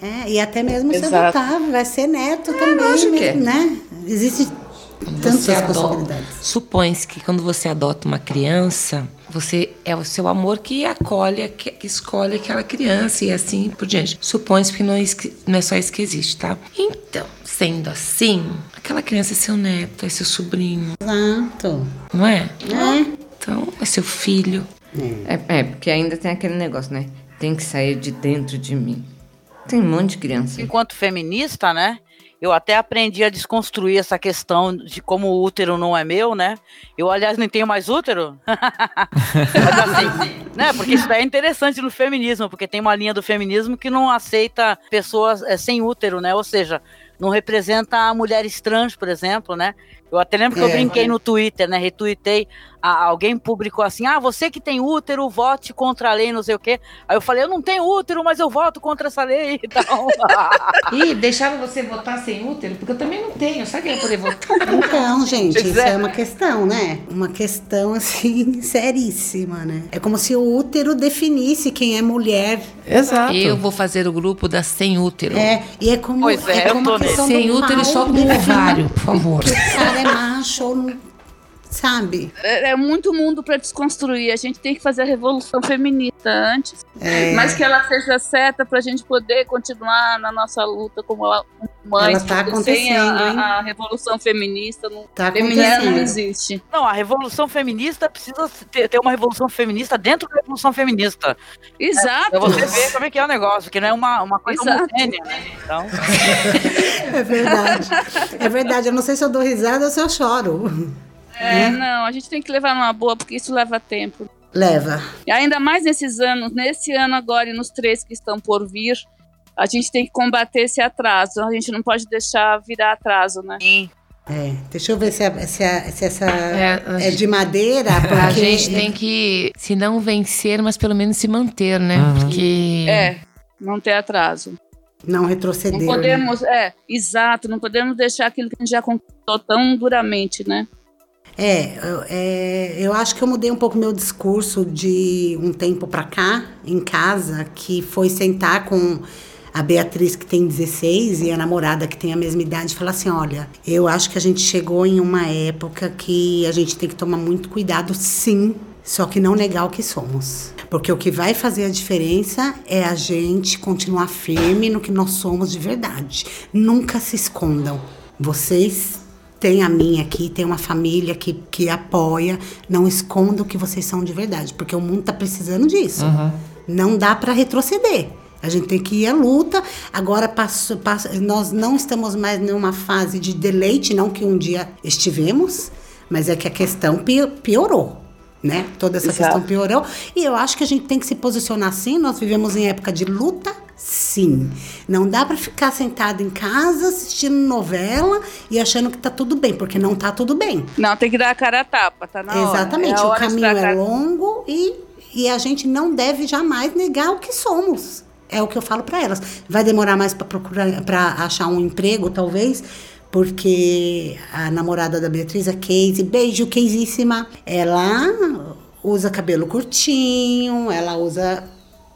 É, e até mesmo Exato. se adotar, vai ser neto é, também, mesmo, é. né? Existe tantas adota, possibilidades. Supõe-se que quando você adota uma criança, você é o seu amor que acolhe, que, que escolhe aquela criança e assim por diante. Supõe-se que não é, não é só isso que existe, tá? Então, sendo assim, aquela criança é seu neto, é seu sobrinho. Exato. Não é? É. Então, é seu filho. É, é, porque ainda tem aquele negócio, né? Tem que sair de dentro de mim. Tem um monte de criança. Enquanto feminista, né? Eu até aprendi a desconstruir essa questão de como o útero não é meu, né? Eu, aliás, nem tenho mais útero. *laughs* Mas assim, né? Porque isso daí é interessante no feminismo, porque tem uma linha do feminismo que não aceita pessoas é, sem útero, né? Ou seja, não representa a mulheres trans, por exemplo, né? Eu até lembro que é, eu brinquei é. no Twitter, né? Retuitei, a, alguém publicou assim: ah, você que tem útero, vote contra a lei, não sei o quê. Aí eu falei: eu não tenho útero, mas eu voto contra essa lei *laughs* e tal. *laughs* Ih, deixaram você votar sem útero? Porque eu também não tenho, sabe que eu ia poder votar? Então, gente, isso é uma questão, né? Uma questão, assim, *laughs* seríssima, né? É como se o útero definisse quem é mulher. Exato. Eu vou fazer o grupo da sem útero. É, e é como. Pois é, é como eu tô Sem útero e só com ovário, por favor. Que o sabe? É, é, muito mundo para desconstruir. A gente tem que fazer a revolução feminista antes, é. mas que ela seja certa para a gente poder continuar na nossa luta como mãe. Ela tá acontecendo, a, a, revolução feminista não, tá não existe. Não, a revolução feminista precisa ter, ter, uma revolução feminista dentro da revolução feminista. Exato. É, pra você ver como é que é o negócio, que não é uma, uma coisa homogênea, né? Então... *laughs* é verdade. É verdade. Eu não sei se eu dou risada ou se eu choro. É, né? não, a gente tem que levar numa boa, porque isso leva tempo. Leva. E ainda mais nesses anos, nesse ano agora e nos três que estão por vir, a gente tem que combater esse atraso. A gente não pode deixar virar atraso, né? Sim. É, deixa eu ver se, a, se, a, se essa é, é, de madeira. Porque... A gente tem que, se não vencer, mas pelo menos se manter, né? Uhum. Porque. É, não ter atraso. Não retroceder. Não podemos, né? é, exato, não podemos deixar aquilo que a gente já conquistou tão duramente, né? É, é, eu acho que eu mudei um pouco meu discurso de um tempo para cá, em casa, que foi sentar com a Beatriz, que tem 16, e a namorada, que tem a mesma idade, falar assim: olha, eu acho que a gente chegou em uma época que a gente tem que tomar muito cuidado, sim, só que não negar o que somos. Porque o que vai fazer a diferença é a gente continuar firme no que nós somos de verdade. Nunca se escondam. Vocês tem a minha aqui, tem uma família que, que apoia. Não esconda o que vocês são de verdade, porque o mundo está precisando disso. Uhum. Não dá para retroceder. A gente tem que ir à luta. Agora passo, passo, nós não estamos mais numa fase de deleite, não que um dia estivemos, mas é que a questão piorou. Né? Toda essa Exato. questão piorou. E eu acho que a gente tem que se posicionar assim. Nós vivemos em época de luta Sim. Não dá para ficar sentado em casa assistindo novela e achando que tá tudo bem, porque não tá tudo bem. Não, tem que dar a cara a tapa, tá na Exatamente. hora. É o caminho é longo e, e a gente não deve jamais negar o que somos. É o que eu falo para elas. Vai demorar mais para procurar, para achar um emprego, talvez, porque a namorada da Beatriz, a Casey, beijo, Caseíssima, ela usa cabelo curtinho, ela usa.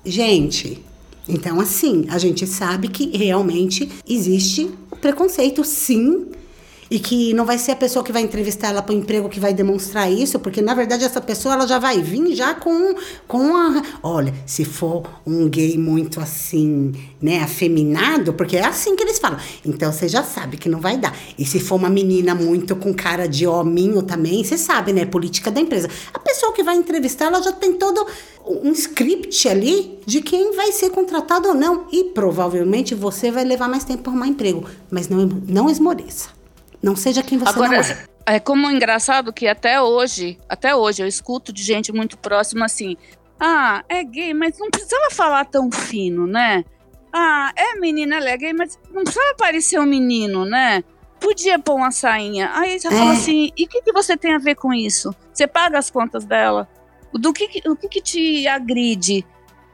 Gente, então assim, a gente sabe que realmente existe preconceito, sim, e que não vai ser a pessoa que vai entrevistar ela para o emprego que vai demonstrar isso, porque na verdade essa pessoa ela já vai vir já com com a, olha, se for um gay muito assim, né, afeminado, porque é assim que eles falam. Então você já sabe que não vai dar. E se for uma menina muito com cara de hominho também, você sabe, né, política da empresa. A pessoa que vai entrevistar, ela já tem todo um script ali de quem vai ser contratado ou não. E provavelmente você vai levar mais tempo para arrumar emprego. Mas não, não esmoreça. Não seja quem você Agora, não é. É como engraçado que até hoje, até hoje eu escuto de gente muito próxima assim: "Ah, é gay, mas não precisava falar tão fino, né? Ah, é menina, ela é gay, mas não precisava parecer um menino, né? Podia pôr uma sainha". Aí você É. fala assim: "E o que, que você tem a ver com isso? Você paga as contas dela? Do que, que- o que, que te agride?"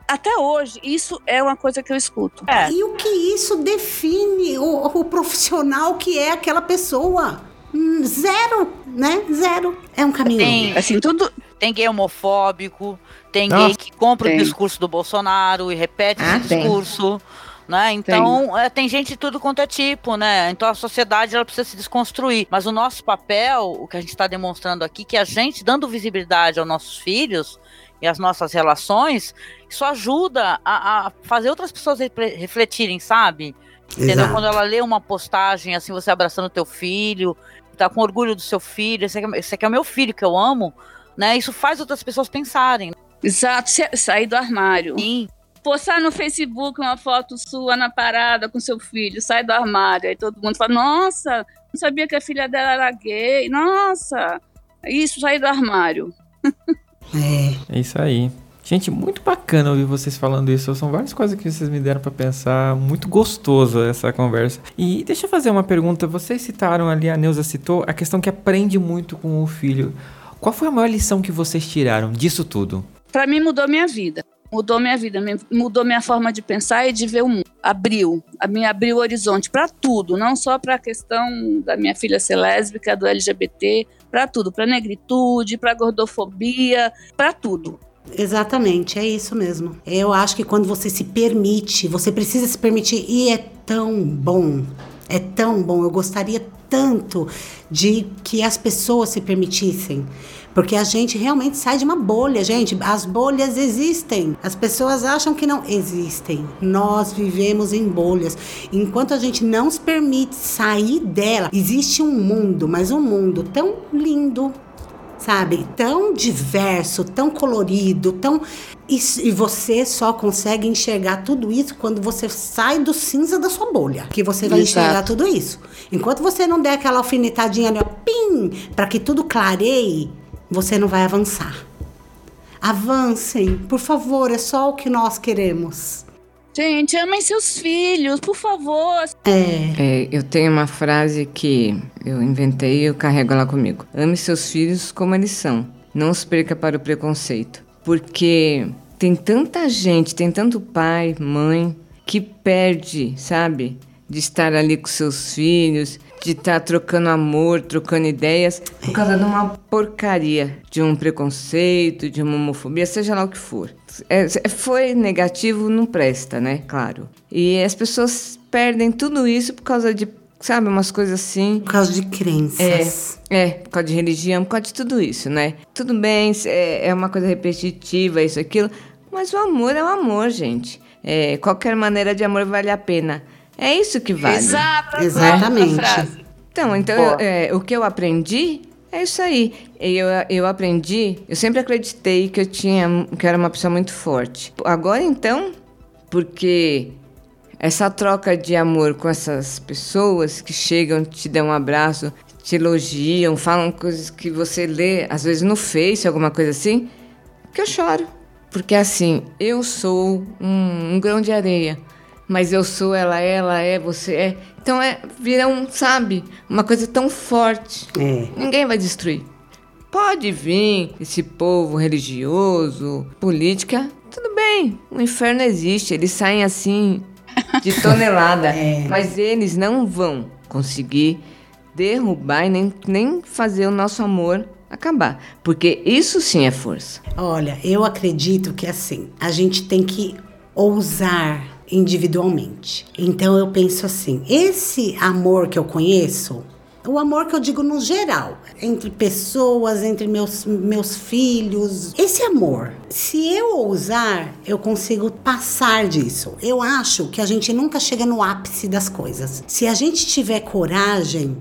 Até hoje, isso é uma coisa que eu escuto. É. E o que isso define o, o profissional que é aquela pessoa? Hum, Zero, né? Zero. É um caminho. Tem, Assim, tudo, tem gay homofóbico, tem Nossa, gay que compra tem. o discurso do Bolsonaro e repete Ah, esse tem. discurso. Né? Então, é, tem gente de tudo quanto é tipo, né? Então a sociedade ela precisa se desconstruir. Mas o nosso papel, o que a gente está demonstrando aqui, que a gente dando visibilidade aos nossos filhos e às nossas relações, isso ajuda a, a fazer outras pessoas refletirem, sabe? Entendeu? Exato. Quando ela lê uma postagem, assim, você abraçando teu filho, tá com orgulho do seu filho, esse aqui, é- esse aqui é o meu filho que eu amo, né? Isso faz outras pessoas pensarem. exato, sair do armário. Sim, postar no Facebook uma foto sua na parada com seu filho, sai do armário. Aí todo mundo fala: Nossa, não sabia que a filha dela era gay. Nossa, isso, sair do armário. *laughs* É. É isso aí. Gente, muito bacana ouvir vocês falando isso. São várias coisas que vocês me deram pra pensar. Muito gostoso essa conversa. E deixa eu fazer uma pergunta. Vocês citaram ali, a Neuza citou, a questão que aprende muito com o filho. Qual foi a maior lição que vocês tiraram disso tudo? Pra mim mudou minha vida. Mudou minha vida, mudou minha forma de pensar e de ver o mundo. Abriu, a me abriu o horizonte pra tudo, não só pra questão da minha filha ser lésbica, do LGBT, pra tudo, pra negritude, pra gordofobia, pra tudo. Exatamente, é isso mesmo. Eu acho que quando você se permite, você precisa se permitir e é tão bom. É tão bom. Eu gostaria tanto de que as pessoas se permitissem. Porque a gente realmente sai de uma bolha, gente. As bolhas existem. As pessoas acham que não existem. Nós vivemos em bolhas. Enquanto a gente não se permite sair dela, existe um mundo, mas um mundo tão lindo, sabe? Tão diverso, tão colorido, tão. E, e você só consegue enxergar tudo isso quando você sai do cinza da sua bolha. Que você vai Exato. enxergar tudo isso. Enquanto você não der aquela alfinetadinha ali, ó, pim, para que tudo clareie, você não vai avançar. Avancem, por favor, é só o que nós queremos. Gente, amem seus filhos, por favor. É, É, eu tenho uma frase que eu inventei e eu carrego ela comigo. Ame seus filhos como eles são. Não os perca para o preconceito. Porque tem tanta gente, tem tanto pai, mãe, que perde, sabe? De estar ali com seus filhos, de estar trocando amor, trocando ideias, por causa de uma porcaria, de um preconceito, de uma homofobia, seja lá o que for. É, foi negativo, não presta, né? Claro. E as pessoas perdem tudo isso por causa de, sabe, umas coisas assim. por causa de crenças. É, por causa de religião, por causa de tudo isso, né? Tudo bem, é, é uma coisa repetitiva, isso, aquilo, mas o amor é o amor, gente. É, qualquer maneira de amor vale a pena. É isso que vale. Exato. Exatamente. frase. Então, então eu- é, o que eu aprendi é isso aí. Eu, eu aprendi, eu sempre acreditei que eu tinha, que eu era uma pessoa muito forte. Agora então, porque essa troca de amor com essas pessoas que chegam, te dão um abraço, te elogiam, falam coisas que você lê, às vezes no Face, alguma coisa assim, que eu choro. Porque assim, eu sou um, um grão de areia. Mas eu sou, ela é, ela é, você é. Então é, vira um, sabe, uma coisa tão forte. É. Ninguém vai destruir. Pode vir esse povo religioso, política, tudo bem, o inferno existe, eles saem assim de *laughs* tonelada, é. mas eles não vão conseguir derrubar e nem, nem fazer o nosso amor acabar, porque isso sim é força. Olha, eu acredito que assim, a gente tem que ousar individualmente. Então eu penso assim, esse amor que eu conheço, o amor que eu digo no geral, entre pessoas, entre meus, meus filhos. Esse amor, se eu ousar, eu consigo passar disso. Eu acho que a gente nunca chega no ápice das coisas. Se a gente tiver coragem,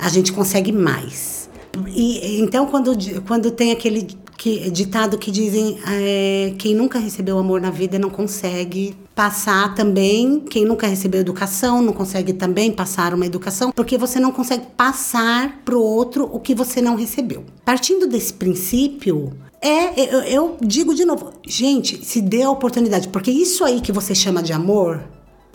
a gente consegue mais. E então quando, quando tem aquele que, ditado que dizem é, quem nunca recebeu amor na vida não consegue passar também, quem nunca recebeu educação não consegue também passar uma educação, porque você não consegue passar para o outro o que você não recebeu. Partindo desse princípio, é, eu, eu digo de novo, gente, se dê a oportunidade, porque isso aí que você chama de amor,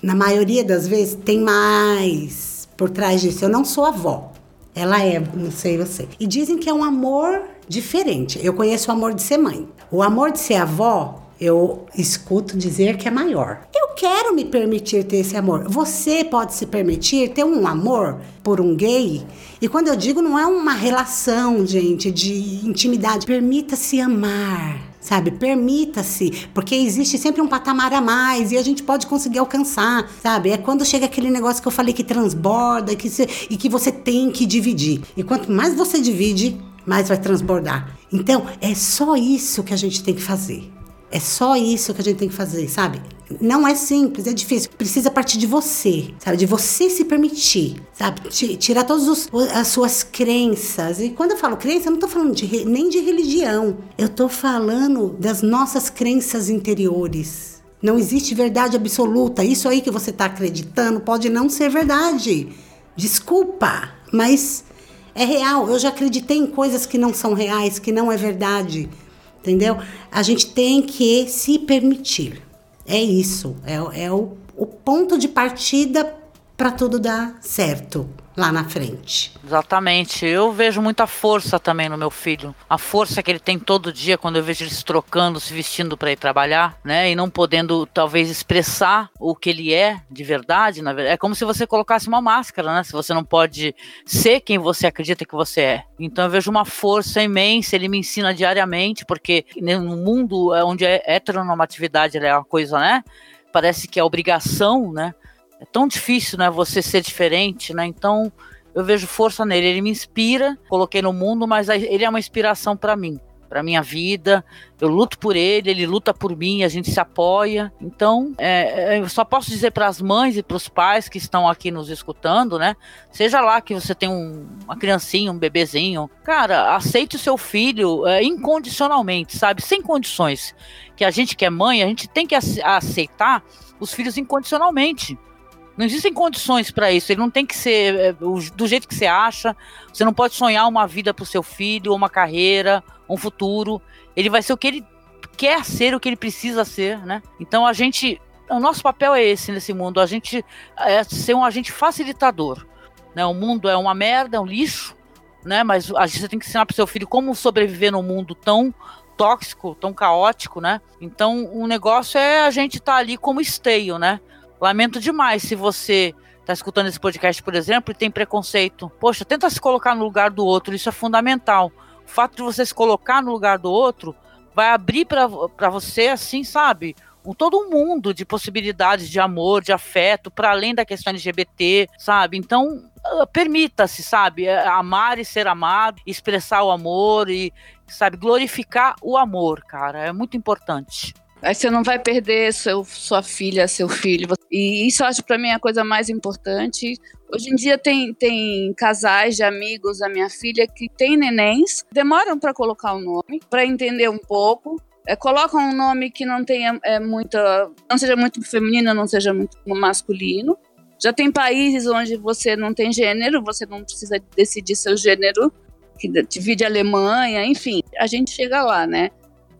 na maioria das vezes tem mais por trás disso. Eu não sou avó. Ela é, não sei você. E dizem que é um amor diferente. Eu conheço o amor de ser mãe. O amor de ser avó, eu escuto dizer que é maior. Eu quero me permitir ter esse amor. Você pode se permitir ter um amor por um gay? E quando eu digo, não é uma relação, gente, de intimidade. Permita-se amar sabe? Permita-se, porque existe sempre um patamar a mais e a gente pode conseguir alcançar, sabe? É quando chega aquele negócio que eu falei que transborda que se, e que você tem que dividir. E quanto mais você divide, mais vai transbordar. Então, é só isso que a gente tem que fazer. É só isso que a gente tem que fazer, sabe? Não é simples, é difícil. Precisa partir de você, sabe? De você se permitir, sabe? Tirar todas as suas crenças. E quando eu falo crença, eu não tô falando de, nem de religião. Eu tô falando das nossas crenças interiores. Não existe verdade absoluta. Isso aí que você está acreditando pode não ser verdade. Desculpa, mas é real. Eu já acreditei em coisas que não são reais, que não é verdade. Entendeu? A gente tem que se permitir. É isso. É, é o, o ponto de partida para tudo dar certo lá na frente. Exatamente. Eu vejo muita força também no meu filho. A força que ele tem todo dia quando eu vejo ele se trocando, se vestindo para ir trabalhar, né? E não podendo talvez expressar o que ele é de verdade, na verdade. É como se você colocasse uma máscara, né? Se você não pode ser quem você acredita que você é. Então eu vejo uma força imensa, ele me ensina diariamente, porque no mundo onde a heteronormatividade é uma coisa, né? Parece que é obrigação, né? É tão difícil, né, você ser diferente, né? Então, eu vejo força nele, ele me inspira, coloquei no mundo, mas ele é uma inspiração para mim, para minha vida. Eu luto por ele, ele luta por mim, a gente se apoia. Então, é, é eu só posso dizer para as mães e para os pais que estão aqui nos escutando, né? Seja lá que você tem um, uma criancinha, um bebezinho, cara, aceite o seu filho é, incondicionalmente, sabe? Sem condições. Que a gente que é mãe, a gente tem que aceitar os filhos incondicionalmente. Não existem condições para isso. Ele não tem que ser é, do jeito que você acha. Você não pode sonhar uma vida para o seu filho, uma carreira, um futuro. Ele vai ser o que ele quer ser, o que ele precisa ser, né? Então a gente, o nosso papel é esse nesse mundo. A gente é ser um agente facilitador. Né? O mundo é uma merda, é um lixo, né? Mas a gente tem que ensinar para seu filho como sobreviver num mundo tão tóxico, tão caótico, né? Então o negócio é a gente estar tá ali como esteio, né? Lamento demais se você está escutando esse podcast, por exemplo, e tem preconceito. Poxa, tenta se colocar no lugar do outro, isso é fundamental. O fato de você se colocar no lugar do outro vai abrir para você, assim, sabe? Um, todo um mundo de possibilidades de amor, de afeto, para além da questão LGBT, sabe? Então, uh, permita-se, sabe? É, amar e ser amado, expressar o amor e, sabe, glorificar o amor, cara. É muito importante. Aí você não vai perder seu, sua filha, seu filho. E isso eu acho para mim a coisa mais importante. Hoje em dia tem, tem casais de amigos da minha filha que têm nenéns, demoram para colocar o nome, para entender um pouco. É, colocam um nome que não tenha é, muita. não seja muito feminino, não seja muito masculino. Já tem países onde você não tem gênero, você não precisa decidir seu gênero, que divide a Alemanha, enfim, a gente chega lá, né?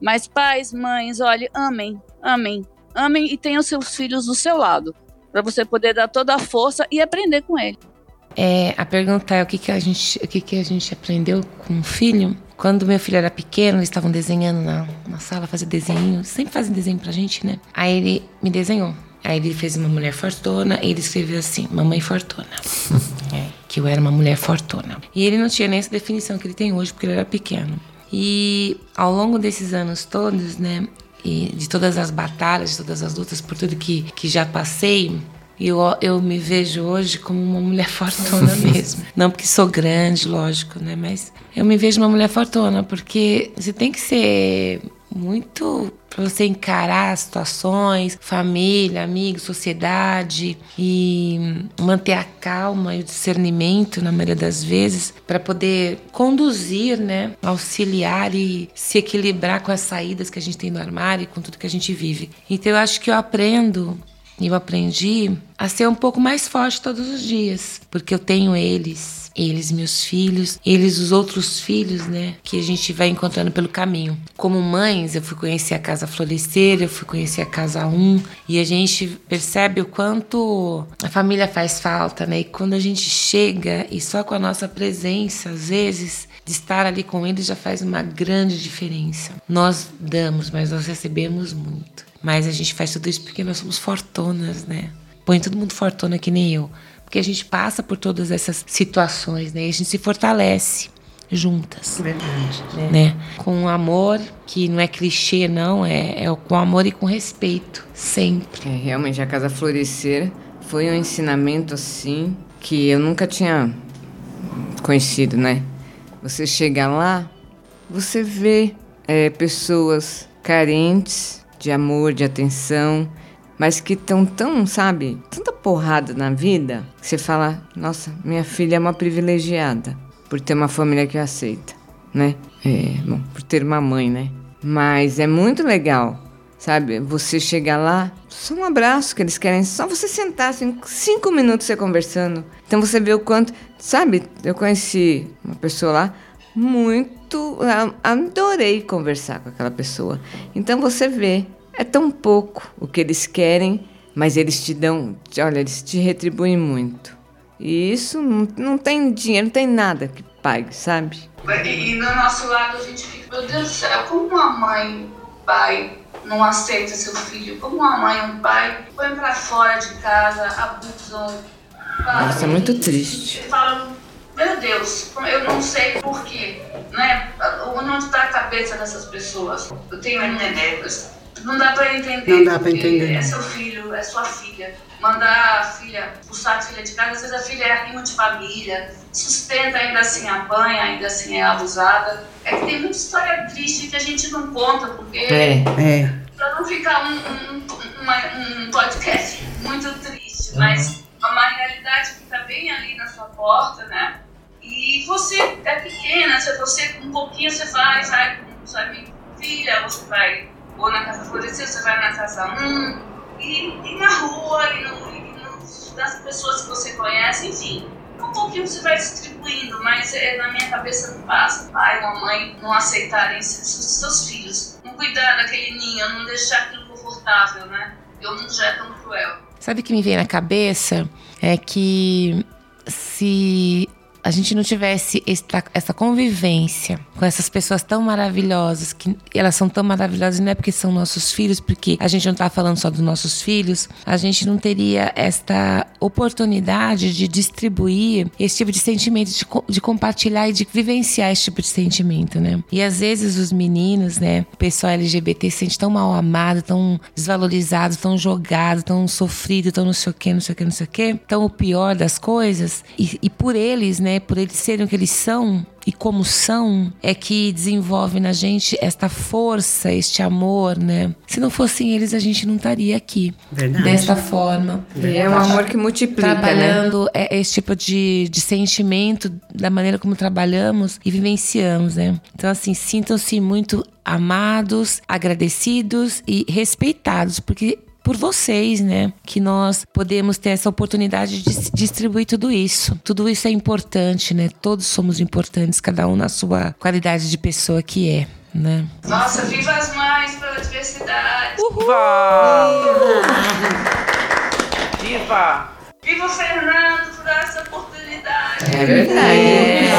Mas pais, mães, olhe, amem, amem, amem e tenham seus filhos do seu lado, para você poder dar toda a força e aprender com ele. É, a pergunta é o que, que, a gente, o que, que a gente aprendeu com o filho. Quando meu filho era pequeno, eles estavam desenhando na, na sala, fazendo desenho. Sempre fazem desenho pra gente, né? Aí ele me desenhou. Aí ele fez uma mulher fortuna e ele escreveu assim, mamãe fortuna. *laughs* é, que eu era uma mulher fortuna. E ele não tinha nem essa definição que ele tem hoje, porque ele era pequeno. E ao longo desses anos todos, né, e de todas as batalhas, de todas as lutas, por tudo que, que já passei, eu, eu me vejo hoje como uma mulher *laughs* fortuna mesmo. Não porque sou grande, lógico, né? Mas eu me vejo uma mulher fortuna, porque você tem que ser muito para você encarar situações, família, amigos, sociedade e manter a calma e o discernimento na maioria das vezes para poder conduzir, né, auxiliar e se equilibrar com as saídas que a gente tem no armário e com tudo que a gente vive. Então eu acho que eu aprendo eu aprendi a ser um pouco mais forte todos os dias, porque eu tenho eles, eles meus filhos, eles os outros filhos, né, que a gente vai encontrando pelo caminho. Como mães, eu fui conhecer a casa Florescer, eu fui conhecer a casa 1 e a gente percebe o quanto a família faz falta, né? E quando a gente chega e só com a nossa presença, às vezes, de estar ali com eles já faz uma grande diferença. Nós damos, mas nós recebemos muito. Mas a gente faz tudo isso porque nós somos fortunas, né? Põe todo mundo fortuna que nem eu. Porque a gente passa por todas essas situações, né? E a gente se fortalece juntas. Verdade. Né? né? Com amor, que não é clichê, não, é, é com amor e com respeito, sempre. É, realmente, a Casa Florescer foi um ensinamento assim que eu nunca tinha conhecido, né? Você chega lá, você vê é, pessoas carentes de amor, de atenção, mas que estão tão, sabe, tanta porrada na vida, que você fala, nossa, minha filha é uma privilegiada por ter uma família que aceita, né? É, bom, por ter uma mãe, né? Mas é muito legal, sabe? Você chegar lá, só um abraço que eles querem, só você sentar, assim, cinco minutos você conversando. Então você vê o quanto, sabe? Eu conheci uma pessoa lá, muito. Adorei conversar com aquela pessoa. Então você vê, é tão pouco o que eles querem, mas eles te dão, olha, eles te retribuem muito. E isso não, não tem dinheiro, não tem nada que pague, sabe? E, no nosso lado a gente fica, meu Deus do céu, como uma mãe, um pai não aceita seu filho, como uma mãe um pai põe pra fora de casa, abusam. Nossa, é muito triste. Falam, meu Deus, eu não sei porquê, né? Onde está a cabeça dessas pessoas? Eu tenho neném, não dá para entender. Não dá para entender. É seu filho, é sua filha. Mandar a filha, expulsar a filha de casa, às vezes a filha é arrimo de família, sustenta, ainda assim apanha, ainda assim é abusada. É que tem muita história triste que a gente não conta, porque. É, é. Pra não ficar um, um, uma, um podcast muito triste, mas uma realidade que está bem ali na sua porta, né? E você é pequena, se você um pouquinho você vai, sai com sua filha, você vai ou na casa florescer, você vai na casa um, e, e na rua, e, no, e no, das pessoas que você conhece, enfim. Um pouquinho você vai distribuindo, mas é, na minha cabeça não passa. Pai, mamãe não aceitarem seus, seus filhos. Não cuidar daquele ninho, não deixar aquilo confortável, né? E o mundo já é tão cruel. Sabe o que me vem na cabeça? É que se a gente não tivesse esta, essa convivência com essas pessoas tão maravilhosas, que elas são tão maravilhosas, não é porque são nossos filhos, porque a gente não está falando só dos nossos filhos, a gente não teria esta oportunidade de distribuir esse tipo de sentimento, de, de compartilhar e de vivenciar esse tipo de sentimento, né? E às vezes os meninos, né, o pessoal LGBT se sente tão mal amado, tão desvalorizado, tão jogado, tão sofrido, tão não sei o que, não sei o que, não sei o que. Então o pior das coisas, e, e por eles, né, por eles serem o que eles são, e como são é que desenvolve na gente esta força, este amor, né? Se não fossem eles, a gente não estaria aqui. Verdade. Desta forma. É um amor que multiplica, né? Trabalhando né? esse tipo de, de sentimento da maneira como trabalhamos e vivenciamos, né? Então, assim, sintam-se muito amados, agradecidos e respeitados, porque por vocês, né? Que nós podemos ter essa oportunidade de distribuir tudo isso. Tudo isso é importante, né? Todos somos importantes, cada um na sua qualidade de pessoa que é. Né? Nossa, viva as mães pela diversidade! Viva! Viva! Viva o Fernando por dar essa oportunidade! É verdade.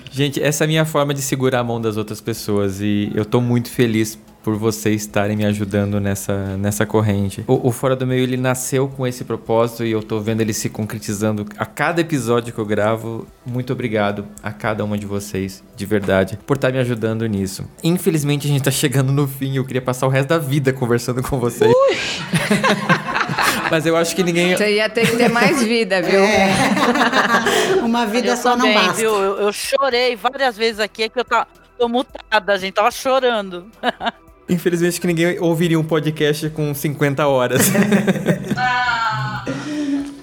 *laughs* Gente, essa é a minha forma de segurar a mão das outras pessoas e eu tô muito feliz por vocês estarem me ajudando nessa, nessa corrente. O, o, Fora do Meio, ele nasceu com esse propósito e eu tô vendo ele se concretizando a cada episódio que eu gravo. Muito obrigado a cada uma de vocês, de verdade, por estar me ajudando nisso. Infelizmente, a gente tá chegando no fim eu queria passar o resto da vida conversando com vocês. *laughs* Mas eu acho que ninguém. Você ia ter que ter mais vida, viu? É. *laughs* Uma vida eu só também, não basta. Viu? Eu, eu, chorei várias vezes aqui, é que eu tava, tô mutada, a gente tava chorando. *laughs* Infelizmente que ninguém ouviria um podcast com 50 horas. *laughs* *laughs*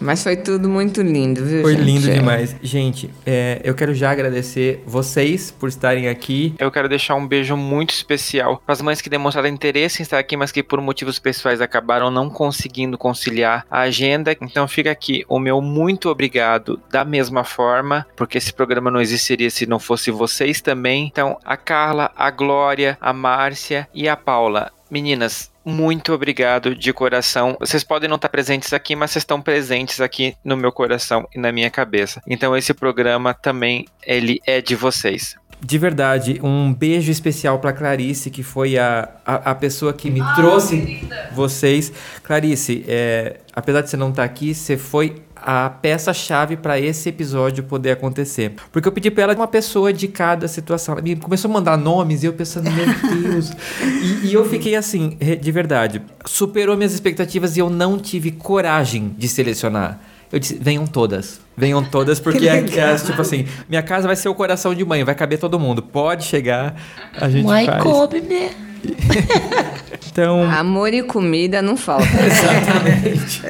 Mas foi tudo muito lindo, viu? Foi gente? lindo demais. Gente, é, eu quero já agradecer vocês por estarem aqui. Eu quero deixar um beijo muito especial para as mães que demonstraram interesse em estar aqui, mas que por motivos pessoais acabaram não conseguindo conciliar a agenda. Então fica aqui o meu muito obrigado da mesma forma, porque esse programa não existiria se não fosse vocês também. Então, a Carla, a Glória, a Márcia e a Paula. Meninas, muito obrigado de coração. Vocês podem não estar presentes aqui, mas vocês estão presentes aqui no meu coração e na minha cabeça. Então esse programa também ele é de vocês. De verdade, um beijo especial para Clarice, que foi a, a, a, pessoa que me ah, trouxe querida. vocês. Clarice, é, apesar de você não estar aqui, você foi a peça-chave para esse episódio poder acontecer. Porque eu pedi para ela uma pessoa de cada situação. Ela me começou a mandar nomes e eu pensando, meu Deus. e, e, eu fiquei assim, de verdade. Superou minhas expectativas e eu não tive coragem de selecionar. Eu disse, venham todas. Venham todas, porque *laughs* é, é, tipo assim, minha casa vai ser o coração de mãe, vai caber todo mundo. Pode chegar, a gente Mãe faz. coube, né? *laughs* então... Amor e comida não falta. *laughs* Exatamente.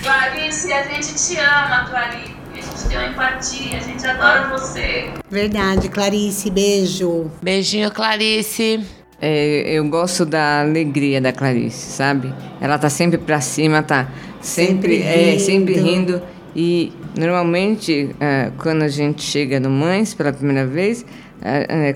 Clarice, a gente te ama, Clarice. A gente tem uma empatia, a gente adora você. Verdade, Clarice, beijo. Beijinho, Clarice. É, eu gosto da alegria da Clarice, sabe? Ela tá sempre pra cima, tá sempre, sempre rindo. É, sempre rindo. E normalmente, é, quando a gente chega no Mães pela primeira vez, é, é,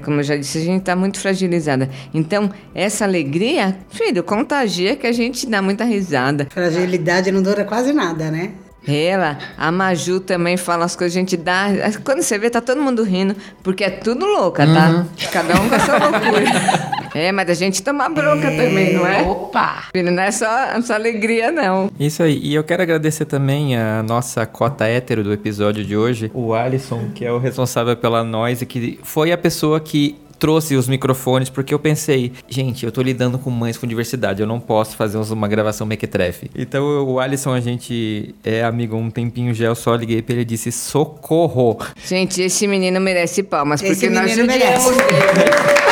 como eu já disse, a gente está muito fragilizada. Então, essa alegria, filho, contagia que a gente dá muita risada. Fragilidade não dura quase nada, né? Ela, a Maju também fala as coisas, a gente dá. Quando você vê, tá todo mundo rindo, porque é tudo louca, tá? Uhum. Cada um com a sua loucura. *laughs* é, mas a gente toma bronca é. também, não é? Opa! Filho, não é só, só alegria, não. Isso aí. E eu quero agradecer também a nossa cota hétero do episódio de hoje, o Alisson, que é o responsável pela nós e que foi a pessoa que trouxe os microfones porque eu pensei, gente, eu tô lidando com mães com diversidade, eu não posso fazer uma gravação mequetrefe. Então o Alisson, a gente é amigo um tempinho já, eu só liguei pra ele e disse socorro. Gente, esse menino merece palmas, esse porque nós merece.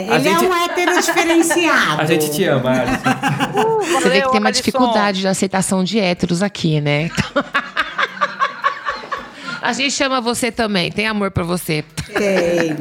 É, ele gente... é um hétero diferenciado. *laughs* A gente te ama, Alisson. Uh, Você vê que tem uma dificuldade de aceitação de héteros aqui, né? *laughs* A gente chama você também. Tem amor pra você. Tem. *laughs*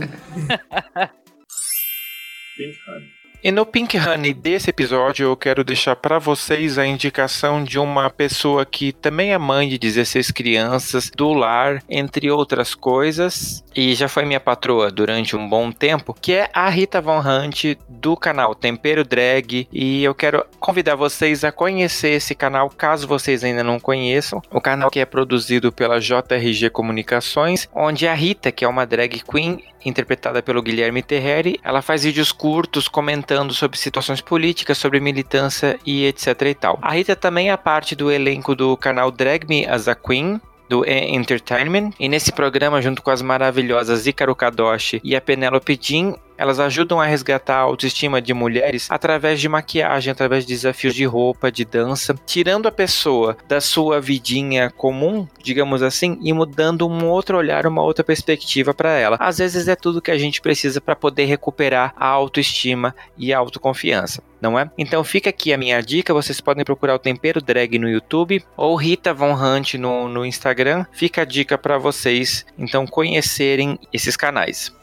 E no Pink Honey desse episódio eu quero deixar para vocês a indicação de uma pessoa que também é mãe de 16 crianças do lar, entre outras coisas, e já foi minha patroa durante um bom tempo, que é a Rita Von Hunt do canal Tempero Drag, e eu quero convidar vocês a conhecer esse canal caso vocês ainda não conheçam. O canal que é produzido pela JRG Comunicações, onde a Rita, que é uma drag queen interpretada pelo Guilherme Terreri, ela faz vídeos curtos comentando sobre situações políticas, sobre militância e etc e tal. A Rita também é parte do elenco do canal Drag Me as a Queen, do Entertainment. E nesse programa, junto com as maravilhosas Ikaru Kadoshi e a Penelope Jean, elas ajudam a resgatar a autoestima de mulheres através de maquiagem, através de desafios de roupa, de dança, tirando a pessoa da sua vidinha comum, digamos assim, e mudando um outro olhar, uma outra perspectiva para ela. Às vezes é tudo que a gente precisa para poder recuperar a autoestima e a autoconfiança não é? Então fica aqui a minha dica, vocês podem procurar o Tempero Drag no YouTube ou Rita Von Hunt no, no Instagram. Fica a dica para vocês, então, conhecerem esses canais.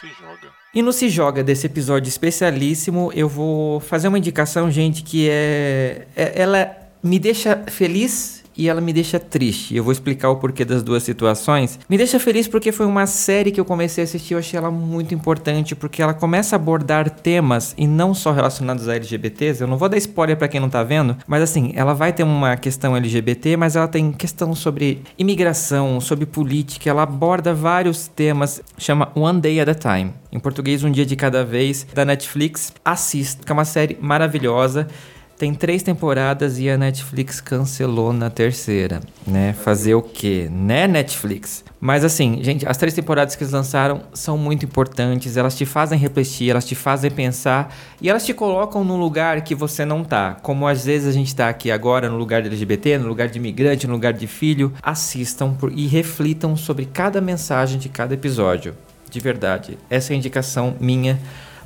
Se joga. E no Se Joga desse episódio especialíssimo, eu vou fazer uma indicação, gente, que é, é ela me deixa feliz e ela me deixa triste. Eu vou explicar o porquê das duas situações. Me deixa feliz porque foi uma série que eu comecei a assistir, eu achei ela muito importante porque ela começa a abordar temas e não só relacionados a LGBTs. Eu não vou dar spoiler para quem não tá vendo, mas assim, ela vai ter uma questão LGBT, mas ela tem questão sobre imigração, sobre política, ela aborda vários temas, chama One Day at a Time. Em português, Um Dia de Cada Vez, da Netflix. Assista, que é uma série maravilhosa. Tem três temporadas e a Netflix cancelou na terceira, né? Fazer o quê? Né, Netflix? Mas assim, gente, as três temporadas que eles lançaram são muito importantes, elas te fazem refletir, elas te fazem pensar e elas te colocam num lugar que você não tá. Como às vezes a gente tá aqui agora no lugar de LGBT, no lugar de imigrante, no lugar de filho, assistam e reflitam sobre cada mensagem de cada episódio. De verdade, essa é a indicação minha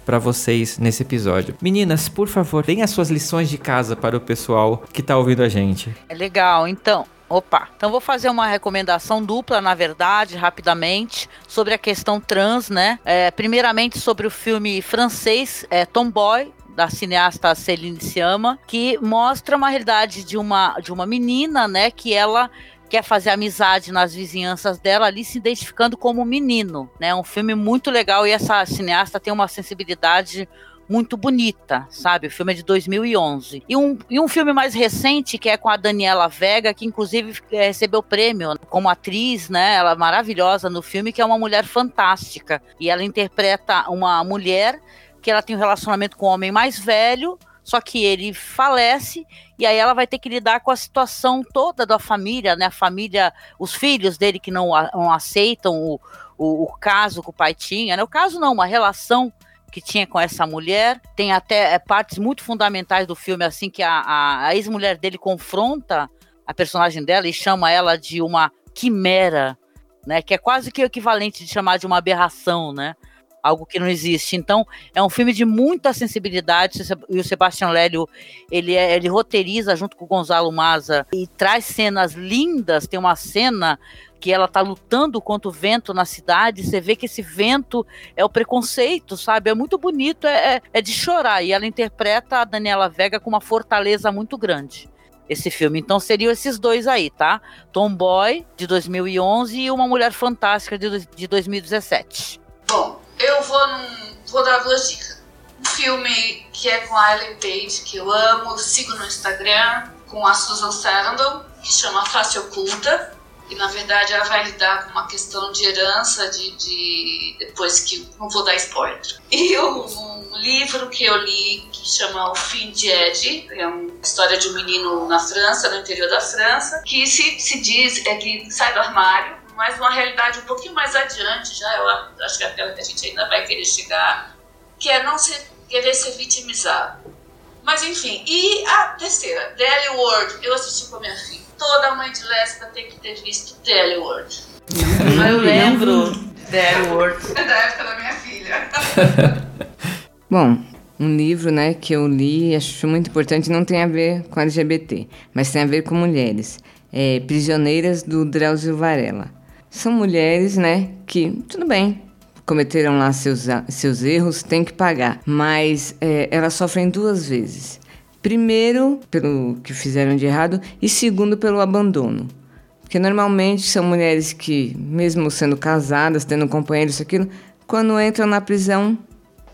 para vocês nesse episódio. Meninas, por favor, deem as suas lições de casa para o pessoal que tá ouvindo a gente. É legal, então. Opa, então vou fazer uma recomendação dupla, na verdade, rapidamente, sobre a questão trans, né? É, primeiramente sobre o filme francês é, Tomboy, da cineasta Céline Sciamma, que mostra uma realidade de uma, de uma menina, né, que ela quer fazer amizade nas vizinhanças dela ali, se identificando como menino, né? Um filme muito legal e essa cineasta tem uma sensibilidade muito bonita, sabe? O filme é de 2011. E um, e um filme mais recente, que é com a Daniela Vega, que inclusive é, recebeu prêmio como atriz, né? Ela é maravilhosa no filme, que é uma mulher fantástica. E ela interpreta uma mulher que ela tem um relacionamento com um homem mais velho, só que ele falece e aí ela vai ter que lidar com a situação toda da família, né? A família, os filhos dele que não, não aceitam o, o, o, caso que o pai tinha, né? O caso não, uma relação que tinha com essa mulher. Tem até é, partes muito fundamentais do filme, assim, que a, a, a ex-mulher dele confronta a personagem dela e chama ela de uma quimera, né? Que é quase que o equivalente de chamar de uma aberração, né? Algo que não existe. Então, é um filme de muita sensibilidade, e o Sebastião Lélio, ele, é, ele roteiriza junto com o Gonzalo Maza, e traz cenas lindas, tem uma cena que ela tá lutando contra o vento na cidade, você vê que esse vento é o preconceito, sabe? É muito bonito, é, é, é de chorar, e ela interpreta a Daniela Vega com uma fortaleza muito grande esse filme. Então seriam esses dois aí, tá? Tomboy, de 2011, e Uma Mulher Fantástica, de, de 2017. Eu vou, num, vou dar duas dicas. Um filme que é com a Ellen Page, que eu amo, sigo no Instagram, com a Susan Sarandon, que chama Face Oculta. E na verdade ela vai lidar com uma questão de herança, de, de depois que. Não vou dar spoiler. E *laughs* um livro que eu li que chama O Fim de Ed, é uma história de um menino na França, no interior da França, que se, se diz é que sai do armário mas uma realidade um pouquinho mais adiante, já eu acho que é aquela que a gente ainda vai querer chegar, que é não ser, querer ser vitimizado. Mas enfim, e a terceira, Daily World, eu assisti com a minha filha. Toda mãe de lésbica tem que ter visto Daily World. Eu lembro Daily World. É da época da minha filha. *laughs* Bom, um livro né, que eu li acho muito importante, não tem a ver com LGBT, mas tem a ver com mulheres. É Prisioneiras do Drauzio Varela. São mulheres, né, que, tudo bem, cometeram lá seus, seus erros, tem que pagar. Mas é, elas sofrem duas vezes. Primeiro, pelo que fizeram de errado, e segundo, pelo abandono. Porque normalmente são mulheres que, mesmo sendo casadas, tendo um companheiro, isso, aquilo, quando entram na prisão,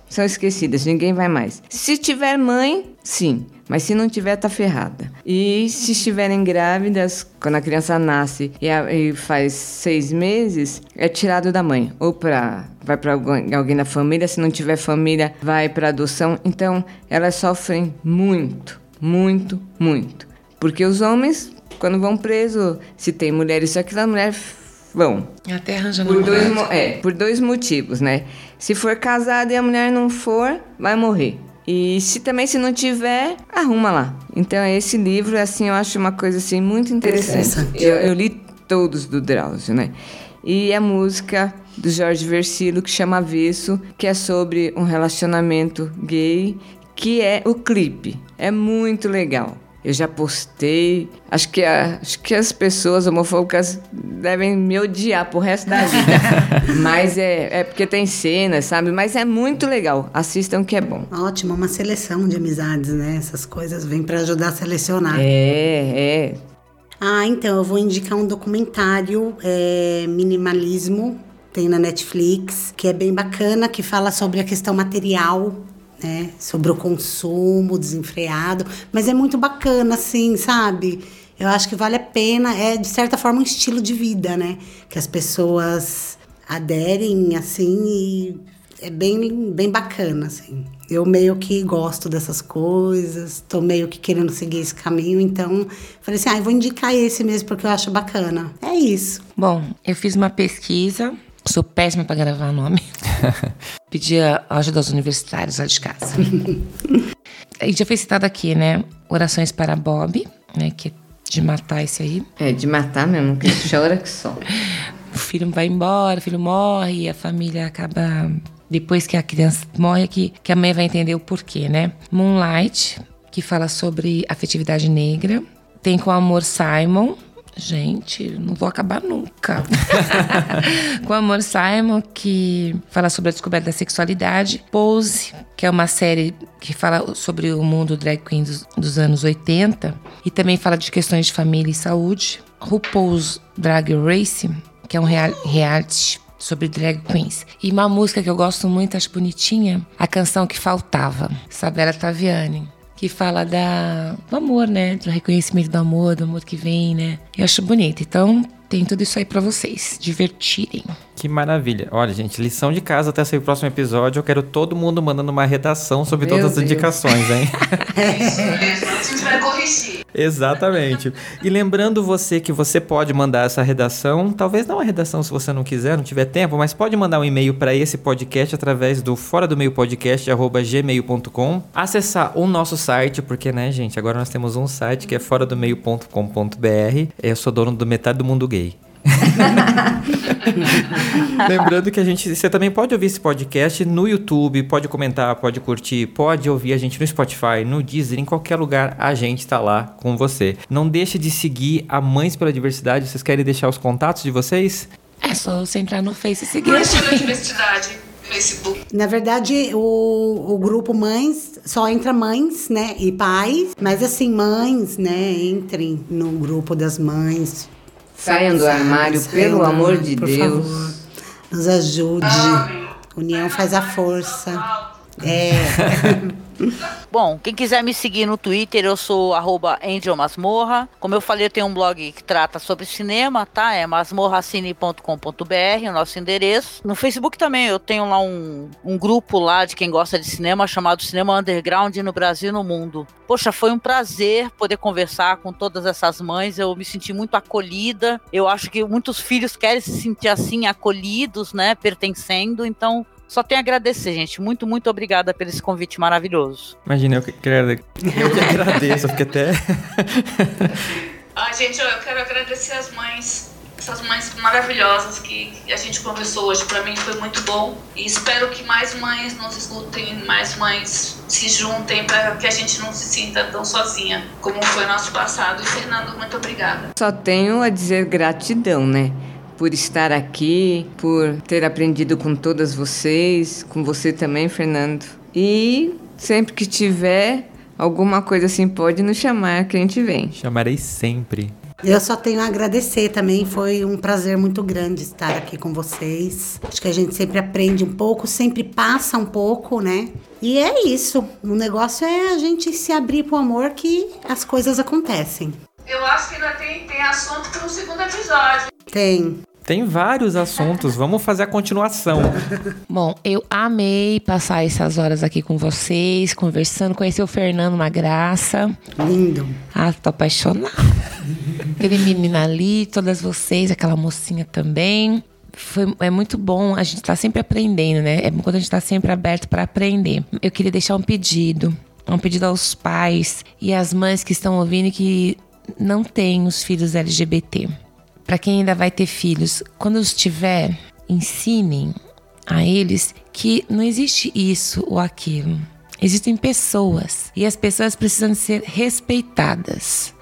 são esquecidas, ninguém vai mais. Se tiver mãe, sim. Mas se não tiver, tá ferrada. E se estiverem grávidas, quando a criança nasce e, a, e faz seis meses, é tirado da mãe. Ou pra, vai para alguém, da família, se não tiver família, vai para adoção. Então, elas sofrem muito, muito, muito. Porque os homens, quando vão preso, se tem mulheres, só que as mulheres vão. Até arranjando por dois, é, por dois motivos, né? Se for casado e a mulher não for, vai morrer. E se também se não tiver, arruma lá. Então esse livro, assim, eu acho uma coisa assim muito interessante. Eu, eu li todos do Drauzio, né? E a música do Jorge Versilo que chama Avesso, que é sobre um relacionamento gay, que é o clipe. É muito legal. Eu já postei. Acho que, a, acho que as pessoas homofóbicas devem me odiar pro resto da vida. *laughs* Mas é, é porque tem cenas, sabe? Mas é muito legal. Assistam que é bom. Ótimo, uma seleção de amizades, né? Essas coisas vêm para ajudar a selecionar. É, é. Ah, então eu vou indicar um documentário, é, Minimalismo, tem na Netflix, que é bem bacana, que fala sobre a questão material, né? Sobre o consumo desenfreado, mas é muito bacana, assim, sabe? Eu acho que vale a pena, é de certa forma um estilo de vida, né? Que as pessoas aderem, assim, e é bem, bem bacana, assim. Eu meio que gosto dessas coisas, tô meio que querendo seguir esse caminho, então falei assim, ah, vou indicar esse mesmo porque eu acho bacana. É isso. Bom, eu fiz uma pesquisa, sou péssima para gravar nome. *laughs* *laughs* Pedi a ajuda aos universitários lá de casa. *laughs* e já foi citado aqui, né? Orações para Bob, né? Que é de matar esse aí. É, de matar mesmo, que chora que só. *laughs* O filho vai embora, o filho morre, a família acaba depois que a criança morre, que, que a mãe vai entender o porquê, né? Moonlight, que fala sobre afetividade negra. Tem com o Amor Simon. Gente, não vou acabar nunca. *laughs* com Amor Simon, que fala sobre a descoberta da sexualidade. Pose, que é uma série que fala sobre o mundo drag queen dos, dos anos 80. E também fala de questões de família e saúde. RuPaul's Drag Race, que é um real, reality sobre drag queens. E uma música que eu gosto muito, acho bonitinha, a canção que faltava, Sabela Taviani. Que fala da, do amor, né? Do reconhecimento do amor, do amor que vem, né? Eu acho bonito. Então, tem tudo isso aí para vocês divertirem. Que maravilha. Olha, gente, lição de casa até sair o próximo episódio. Eu quero todo mundo mandando uma redação sobre Meu todas as Deus. indicações, hein? A gente vai corrigir. Exatamente. E lembrando você que você pode mandar essa redação, talvez não a redação se você não quiser, não tiver tempo, mas pode mandar um e-mail para esse podcast através do fora do meio podcast gmail.com. Acessar o nosso site, porque né, gente, agora nós temos um site que é fora do meio.com.br. Eu sou dono do metade do mundo gay. *laughs* Lembrando que a gente, você também pode ouvir esse podcast no YouTube, pode comentar, pode curtir, pode ouvir a gente no Spotify, no Deezer, em qualquer lugar a gente está lá com você. Não deixe de seguir a Mães pela Diversidade. Vocês querem deixar os contatos de vocês? É só você entrar no Face e seguir Mães pela. Diversidade, Facebook. Na verdade, o, o grupo Mães só entra mães, né? E pais. Mas assim, mães, né? Entrem no grupo das mães. Saiam do armário, Saiam pelo do amor de por Deus. favor. Nos ajude. União faz a força. É. *laughs* Bom, quem quiser me seguir no Twitter, eu sou arroba Angel Masmorra. Como eu falei, eu tenho um blog que trata sobre cinema, tá? É masmorracine.com.br, o nosso endereço. No Facebook também, eu tenho lá um, um grupo lá de quem gosta de cinema, chamado Cinema Underground no Brasil e no Mundo. Poxa, foi um prazer poder conversar com todas essas mães. Eu me senti muito acolhida. Eu acho que muitos filhos querem se sentir assim, acolhidos, né? Pertencendo. Então, só tenho a agradecer, gente. Muito, muito obrigada por esse convite maravilhoso. Imagina, eu que, *laughs* eu que agradeço, fiquei até. *laughs* Ah, gente, eu quero agradecer as mães, essas mães maravilhosas que a gente conversou hoje. Pra mim foi muito bom. E espero que mais mães nos escutem, mais mães se juntem para que a gente não se sinta tão sozinha como foi nosso passado. E Fernando, muito obrigada. Só tenho a dizer gratidão, né? Por estar aqui, por ter aprendido com todas vocês, com você também, Fernando. E sempre que tiver alguma coisa assim, pode nos chamar que a gente vem. Chamarei sempre. Eu só tenho a agradecer também. Foi um prazer muito grande estar aqui com vocês. Acho que a gente sempre aprende um pouco, sempre passa um pouco, né? E é isso. O negócio é a gente se abrir pro amor que as coisas acontecem. Eu acho que ainda tem, tem assunto para um segundo episódio. Tem. Tem vários assuntos, vamos fazer a continuação. *laughs* Bom, eu amei passar essas horas aqui com vocês, conversando, conhecer o Fernando, uma graça. Lindo. Ah, tô apaixonada. Aquele menino ali, todas vocês, aquela mocinha também. Foi, é muito bom, a gente tá sempre aprendendo, né? É bom quando a gente tá sempre aberto para aprender. Eu queria deixar um pedido. Um pedido aos pais e às mães que estão ouvindo e que não têm os filhos LGBT. Para quem ainda vai ter filhos, quando os tiver, ensinem a eles que não existe isso ou aquilo. Existem pessoas e as pessoas precisam ser respeitadas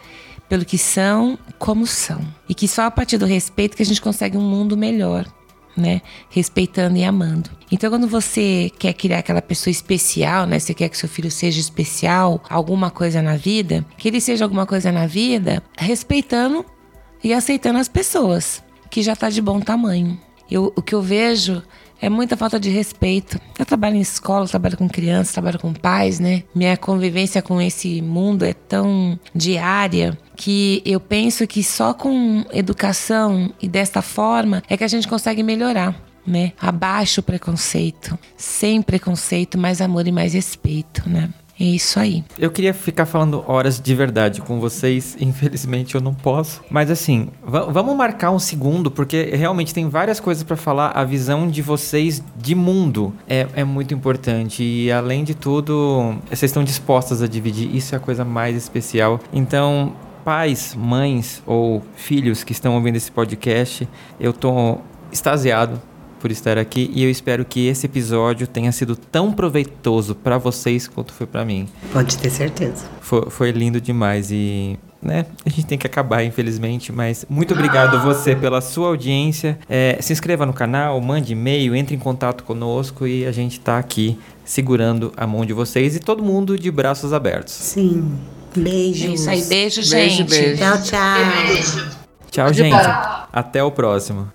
pelo que são, como são. E que só a partir do respeito que a gente consegue um mundo melhor. Né? Respeitando e amando. Então, quando você quer criar aquela pessoa especial, né? Você quer que seu filho seja especial, alguma coisa na vida, que ele seja alguma coisa na vida, respeitando e aceitando as pessoas, que já tá de bom tamanho. Eu, o que eu vejo é muita falta de respeito. Eu trabalho em escola, trabalho com crianças, trabalho com pais, né? Minha convivência com esse mundo é tão diária que eu penso que só com educação e desta forma é que a gente consegue melhorar. Né? Abaixo o preconceito, sem preconceito, mais amor e mais respeito, né? É isso aí. Eu queria ficar falando horas de verdade com vocês, *laughs* infelizmente eu não posso. Mas assim, vamos marcar um segundo, porque realmente tem várias coisas para falar. A visão de vocês de mundo é, é muito importante. E além de tudo, vocês estão dispostas a dividir. Isso é a coisa mais especial. Então, pais, mães ou filhos que estão ouvindo esse podcast, eu tô extasiado por estar aqui e eu espero que esse episódio tenha sido tão proveitoso para vocês quanto foi para mim. Pode ter certeza. Foi, foi lindo demais e né? A gente tem que acabar, infelizmente, mas muito obrigado você pela sua audiência. É, se inscreva no canal, mande e-mail, entre em contato conosco e a gente está aqui segurando a mão de vocês e todo mundo de braços abertos. Sim. Beijos. É isso aí, beijo, gente. Beijo, beijo. Tchau, tchau. Beijo. Tchau, gente. Até o próximo.